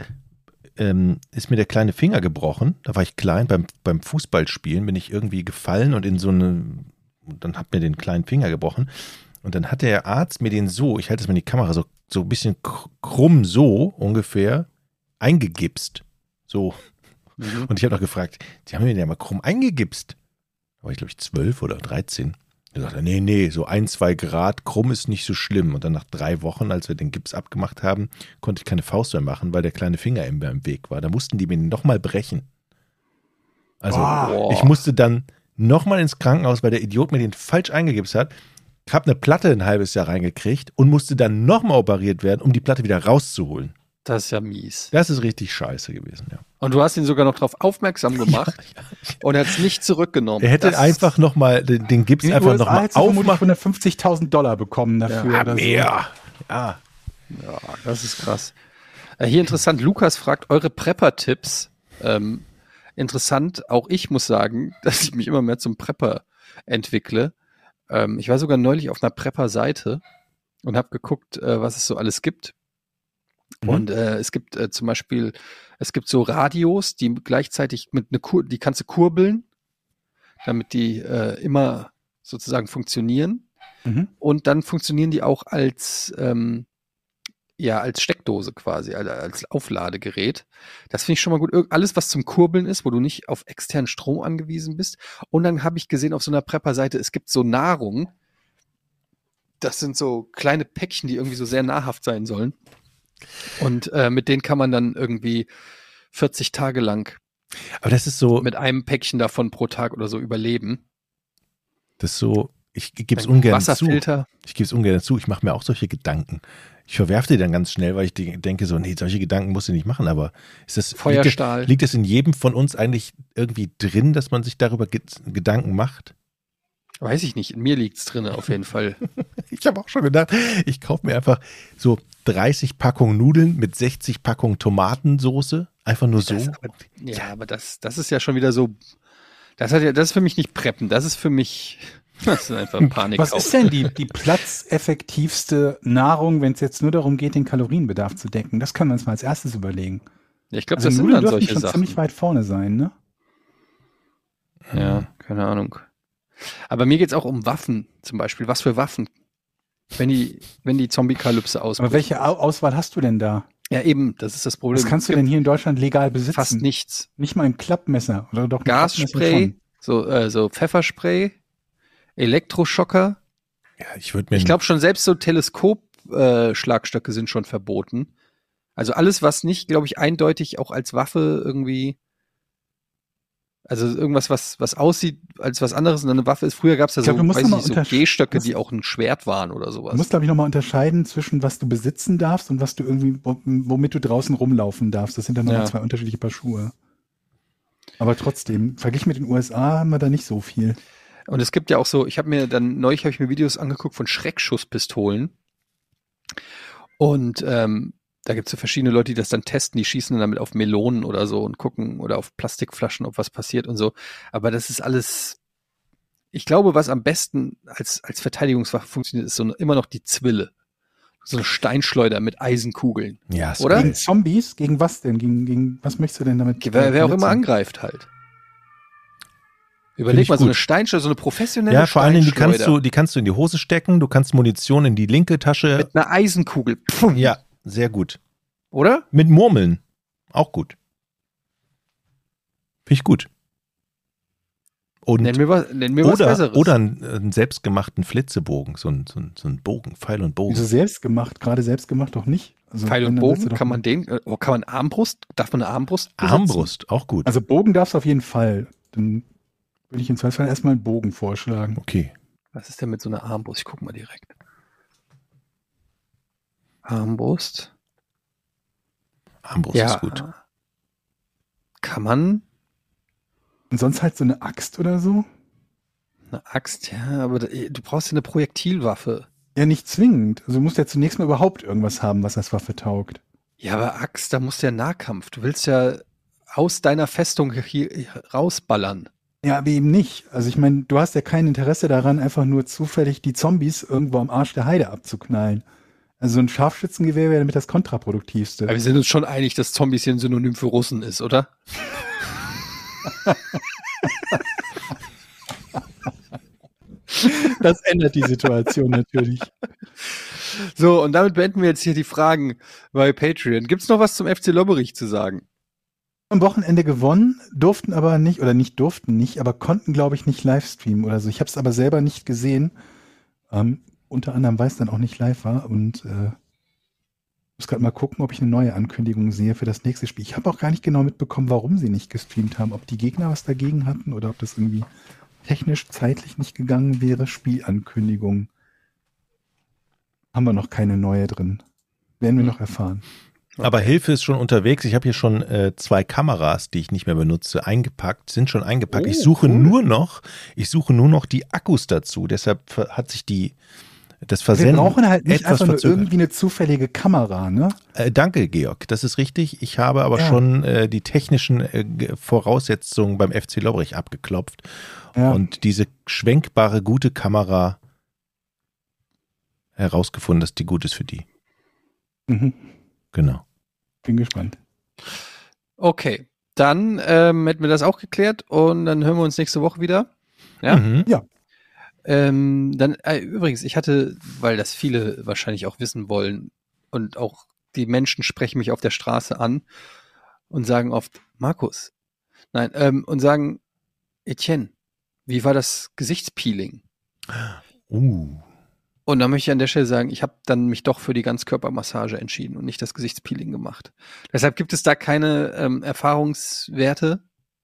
ähm, ist mir der kleine Finger gebrochen. Da war ich klein beim, beim Fußballspielen, bin ich irgendwie gefallen und in so eine, und dann hat mir den kleinen Finger gebrochen. Und dann hat der Arzt mir den so, ich halte es mal in die Kamera, so, so ein bisschen kr- krumm so ungefähr eingegipst. So. Mhm. Und ich habe noch gefragt, die haben mir den ja mal krumm eingegipst. Da war ich, glaube ich, zwölf oder dreizehn. Da sagte er, nee, nee, so ein, zwei Grad krumm ist nicht so schlimm. Und dann nach drei Wochen, als wir den Gips abgemacht haben, konnte ich keine Faust mehr machen, weil der kleine Finger im, im Weg war. Da mussten die mir nochmal brechen. Also Boah. ich musste dann nochmal ins Krankenhaus, weil der Idiot mir den falsch eingegipst hat. Hab eine Platte ein halbes Jahr reingekriegt und musste dann nochmal operiert werden, um die Platte wieder rauszuholen. Das ist ja mies. Das ist richtig scheiße gewesen, ja. Und du hast ihn sogar noch darauf aufmerksam gemacht und er hat es nicht zurückgenommen. Er hätte Das- einfach nochmal den, den Gips einfach USA nochmal aufmachen. 150.000 Dollar bekommen dafür. Ja, oder so. Mehr. Ja. Ja, das ist krass. Äh, hier interessant, Lukas fragt eure Prepper-Tipps. Ähm, interessant, auch ich muss sagen, dass ich mich immer mehr zum Prepper entwickle. Ähm, ich war sogar neulich auf einer Prepper-Seite und habe geguckt, äh, was es so alles gibt. Mhm. Und äh, es gibt äh, zum Beispiel, es gibt so Radios, die gleichzeitig mit eine Kur, die kannst du kurbeln, damit die äh, immer sozusagen funktionieren. Mhm. Und dann funktionieren die auch als, ähm, ja, als Steckdose quasi, also als Aufladegerät. Das finde ich schon mal gut. Alles, was zum Kurbeln ist, wo du nicht auf externen Strom angewiesen bist. Und dann habe ich gesehen auf so einer Prepper-Seite, es gibt so Nahrung. Das sind so kleine Päckchen, die irgendwie so sehr nahrhaft sein sollen. Und äh, mit denen kann man dann irgendwie 40 Tage lang Aber das ist so, mit einem Päckchen davon pro Tag oder so überleben. das ist so, ich gebe es ungern zu. Wasserfilter. Ich gebe es ungern zu. Ich mache mir auch solche Gedanken. Ich verwerfe die dann ganz schnell, weil ich de- denke so, nee, solche Gedanken musst du nicht machen. Aber ist das, liegt, Feuerstahl. das, liegt das in jedem von uns eigentlich irgendwie drin, dass man sich darüber ge Gedanken macht? Weiß ich nicht. In mir liegt's drin auf jeden Fall. Ich habe auch schon gedacht, ich kaufe mir einfach so 30 Packungen Nudeln mit 60 Packungen Tomatensoße. Einfach nur so. Aber, ja, aber das, das ist ja schon wieder so. Das hat ja, das ist für mich nicht preppen. Das ist für mich, das ist einfach Panik. Was ist denn die, die platzeffektivste Nahrung, wenn es jetzt nur darum geht, den Kalorienbedarf zu decken? Das können wir uns mal als erstes überlegen. Ja, ich glaube, Also das sind Nudeln dann dürfen solche schon Sachen. ziemlich weit vorne sein, ne? Ja, keine Ahnung. Aber mir geht's auch um Waffen zum Beispiel. Was für Waffen? Wenn die, wenn die Zombie-Kalypse ausbricht. Aber welche Au Auswahl hast du denn da? Ja, eben, das ist das Problem. Was kannst du Es denn hier in Deutschland legal besitzen? Fast nichts. Nicht mal ein Klappmesser oder doch ein Gasspray, so, äh, so Pfefferspray, Elektroschocker. Ja, ich würde mir Ich glaube schon selbst so Teleskop-Schlagstöcke äh, sind schon verboten. Also alles, was nicht, glaube ich, eindeutig auch als Waffe irgendwie, also irgendwas, was, was aussieht als was anderes und eine Waffe ist. Früher gab es ja glaub, so, weiß ich so Gehstöcke, die auch ein Schwert waren oder sowas. Du musst, glaube ich, nochmal unterscheiden zwischen was du besitzen darfst und was du irgendwie, wo- womit du draußen rumlaufen darfst. Das sind dann nochmal Ja. zwei unterschiedliche Paar Schuhe. Aber trotzdem, verglichen mit den USA haben wir da nicht so viel. Und es gibt ja auch so, ich habe mir dann, neulich habe ich mir Videos angeguckt von Schreckschusspistolen. Und ähm, da gibt es so verschiedene Leute, die das dann testen, die schießen dann damit auf Melonen oder so und gucken oder auf Plastikflaschen, ob was passiert und so. Aber das ist alles, ich glaube, was am besten als, als Verteidigungswaffe funktioniert, ist so immer noch die Zwille. So eine Steinschleuder mit Eisenkugeln. Ja, ist Oder? Gegen Zombies? Gegen was denn? Gegen, gegen was möchtest du denn damit? Wer, wer auch immer angreift halt. Überleg mal, so gut. eine Steinschleuder, so eine professionelle Ja, vor allen Dingen, die kannst du, die kannst du in die Hose stecken, du kannst Munition in die linke Tasche. mit einer Eisenkugel. Pfum. Ja, sehr gut. Oder? Mit Murmeln. Auch gut. Finde ich gut. Und Nenn mir was, nenn mir was oder, Besseres. oder einen, einen selbstgemachten Flitzebogen, so ein, so ein, so ein Bogen, Pfeil und Bogen. Wieso selbst gemacht? Gerade selbst gemacht doch nicht. Also, Pfeil und Bogen, kann man den, äh, kann man Armbrust, darf man eine Armbrust besetzen? Armbrust, auch gut. Also Bogen darfst du auf jeden Fall. Dann würde ich im Zweifelsfall erstmal einen Bogen vorschlagen. Okay. Was ist denn mit so einer Armbrust? Ich guck mal direkt. Armbrust. Armbrust ist gut. Kann man Und sonst halt so eine Axt oder so? eine Axt, ja, aber du brauchst ja eine Projektilwaffe. Ja, nicht zwingend. Also du musst ja zunächst mal überhaupt irgendwas haben, was als Waffe taugt. Ja, aber Axt, da musst du ja Nahkampf. Du willst ja aus deiner Festung hier rausballern. Ja, aber eben nicht. Also ich meine, du hast ja kein Interesse daran, einfach nur zufällig die Zombies irgendwo am Arsch der Heide abzuknallen. Also ein Scharfschützengewehr wäre damit das kontraproduktivste. Aber wir sind uns schon einig, dass Zombies hier ein Synonym für Russen ist, oder? Das ändert die Situation natürlich. So, und damit beenden wir jetzt hier die Fragen bei Patreon. Gibt's noch was zum FC Lobberich zu sagen? Am Wochenende gewonnen, durften aber nicht, oder nicht durften nicht, aber konnten, glaube ich, nicht livestreamen oder so. Ich habe es aber selber nicht gesehen. Ähm, unter anderem, weil es dann auch nicht live war. Und äh, muss gerade mal gucken, ob ich eine neue Ankündigung sehe für das nächste Spiel. Ich habe auch gar nicht genau mitbekommen, warum sie nicht gestreamt haben. Ob die Gegner was dagegen hatten oder ob das irgendwie technisch zeitlich nicht gegangen wäre. Spielankündigung. Haben wir noch keine neue drin. Werden wir noch erfahren. Aber Hilfe ist schon unterwegs. Ich habe hier schon äh, zwei Kameras, die ich nicht mehr benutze, eingepackt, sind schon eingepackt. ich Oh, suche cool. nur noch, ich suche nur noch die Akkus dazu. Deshalb hat sich die das Wir Versenden brauchen halt nicht etwas einfach irgendwie eine zufällige Kamera, ne? Äh, danke, Georg. Das ist richtig. Ich habe aber Ja. schon äh, die technischen äh, Ge- Voraussetzungen beim FC Lobbrich abgeklopft. Ja. Und diese schwenkbare, gute Kamera herausgefunden, dass die gut ist für die. Mhm. Genau. Bin gespannt. Okay, dann ähm, hätten wir das auch geklärt und dann hören wir uns nächste Woche wieder. Ja. Mhm. Ähm, dann äh, übrigens, ich hatte, weil das viele wahrscheinlich auch wissen wollen und auch die Menschen sprechen mich auf der Straße an und sagen oft Markus, nein, ähm, und sagen Etienne, wie war das Gesichtspeeling? Uh. Und da möchte ich an der Stelle sagen, ich habe dann mich doch für die Ganzkörpermassage entschieden und nicht das Gesichtspeeling gemacht. Deshalb gibt es da keine ähm, Erfahrungswerte.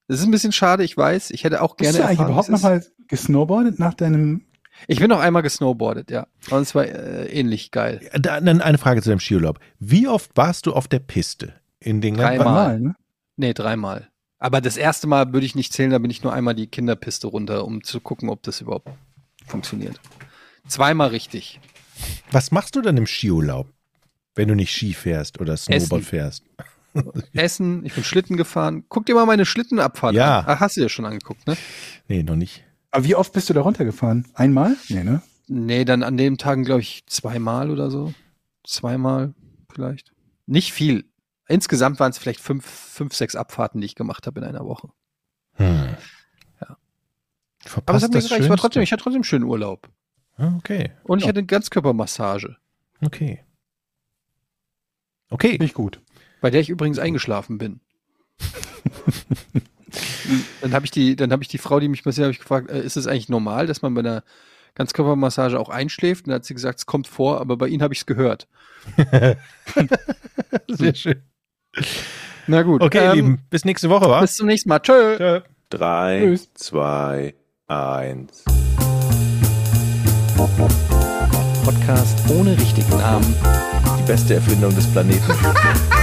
Das ist ein bisschen schade, ich weiß. Ich hätte auch Bist gerne du eigentlich überhaupt wie es noch ist. mal gesnowboardet nach deinem Ich bin noch einmal gesnowboardet, ja. Und es war äh, ähnlich geil. Da, dann eine Frage zu deinem Skiurlaub. Wie oft warst du auf der Piste? In den ganzen Dreimal. Mal, ne? Nee, dreimal. Aber das erste Mal würde ich nicht zählen, da bin ich nur einmal die Kinderpiste runter, um zu gucken, ob das überhaupt funktioniert. Zweimal richtig. Was machst du dann im Skiurlaub, wenn du nicht Ski fährst oder Snowboard Essen. fährst? Essen, ich bin Schlitten gefahren. Guck dir mal meine Schlittenabfahrt Ja. an. Ach, hast du dir schon angeguckt, ne? Nee, noch nicht. Aber wie oft bist du da runtergefahren? Einmal? Nee, ne? Nee, dann an den Tagen, glaube ich, zweimal oder so. Zweimal vielleicht. Nicht viel. Insgesamt waren es vielleicht fünf, fünf, sechs Abfahrten, die ich gemacht habe in einer Woche. Hm. Ja. Verpasst Aber es hat mir das gereicht. Ich, war trotzdem, ich hatte trotzdem einen schönen Urlaub. Ah, Okay, Und ich Ja. hatte eine Ganzkörpermassage, okay. Okay, Finde ich gut. Bei der ich übrigens eingeschlafen bin. dann habe ich die, dann habe ich die Frau, die mich massiert, habe ich gefragt, äh, ist es eigentlich normal, dass man bei einer Ganzkörpermassage auch einschläft? Und dann hat sie gesagt, es kommt vor, aber bei Ihnen habe ich es gehört. sehr schön. Na gut. Okay, ähm, ihr Lieben, bis nächste Woche, wa? Bis zum nächsten Mal. Tschö. Tschö. Drei, Tschüss. zwei, eins. Podcast ohne richtigen Namen. Die beste Erfindung des Planeten.